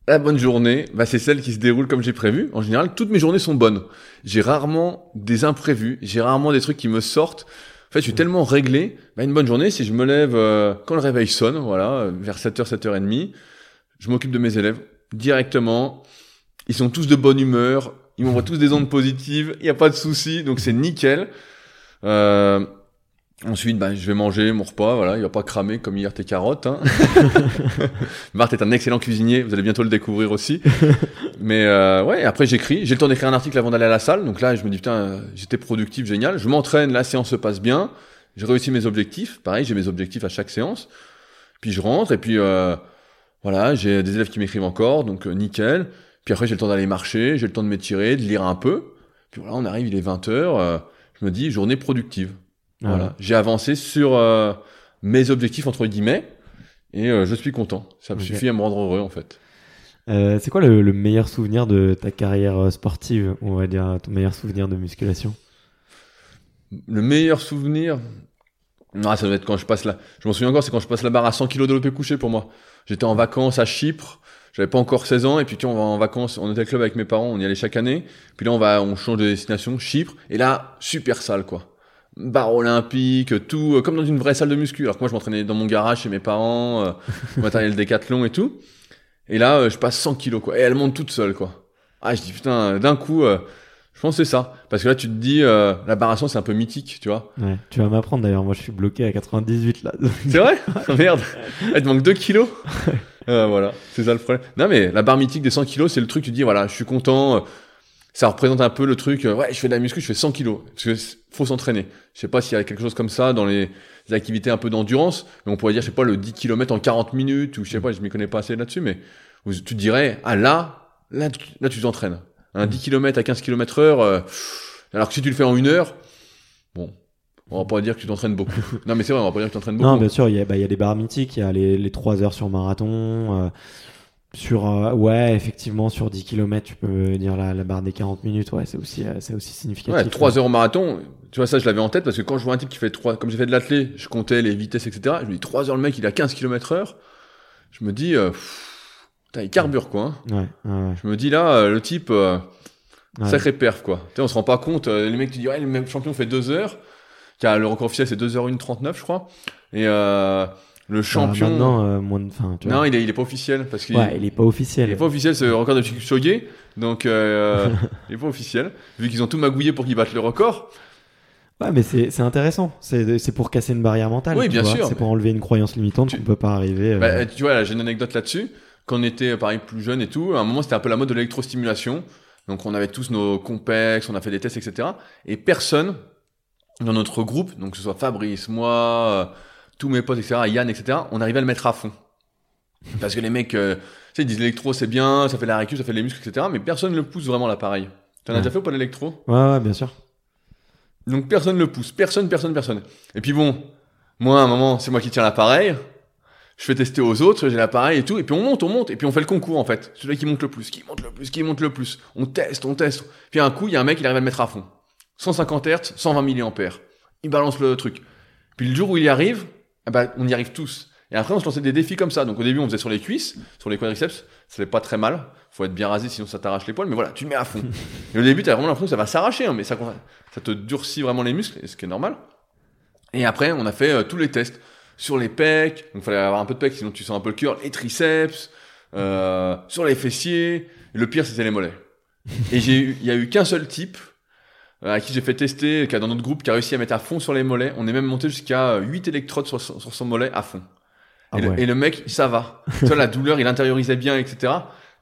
La bonne journée, bah, c'est celle qui se déroule comme j'ai prévu. En général, toutes mes journées sont bonnes. J'ai rarement des imprévus, j'ai rarement des trucs qui me sortent. En fait, je suis tellement réglé. Bah, une bonne journée, si je me lève euh, quand le réveil sonne, voilà, vers 7h, 7h30, je m'occupe de mes élèves directement. Ils sont tous de bonne humeur, ils m'envoient tous des ondes positives, il n'y a pas de souci, donc c'est nickel. Euh, ensuite, bah, je vais manger mon repas, voilà, il va pas cramer comme hier tes carottes. Hein. Bart est un excellent cuisinier, vous allez bientôt le découvrir aussi. Mais euh, ouais, après j'écris, j'ai le temps d'écrire un article avant d'aller à la salle, donc là je me dis putain, euh, j'étais productif, génial. Je m'entraîne, la séance se passe bien, j'ai réussi mes objectifs, pareil, j'ai mes objectifs à chaque séance. Puis je rentre et puis euh, voilà, j'ai des élèves qui m'écrivent encore, donc euh, nickel. Puis après j'ai le temps d'aller marcher, j'ai le temps de m'étirer, de lire un peu. Puis voilà, on arrive, il est 20h, je me dis journée productive. Voilà, j'ai avancé sur euh, mes objectifs entre guillemets et euh, je suis content. Ça me suffit à me rendre heureux en fait. Euh, C'est quoi le, le meilleur souvenir de ta carrière euh, sportive On va dire ton meilleur souvenir de musculation? Le meilleur souvenir, ah, ça doit être quand je passe là. Je m'en souviens encore, c'est quand je passe la barre à 100 kg de l'OP couché pour moi. J'étais en vacances à Chypre. J'avais pas encore 16 ans et puis tu vois, on va en vacances en hôtel club avec mes parents, on y allait chaque année. Puis là on va, on change de destination, Chypre. Et là, super salle quoi. Barre olympique, tout euh, comme dans une vraie salle de muscu. Alors que moi je m'entraînais dans mon garage chez mes parents, euh, matériel décathlon et tout. Et là, euh, je passe 100 kilos quoi. Et elle monte toute seule quoi. Ah, je dis putain, d'un coup, euh, je pense que c'est ça. Parce que là tu te dis, euh, la 100 c'est un peu mythique, tu vois. Ouais, tu vas m'apprendre d'ailleurs. Moi, je suis bloqué à 98 là. C'est vrai? Ah, Merde. Elle te manque 2 kilos? Euh, Voilà, c'est ça le problème. Non mais la barre mythique des 100 kilos, c'est le truc, tu dis, voilà, je suis content. Ça représente un peu le truc, euh, ouais, je fais de la muscu, je fais 100 kilos. Parce que faut s'entraîner. Je sais pas s'il y a quelque chose comme ça dans les, les activités un peu d'endurance, mais on pourrait dire, je sais pas, le 10 km en 40 minutes, ou je sais pas, je m'y connais pas assez là-dessus, mais où tu te dirais, ah là, là, tu- là tu t'entraînes. Un 10 km à 15 km heure, euh, alors que si tu le fais en une heure, bon, on va pas dire que tu t'entraînes beaucoup. non mais c'est vrai, on va pas dire que tu t'entraînes beaucoup. Non, bien sûr, il y a, bah, y a barres mythiques, il y a les, les 3 heures sur marathon. euh, sur, euh, ouais, effectivement, sur 10 km, tu peux dire la, la barre des 40 minutes. Ouais, c'est aussi, euh, c'est aussi significatif. Ouais, 3 heures au marathon, tu vois, ça, je l'avais en tête parce que quand je vois un type qui fait 3, comme j'ai fait de l'athlé, je comptais les vitesses, etc. Je me dis 3 heures, le mec, il a 15 km heure. Je me dis, euh, pff, putain, il carbure, quoi. hein. Ouais, ouais, ouais. Je me dis là, euh, le type, euh, sacré perf, quoi. Tu sais, on se rend pas compte, les mecs, tu dis, ouais, le même champion fait 2 heures, qui a le record officiel, c'est 2h1 je crois. Et, le Bah, champion. maintenant, euh, moins de, enfin, tu vois. non, il est, il est pas officiel parce qu'il ouais, il est pas officiel. il est pas officiel, c'est le record de Kipchoge. Donc, euh, il est pas officiel. Vu qu'ils ont tout magouillé pour qu'il batte le record. Ouais, mais c'est intéressant. C'est pour casser une barrière mentale. Oui, bien vois. sûr, C'est mais- pour enlever une croyance limitante Tu- qu'on peut pas arriver. euh, Bah, tu vois, j'ai une anecdote là-dessus. Quand on était, pareil, plus jeune et tout, à un moment, c'était un peu la mode de l'électrostimulation. Donc, on avait tous nos complexes, on a fait des tests, etc. Et personne, dans notre groupe, donc que ce soit Fabrice, moi, tous mes potes, etc., Yann, etc., on arrivait à le mettre à fond. Parce que les mecs, euh, tu sais, ils disent l'électro, c'est bien, ça fait la récup, ça fait les muscles, etc., mais personne ne le pousse vraiment l'appareil. T'en as Ouais. déjà fait ou pas l'électro? Ouais, ouais, bien sûr. Donc personne le pousse, personne, personne, personne. Et puis bon, moi à un moment, c'est moi qui tiens l'appareil, je fais tester aux autres, j'ai l'appareil et tout, et puis on monte, on monte, et puis on fait le concours en fait. Celui qui monte le plus, qui monte le plus, qui monte le plus. On teste, on teste. Puis un coup, il y a un mec, il arrive à le mettre à fond. 150 Hz, 120 mAh. Il balance le truc. Puis le jour où il y arrive, eh ben, on y arrive tous. Et après, on se lançait des défis comme ça. Donc au début, on faisait sur les cuisses, sur les quadriceps. Ça fait pas très mal. Faut être bien rasé, sinon ça t'arrache les poils. Mais voilà, tu le mets à fond. et au début, t'as vraiment l'impression que ça va s'arracher, hein, mais ça, ça te durcit vraiment les muscles, et ce qui est normal. Et après, on a fait euh, tous les tests sur les pecs. Donc, fallait avoir un peu de pecs, sinon tu sens un peu le cœur. Les triceps, euh, sur les fessiers. Et le pire, c'était les mollets. Et j'ai eu, il y a eu qu'un seul type à qui j'ai fait tester, qui a dans notre groupe, qui a réussi à mettre à fond sur les mollets. On est même monté jusqu'à euh, 8 électrodes sur, son- sur son mollet à fond. Ah et, le, ouais. et le mec, ça va. tu vois, la douleur, il intériorisait bien, etc.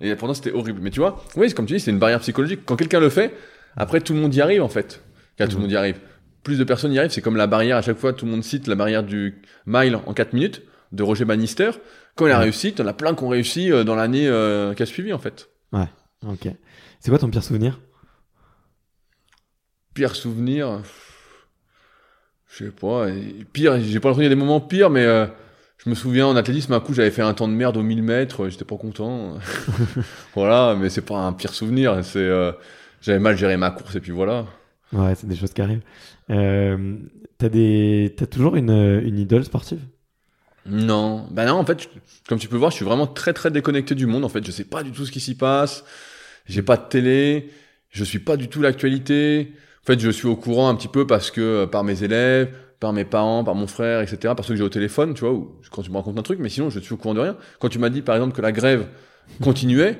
Et pourtant, c'était horrible. Mais tu vois, oui, c'est comme tu dis, c'est une barrière psychologique. Quand quelqu'un le fait, après, tout le monde y arrive, en fait. Car tout le monde y arrive. Plus de personnes y arrivent. C'est comme la barrière, à chaque fois, tout le monde cite la barrière du mile en 4 minutes. de Roger Bannister. Quand il a réussi, t'en as plein qui ont réussi euh, dans l'année euh, qui a suivi en fait. Ouais, ok. C'est quoi ton pire souvenir? Pire souvenir, je sais pas. Pire, j'ai pas l'impression qu'il y a des moments pires, mais euh, je me souviens en athlétisme, un coup j'avais fait un temps de merde au 1000 mètres, euh, j'étais pas content. voilà, mais c'est pas un pire souvenir, c'est euh, j'avais mal géré ma course et puis voilà. Ouais, c'est des choses qui arrivent. Euh, t'as des, t'as toujours une, une idole sportive? Non, bah non, en fait, je- comme tu peux voir, je suis vraiment très très déconnecté du monde. En fait, je sais pas du tout ce qui s'y passe. J'ai pas de télé. Je suis pas du tout l'actualité. En fait, je suis au courant un petit peu parce que euh, par mes élèves, par mes parents, par mon frère, etc. Par ceux que j'ai au téléphone, tu vois, ou quand tu me racontes un truc. Mais sinon, je suis au courant de rien. Quand tu m'as dit, par exemple, que la grève continuait,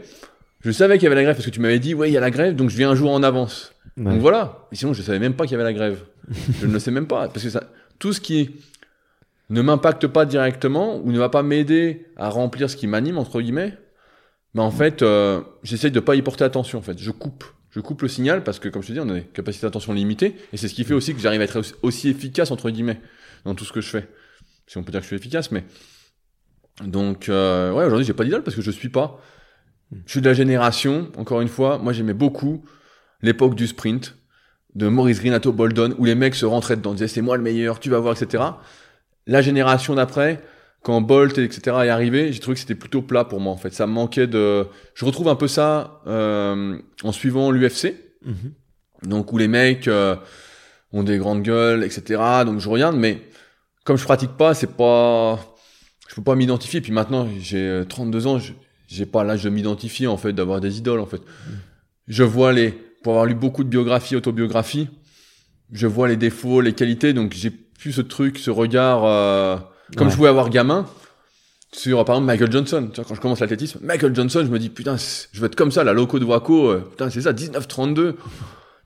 je savais qu'il y avait la grève parce que tu m'avais dit, ouais, il y a la grève, donc je viens un jour en avance. Ouais. Donc voilà. Et sinon, je savais même pas qu'il y avait la grève. je ne le sais même pas. Parce que ça, tout ce qui ne m'impacte pas directement ou ne va pas m'aider à remplir ce qui m'anime, entre guillemets, mais en fait, euh, j'essaye de pas y porter attention, en fait. Je coupe. Je coupe le signal parce que, comme je te dis, on a des capacités d'attention limitées. Et c'est ce qui fait aussi que j'arrive à être aussi- efficace, entre guillemets, dans tout ce que je fais. Si on peut dire que je suis efficace, mais. Donc, euh, ouais, aujourd'hui, j'ai pas d'idole parce que je suis pas. Je suis de la génération, encore une fois, moi j'aimais beaucoup l'époque du sprint, de Maurice Green, Boldon, où les mecs se rentraient dedans, disaient c'est moi le meilleur, tu vas voir, etc. La génération d'après, quand Bolt, etc. est arrivé, j'ai trouvé que c'était plutôt plat pour moi, en fait. Ça me manquait de... Je retrouve un peu ça euh, en suivant l'UFC, Mhm. donc où les mecs euh, ont des grandes gueules, etc. Donc je regarde, mais comme je pratique pas, c'est pas... Je peux pas m'identifier. Puis maintenant, j'ai euh, 32 ans, je- j'ai pas l'âge de m'identifier, en fait, d'avoir des idoles, en fait. Je vois les... Pour avoir lu beaucoup de biographies, autobiographies, je vois les défauts, les qualités, donc j'ai plus ce truc, ce regard... euh, comme Ouais. je pouvais avoir gamin, sur par exemple Michael Johnson. Tu vois, quand je commence l'athlétisme, Michael Johnson, je me dis putain, je veux être comme ça, la loco de Waco, euh, putain, c'est ça, 1932.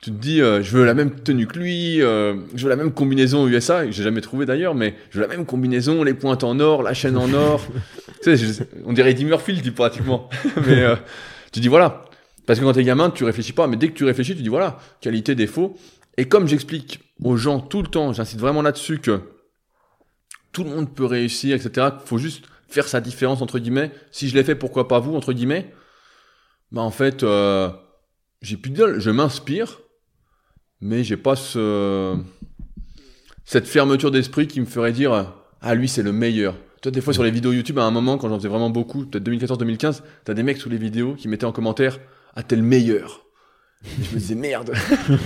Tu te dis, euh, je veux la même tenue que lui, euh, je veux la même combinaison USA, que j'ai jamais trouvé d'ailleurs, mais je veux la même combinaison, les pointes en or, la chaîne en or. tu sais, je- on dirait Eddie Murphy, le type, pratiquement. mais tu dis voilà. Parce que quand t'es gamin, tu réfléchis pas, mais dès que tu réfléchis, tu dis voilà, qualité, défaut. Et comme j'explique aux gens tout le temps, j'incite vraiment là-dessus que tout le monde peut réussir, etc. Faut juste faire sa différence entre guillemets. Si je l'ai fait, pourquoi pas vous entre guillemets? Bah en fait, euh, j'ai plus d'idole. Je m'inspire, mais j'ai pas ce cette fermeture d'esprit qui me ferait dire ah lui c'est le meilleur. Toi des fois sur les vidéos YouTube à un moment quand j'en faisais vraiment beaucoup, peut-être 2014-2015, t'as des mecs sous les vidéos qui mettaient en commentaire ah t'es le meilleur. Et je me disais merde.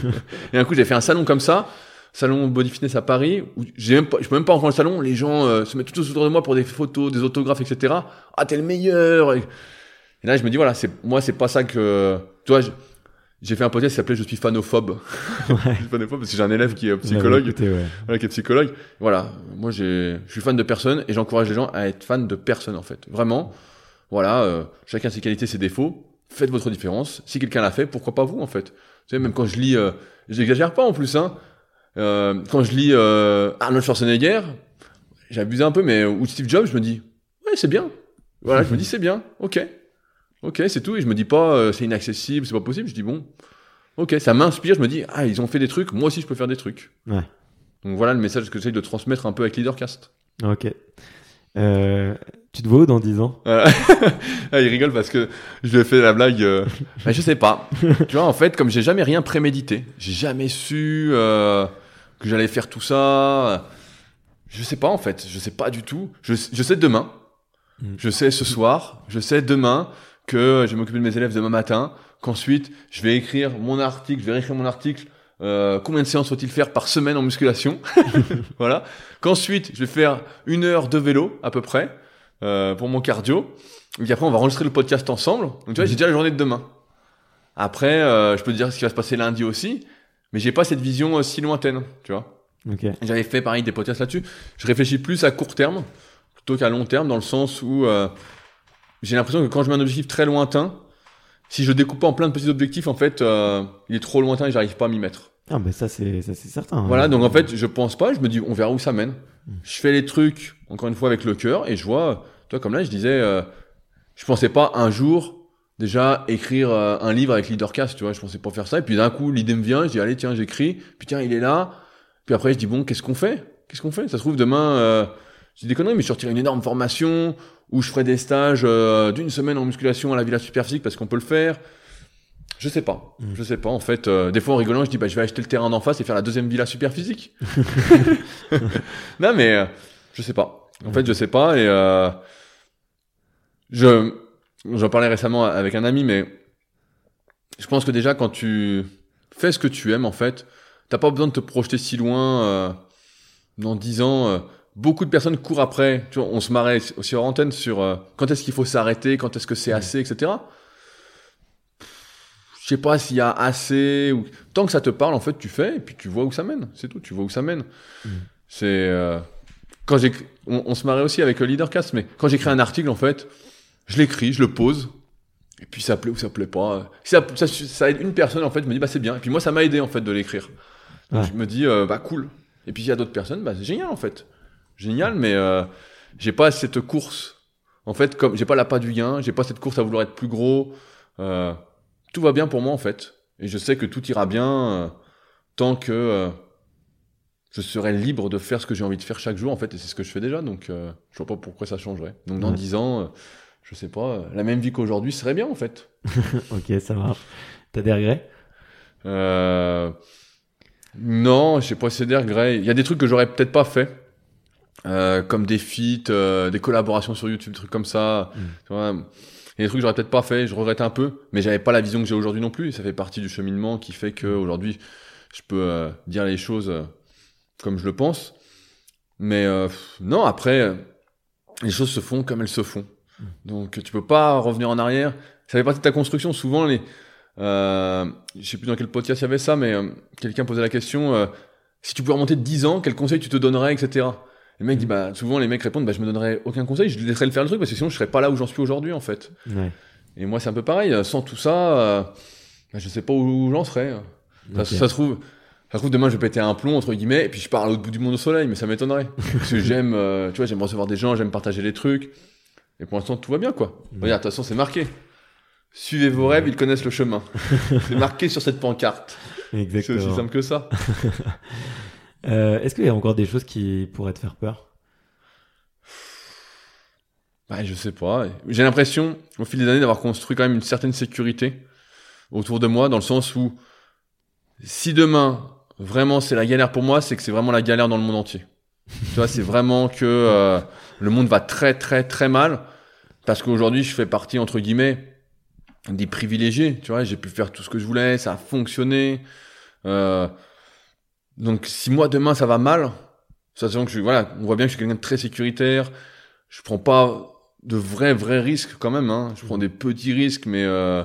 et un coup j'ai fait un salon comme ça salon body fitness à Paris où j'ai même pas, je peux même pas rentrer dans le salon, les gens euh, se mettent tous autour de moi pour des photos, des autographes, etc. Ah t'es le meilleur. Et, et là je me dis voilà, c'est moi c'est pas ça que, tu vois, j'ai fait un podcast qui s'appelait Je suis fanophobe. je suis fanophobe parce que j'ai un élève qui est psychologue, ouais. voilà, qui est psychologue. Voilà, moi j'ai, je suis fan de personne et j'encourage les gens à être fan de personne en fait. Vraiment, voilà, euh, chacun ses qualités, ses défauts. Faites votre différence. Si quelqu'un l'a fait, pourquoi pas vous en fait? Tu sais, même quand je lis, euh, j'exagère pas en plus, hein. Euh, quand je lis euh, Arnold Schwarzenegger, j'abuse un peu, mais ou Steve Jobs, je me dis, ouais, c'est bien. Voilà, je me dis, c'est bien, ok. Ok, c'est tout. Et je me dis pas, euh, c'est inaccessible, c'est pas possible. Je dis, bon, ok, ça m'inspire. Je me dis, ah, ils ont fait des trucs, moi aussi, je peux faire des trucs. Ouais. Donc voilà le message que j'essaye de transmettre un peu avec Leadercast. Ok. Euh, tu te vois où dans 10 ans il rigole parce que je lui ai fait la blague. Euh... bah, je sais pas. tu vois, en fait, comme j'ai jamais rien prémédité, j'ai jamais su que j'allais faire tout ça. Je sais pas en fait. Je sais pas du tout. Je, je sais demain. Mm. Je sais ce soir. Je sais demain que je vais m'occuper de mes élèves demain matin. Qu'ensuite, je vais écrire mon article. Je vais réécrire mon article. Euh, combien de séances faut-il faire par semaine en musculation? Voilà. Qu'ensuite, je vais faire une heure de vélo à peu près euh, pour mon cardio. Et puis après, on va enregistrer le podcast ensemble. Donc tu vois, j'ai déjà la journée de demain. Après, euh, je peux te dire ce qui va se passer lundi aussi, mais j'ai pas cette vision euh, si lointaine, tu vois. Ok. J'avais fait pareil des podcasts là-dessus. Je réfléchis plus à court terme plutôt qu'à long terme, dans le sens où euh, j'ai l'impression que quand je mets un objectif très lointain, si je découpe en plein de petits objectifs, en fait, euh, il est trop lointain et j'arrive pas à m'y mettre. Ah, mais ça, c'est ça, c'est certain. hein. Voilà, donc en fait, je pense pas, je me dis, on verra où ça mène. Je fais les trucs, encore une fois, avec le cœur, et je vois, toi, comme là, je disais, euh, je pensais pas un jour, déjà, écrire euh, un livre avec Leadercast, tu vois, je pensais pas faire ça, et puis d'un coup, l'idée me vient, je dis, allez, tiens, j'écris, puis tiens, il est là, puis après, je dis, bon, qu'est-ce qu'on fait? Qu'est-ce qu'on fait? Ça se trouve, demain, euh, je dis des conneries, mais je sortirai une énorme formation où je ferai des stages euh, d'une semaine en musculation à la Villa Superphysique parce qu'on peut le faire. Je sais pas. Mm. Je sais pas. En fait, euh, des fois en rigolant, je dis bah je vais acheter le terrain d'en face et faire la deuxième Villa Superphysique. non mais euh, je sais pas. En fait, je sais pas et euh, je j'en parlais récemment avec un ami, mais je pense que déjà quand tu fais ce que tu aimes, en fait, t'as pas besoin de te projeter si loin. euh, dans dix ans, euh, beaucoup de personnes courent après. Tu vois, on se marrait aussi hors antenne sur euh, quand est-ce qu'il faut s'arrêter, quand est-ce que c'est assez, etc. Je sais pas s'il y a assez ou tant que ça te parle, en fait, tu fais et puis tu vois où ça mène. C'est tout. Tu vois où ça mène. C'est euh, quand j'ai on, on se marrait aussi avec le Leadercast, mais quand j'écris un article, en fait, je l'écris, je le pose. Et puis ça plaît ou ça plaît pas. Ça, ça, ça aide une personne en fait, me dit bah c'est bien. Et puis moi ça m'a aidé en fait de l'écrire. Donc, Ouais. Je me dis euh, bah cool. Et puis il y a d'autres personnes, bah c'est génial en fait. Génial, mais euh, j'ai pas cette course. En fait, comme j'ai pas la pas du gain, j'ai pas cette course à vouloir être plus gros. Euh, tout va bien pour moi en fait. Et je sais que tout ira bien euh, tant que je serai libre de faire ce que j'ai envie de faire chaque jour en fait. Et c'est ce que je fais déjà. Donc je vois pas pourquoi ça changerait. Donc dans Ouais. 10 ans, je sais pas, euh, la même vie qu'aujourd'hui serait bien en fait. ok, ça marche. T'as des regrets? Euh... Non, j'ai pas assez des regrets. Il y a des trucs que j'aurais peut-être pas fait. Euh, comme des feats, euh, des collaborations sur YouTube, des trucs comme ça. Mm. Vois, il y a des trucs que j'aurais peut-être pas fait, je regrette un peu, mais j'avais pas la vision que j'ai aujourd'hui non plus. Et ça fait partie du cheminement qui fait que aujourd'hui, je peux euh, dire les choses euh, comme je le pense. Mais euh, non, après, les choses se font comme elles se font. Donc tu peux pas revenir en arrière. Ça fait partie de ta construction. Souvent, les, euh, je sais plus dans quel podcast il y avait ça, mais euh, quelqu'un posait la question euh, si tu pouvais remonter de 10 ans, quel conseil tu te donnerais, etc. Le mec dit bah souvent les mecs répondent bah je me donnerais aucun conseil, je laisserais le faire le truc parce que sinon je serais pas là où j'en suis aujourd'hui en fait. Ouais. Et moi c'est un peu pareil. Sans tout ça, euh, bah, je sais pas où j'en serais. Ça, se trouve. Ça se trouve demain je vais péter un plomb entre guillemets et puis je pars à l'autre bout du monde au soleil mais ça m'étonnerait parce que j'aime euh, tu vois j'aime recevoir des gens j'aime partager des trucs et pour l'instant tout va bien quoi. Regarde de toute façon c'est marqué. Suivez vos rêves ils connaissent le chemin. C'est marqué sur cette pancarte. C'est aussi Exactement. simple que ça. Euh, Est-ce qu'il y a encore des choses qui pourraient te faire peur? Bah, je sais pas. J'ai l'impression au fil des années d'avoir construit quand même une certaine sécurité autour de moi dans le sens où si demain vraiment c'est la galère pour moi c'est que c'est vraiment la galère dans le monde entier. Tu vois c'est vraiment que euh, le monde va très très très mal parce qu'aujourd'hui je fais partie entre guillemets des privilégiés tu vois j'ai pu faire tout ce que je voulais ça a fonctionné euh, donc si moi demain ça va mal sachant que je voilà on voit bien que je suis quelqu'un de très sécuritaire je prends pas de vrais vrais risques quand même hein. je prends des petits risques mais euh,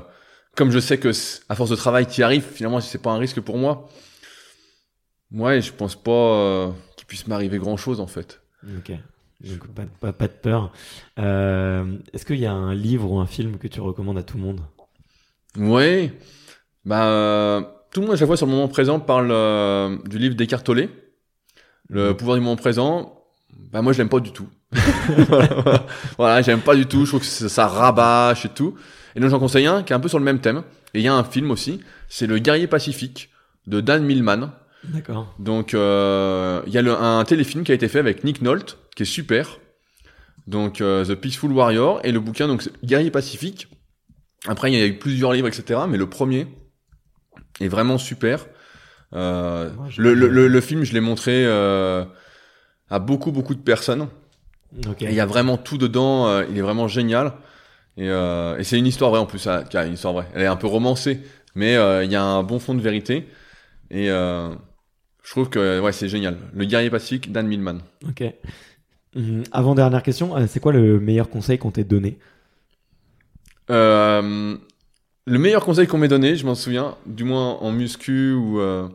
comme je sais que à force de travail qui arrive finalement c'est pas un risque pour moi ouais je pense pas euh, qu'il puisse m'arriver grand chose en fait. Donc, pas, pas, pas de peur. Euh, Est-ce qu'il y a un livre ou un film que tu recommandes à tout le monde? Ouais. Bah, euh, tout le monde à chaque fois sur le moment présent parle euh, du livre d'Eckhart Tolle, Le pouvoir du moment présent. Bah moi je l'aime pas du tout. voilà, voilà, j'aime pas du tout. Je trouve que ça, ça rabâche et tout. Et donc j'en conseille un qui est un peu sur le même thème. Et il y a un film aussi. C'est Le Guerrier Pacifique de Dan Millman. D'accord. Donc euh, il y a le, un téléfilm qui a été fait avec Nick Nolte qui est super. Donc euh, The Peaceful Warrior et le bouquin donc Guerrier Pacifique. Après il y a eu plusieurs livres etc. Mais le premier est vraiment super. Euh, le, le, le, le film je l'ai montré euh, à beaucoup beaucoup de personnes. Ok. Et il y a vraiment tout dedans. il est vraiment génial. Et, et c'est une histoire vraie en plus. ça- une histoire vraie. Elle est un peu romancée, mais il y a un bon fond de vérité. Et je trouve que ouais, c'est génial. Le guerrier pacifique, Dan Millman. Ok. Hum, Avant dernière question, euh, c'est quoi le meilleur conseil qu'on t'ait donné? Euh, le meilleur conseil qu'on m'ait donné, je m'en souviens, du moins en muscu ou euh,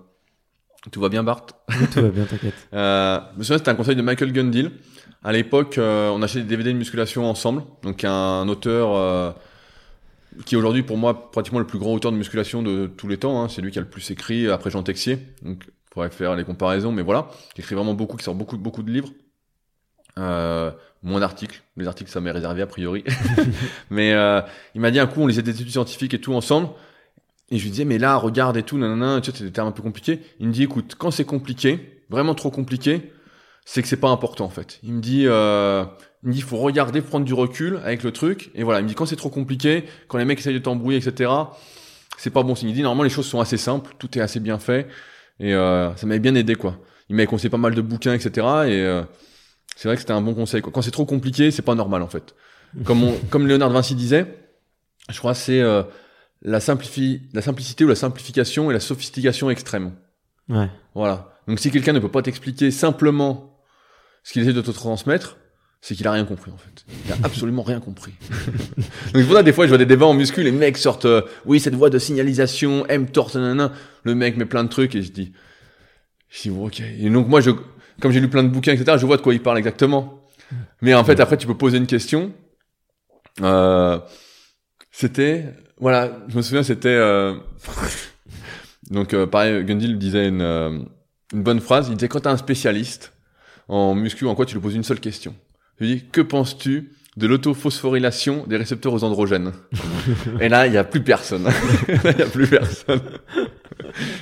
tout va bien Bart? Tout va bien, t'inquiète. Euh, je me souviens, c'était un conseil de Michael Gundil. À l'époque, euh, on achetait des DVD de musculation ensemble. Donc un auteur euh, qui est aujourd'hui pour moi pratiquement le plus grand auteur de musculation de tous les temps. hein. C'est lui qui a le plus écrit après Jean Texier. Donc il faudrait faire les comparaisons, mais voilà. Qui écrit vraiment beaucoup, qui sort beaucoup, beaucoup de livres. Euh, moins d'articles. Les articles, ça m'est réservé a priori. mais euh, il m'a dit un coup, on lisait des études scientifiques et tout ensemble. Et je lui disais, mais là, regarde et tout, nanana, tu sais, c'est des termes un peu compliqués. Il me dit, écoute, quand c'est compliqué, vraiment trop compliqué, c'est que c'est pas important en fait. Il me dit, euh, il me dit, faut regarder, prendre du recul avec le truc. Et voilà, il me dit quand c'est trop compliqué, quand les mecs essayent de t'embrouiller, etc. C'est pas bon signe. Il dit normalement les choses sont assez simples, tout est assez bien fait. Et euh, ça m'avait bien aidé quoi. Il m'avait conseillé pas mal de bouquins, etc. Et euh, c'est vrai que c'était un bon conseil. Quoi. Quand c'est trop compliqué, c'est pas normal en fait. Comme on, comme Léonard de Vinci disait, je crois c'est euh, la, simplifi la simplicité ou la simplification et la sophistication extrême. Ouais. Voilà. Donc si quelqu'un ne peut pas t'expliquer simplement ce qu'il essaie de te transmettre, c'est qu'il a rien compris en fait. Il a absolument rien compris. Donc pour ça des fois je vois des débats en muscu, les mecs sortent euh, oui cette voie de signalisation, mTOR, nanana. Le mec met plein de trucs et je dis je dis bon, ok. Et donc moi je comme j'ai lu plein de bouquins etc. Je vois de quoi il parle exactement. Mais en fait après tu peux poser une question. Euh, c'était voilà je me souviens c'était euh, donc euh, pareil Gundil disait une euh, une bonne phrase. Il disait quand t'as un spécialiste en muscu en quoi tu lui poses une seule question. Je lui dis que penses-tu de l'autophosphorylation des récepteurs aux androgènes Et là il y a plus personne. il y a plus personne.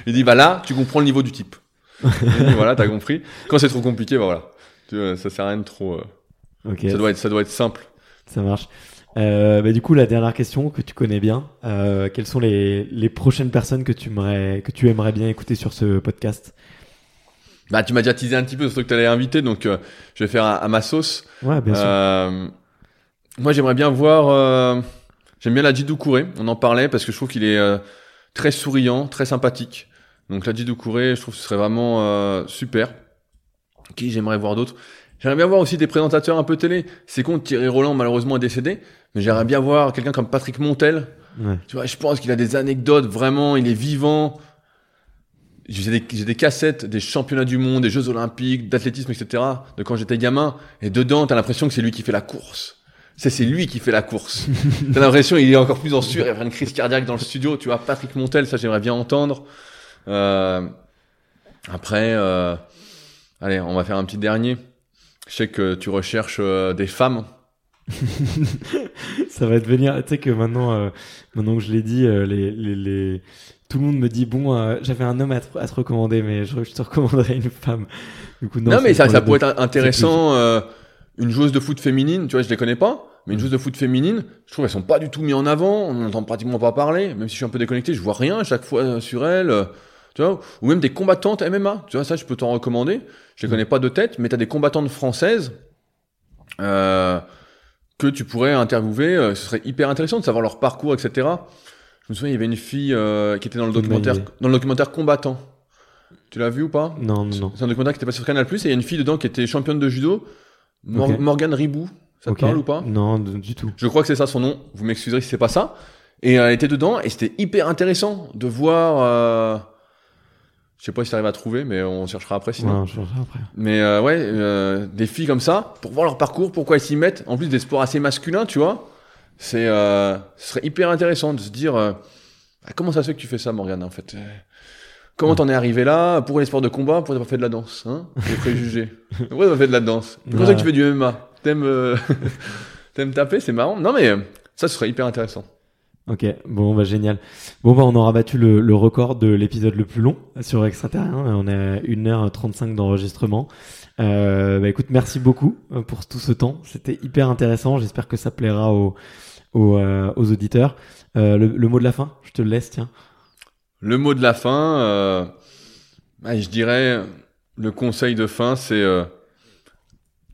Il dit bah là tu comprends le niveau du type. Dit, voilà t'as compris. Quand c'est trop compliqué bah voilà. Tu vois, ça sert à rien de trop. euh. Ça doit être ça doit être simple. Ça marche. Euh, bah, du coup, la dernière question que tu connais bien, euh, quelles sont les, les prochaines personnes que tu aimerais que tu aimerais bien écouter sur ce podcast? Bah tu m'as déjà teasé un petit peu sur ce que t'allais inviter donc euh, je vais faire à, à ma sauce. Ouais, bien sûr. Moi, j'aimerais bien voir. J'aime bien la Doucouré. On en parlait parce que je trouve qu'il est très souriant, très sympathique. Donc la Doucouré, je trouve que ce serait vraiment euh, super. Qui j'aimerais voir d'autres. J'aimerais bien voir aussi des présentateurs un peu télé. C'est con, Thierry Roland malheureusement est décédé, mais j'aimerais bien voir quelqu'un comme Patrick Montel. Ouais. Tu vois, je pense qu'il a des anecdotes vraiment, il est vivant. J'ai des, j'ai des cassettes des championnats du monde, des Jeux Olympiques, d'athlétisme, etc. de quand j'étais gamin. Et dedans, t'as l'impression que c'est lui qui fait la course. C'est, c'est lui qui fait la course. t'as l'impression qu'il est encore plus en sueur, il y a une crise cardiaque dans le studio. Tu vois, Patrick Montel, ça j'aimerais bien entendre. Euh, après, euh, allez, on va faire un petit dernier. Je sais que tu recherches euh, des femmes. ça va devenir. Tu sais que maintenant, euh, maintenant que je l'ai dit, euh, les, les, les, tout le monde me dit bon, euh, j'avais un homme à te, à te recommander, mais je, je te recommanderais une femme. Du coup, non. Non, mais ça, pourrait être intéressant. une joueuse de foot féminine, tu vois, je les connais pas, mais une joueuse de foot féminine, je trouve elles sont pas du tout mis en avant. On n'entend pratiquement pas parler, même si je suis un peu déconnecté, je vois rien à chaque fois sur elles. Tu vois, ou même des combattantes MMA. Tu vois, ça, je peux t'en recommander. Je les connais pas de tête, mais t'as des combattantes françaises euh, que tu pourrais interviewer. euh, ce serait hyper intéressant de savoir leur parcours, etc. Je me souviens, il y avait une fille euh, qui était dans le documentaire, dans le documentaire combattant. Tu l'as vu ou pas? Non, non, non. c'est un documentaire qui était passé sur Canal+, et il y a une fille dedans qui était championne de judo, Mor-. Morgane Ribou. Ça Ok. te parle ou pas? Non, du tout. Je crois que c'est ça son nom, vous m'excuserez si c'est pas ça. Et elle était dedans, et c'était hyper intéressant de voir... Je sais pas si t'arrives à trouver, mais on cherchera après sinon. Ouais, je verrai après. Mais euh, ouais, euh, des filles comme ça, pour voir leur parcours, pourquoi elles s'y mettent, en plus des sports assez masculins, tu vois, c'est, euh, ce serait hyper intéressant de se dire, euh, ah, comment ça se fait que tu fais ça, Morgane, en fait Comment t'en es arrivé là Pourquoi les sports de combat Pourquoi t'as pas fait de la danse hein Les préjugés. Pourquoi t'as pas fait de la danse? Pourquoi ça que tu fais du MMA T'aimes, t'aimes taper C'est marrant. Non mais ça, ce serait hyper intéressant. Ok, bon, bah génial. Bon, bah on aura battu le, record de l'épisode le plus long sur Extraterrien. On est à 1h35 d'enregistrement. Euh, bah écoute, merci beaucoup euh, pour tout ce temps. C'était hyper intéressant. J'espère que ça plaira aux, euh, auditeurs. Euh, le, mot de la fin, je te le laisse, tiens. Le mot de la fin, euh, bah, je dirais, le conseil de fin, c'est euh,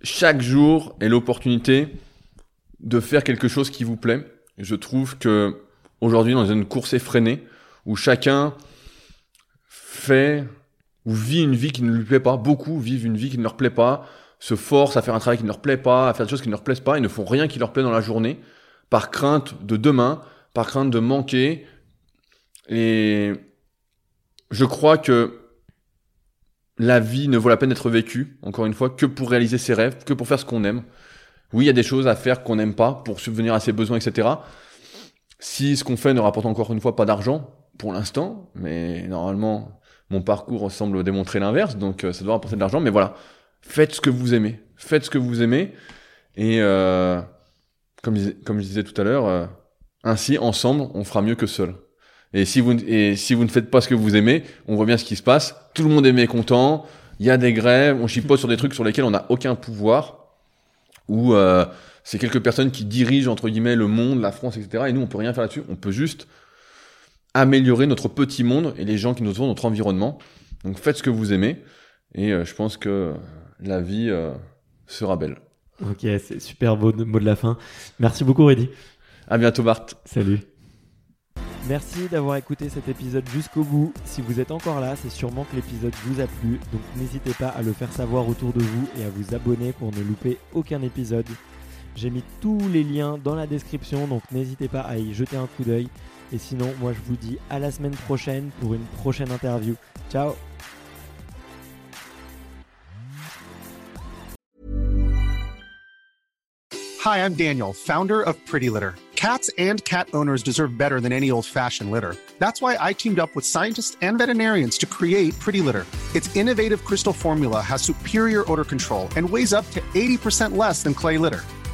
chaque jour est l'opportunité de faire quelque chose qui vous plaît. Je trouve que aujourd'hui, dans une course effrénée, où chacun fait ou vit une vie qui ne lui plaît pas, beaucoup vivent une vie qui ne leur plaît pas, se forcent à faire un travail qui ne leur plaît pas, à faire des choses qui ne leur plaisent pas, ils ne font rien qui leur plaît dans la journée, par crainte de demain, par crainte de manquer, et je crois que la vie ne vaut la peine d'être vécue, encore une fois, que pour réaliser ses rêves, que pour faire ce qu'on aime. Oui, il y a des choses à faire qu'on n'aime pas pour subvenir à ses besoins, etc. Si ce qu'on fait ne rapporte encore une fois pas d'argent, pour l'instant, mais normalement, mon parcours semble démontrer l'inverse, donc euh, ça doit rapporter de l'argent, mais voilà. Faites ce que vous aimez. Faites ce que vous aimez. Et euh, comme, je comme je disais tout à l'heure, euh, ainsi, ensemble, on fera mieux que seul. Et si vous, et si vous ne faites pas ce que vous aimez, on voit bien ce qui se passe. Tout le monde est mécontent. il y a des grèves, on chipote sur des trucs sur lesquels on n'a aucun pouvoir, ou euh, c'est quelques personnes qui dirigent entre guillemets le monde, la France, etc. Et nous, on peut rien faire là-dessus. On peut juste améliorer notre petit monde et les gens qui nous entourent, notre environnement. Donc faites ce que vous aimez, et euh, je pense que la vie euh, sera belle. Ok, c'est super beau mot de la fin. Merci beaucoup, Reddy. À bientôt, Bart. Salut. Merci d'avoir écouté cet épisode jusqu'au bout. Si vous êtes encore là, c'est sûrement que l'épisode vous a plu, donc n'hésitez pas à le faire savoir autour de vous et à vous abonner pour ne louper aucun épisode. J'ai mis tous les liens dans la description, donc n'hésitez pas à y jeter un coup d'œil. Et sinon, moi je vous dis à la semaine prochaine pour une prochaine interview. Ciao Hi, I'm Daniel, founder of Pretty Litter. Cats and cat owners deserve better than any old-fashioned litter. That's why I teamed up with scientists and veterinarians to create Pretty Litter. Its innovative crystal formula has superior odor control and weighs up to 80% less than clay litter.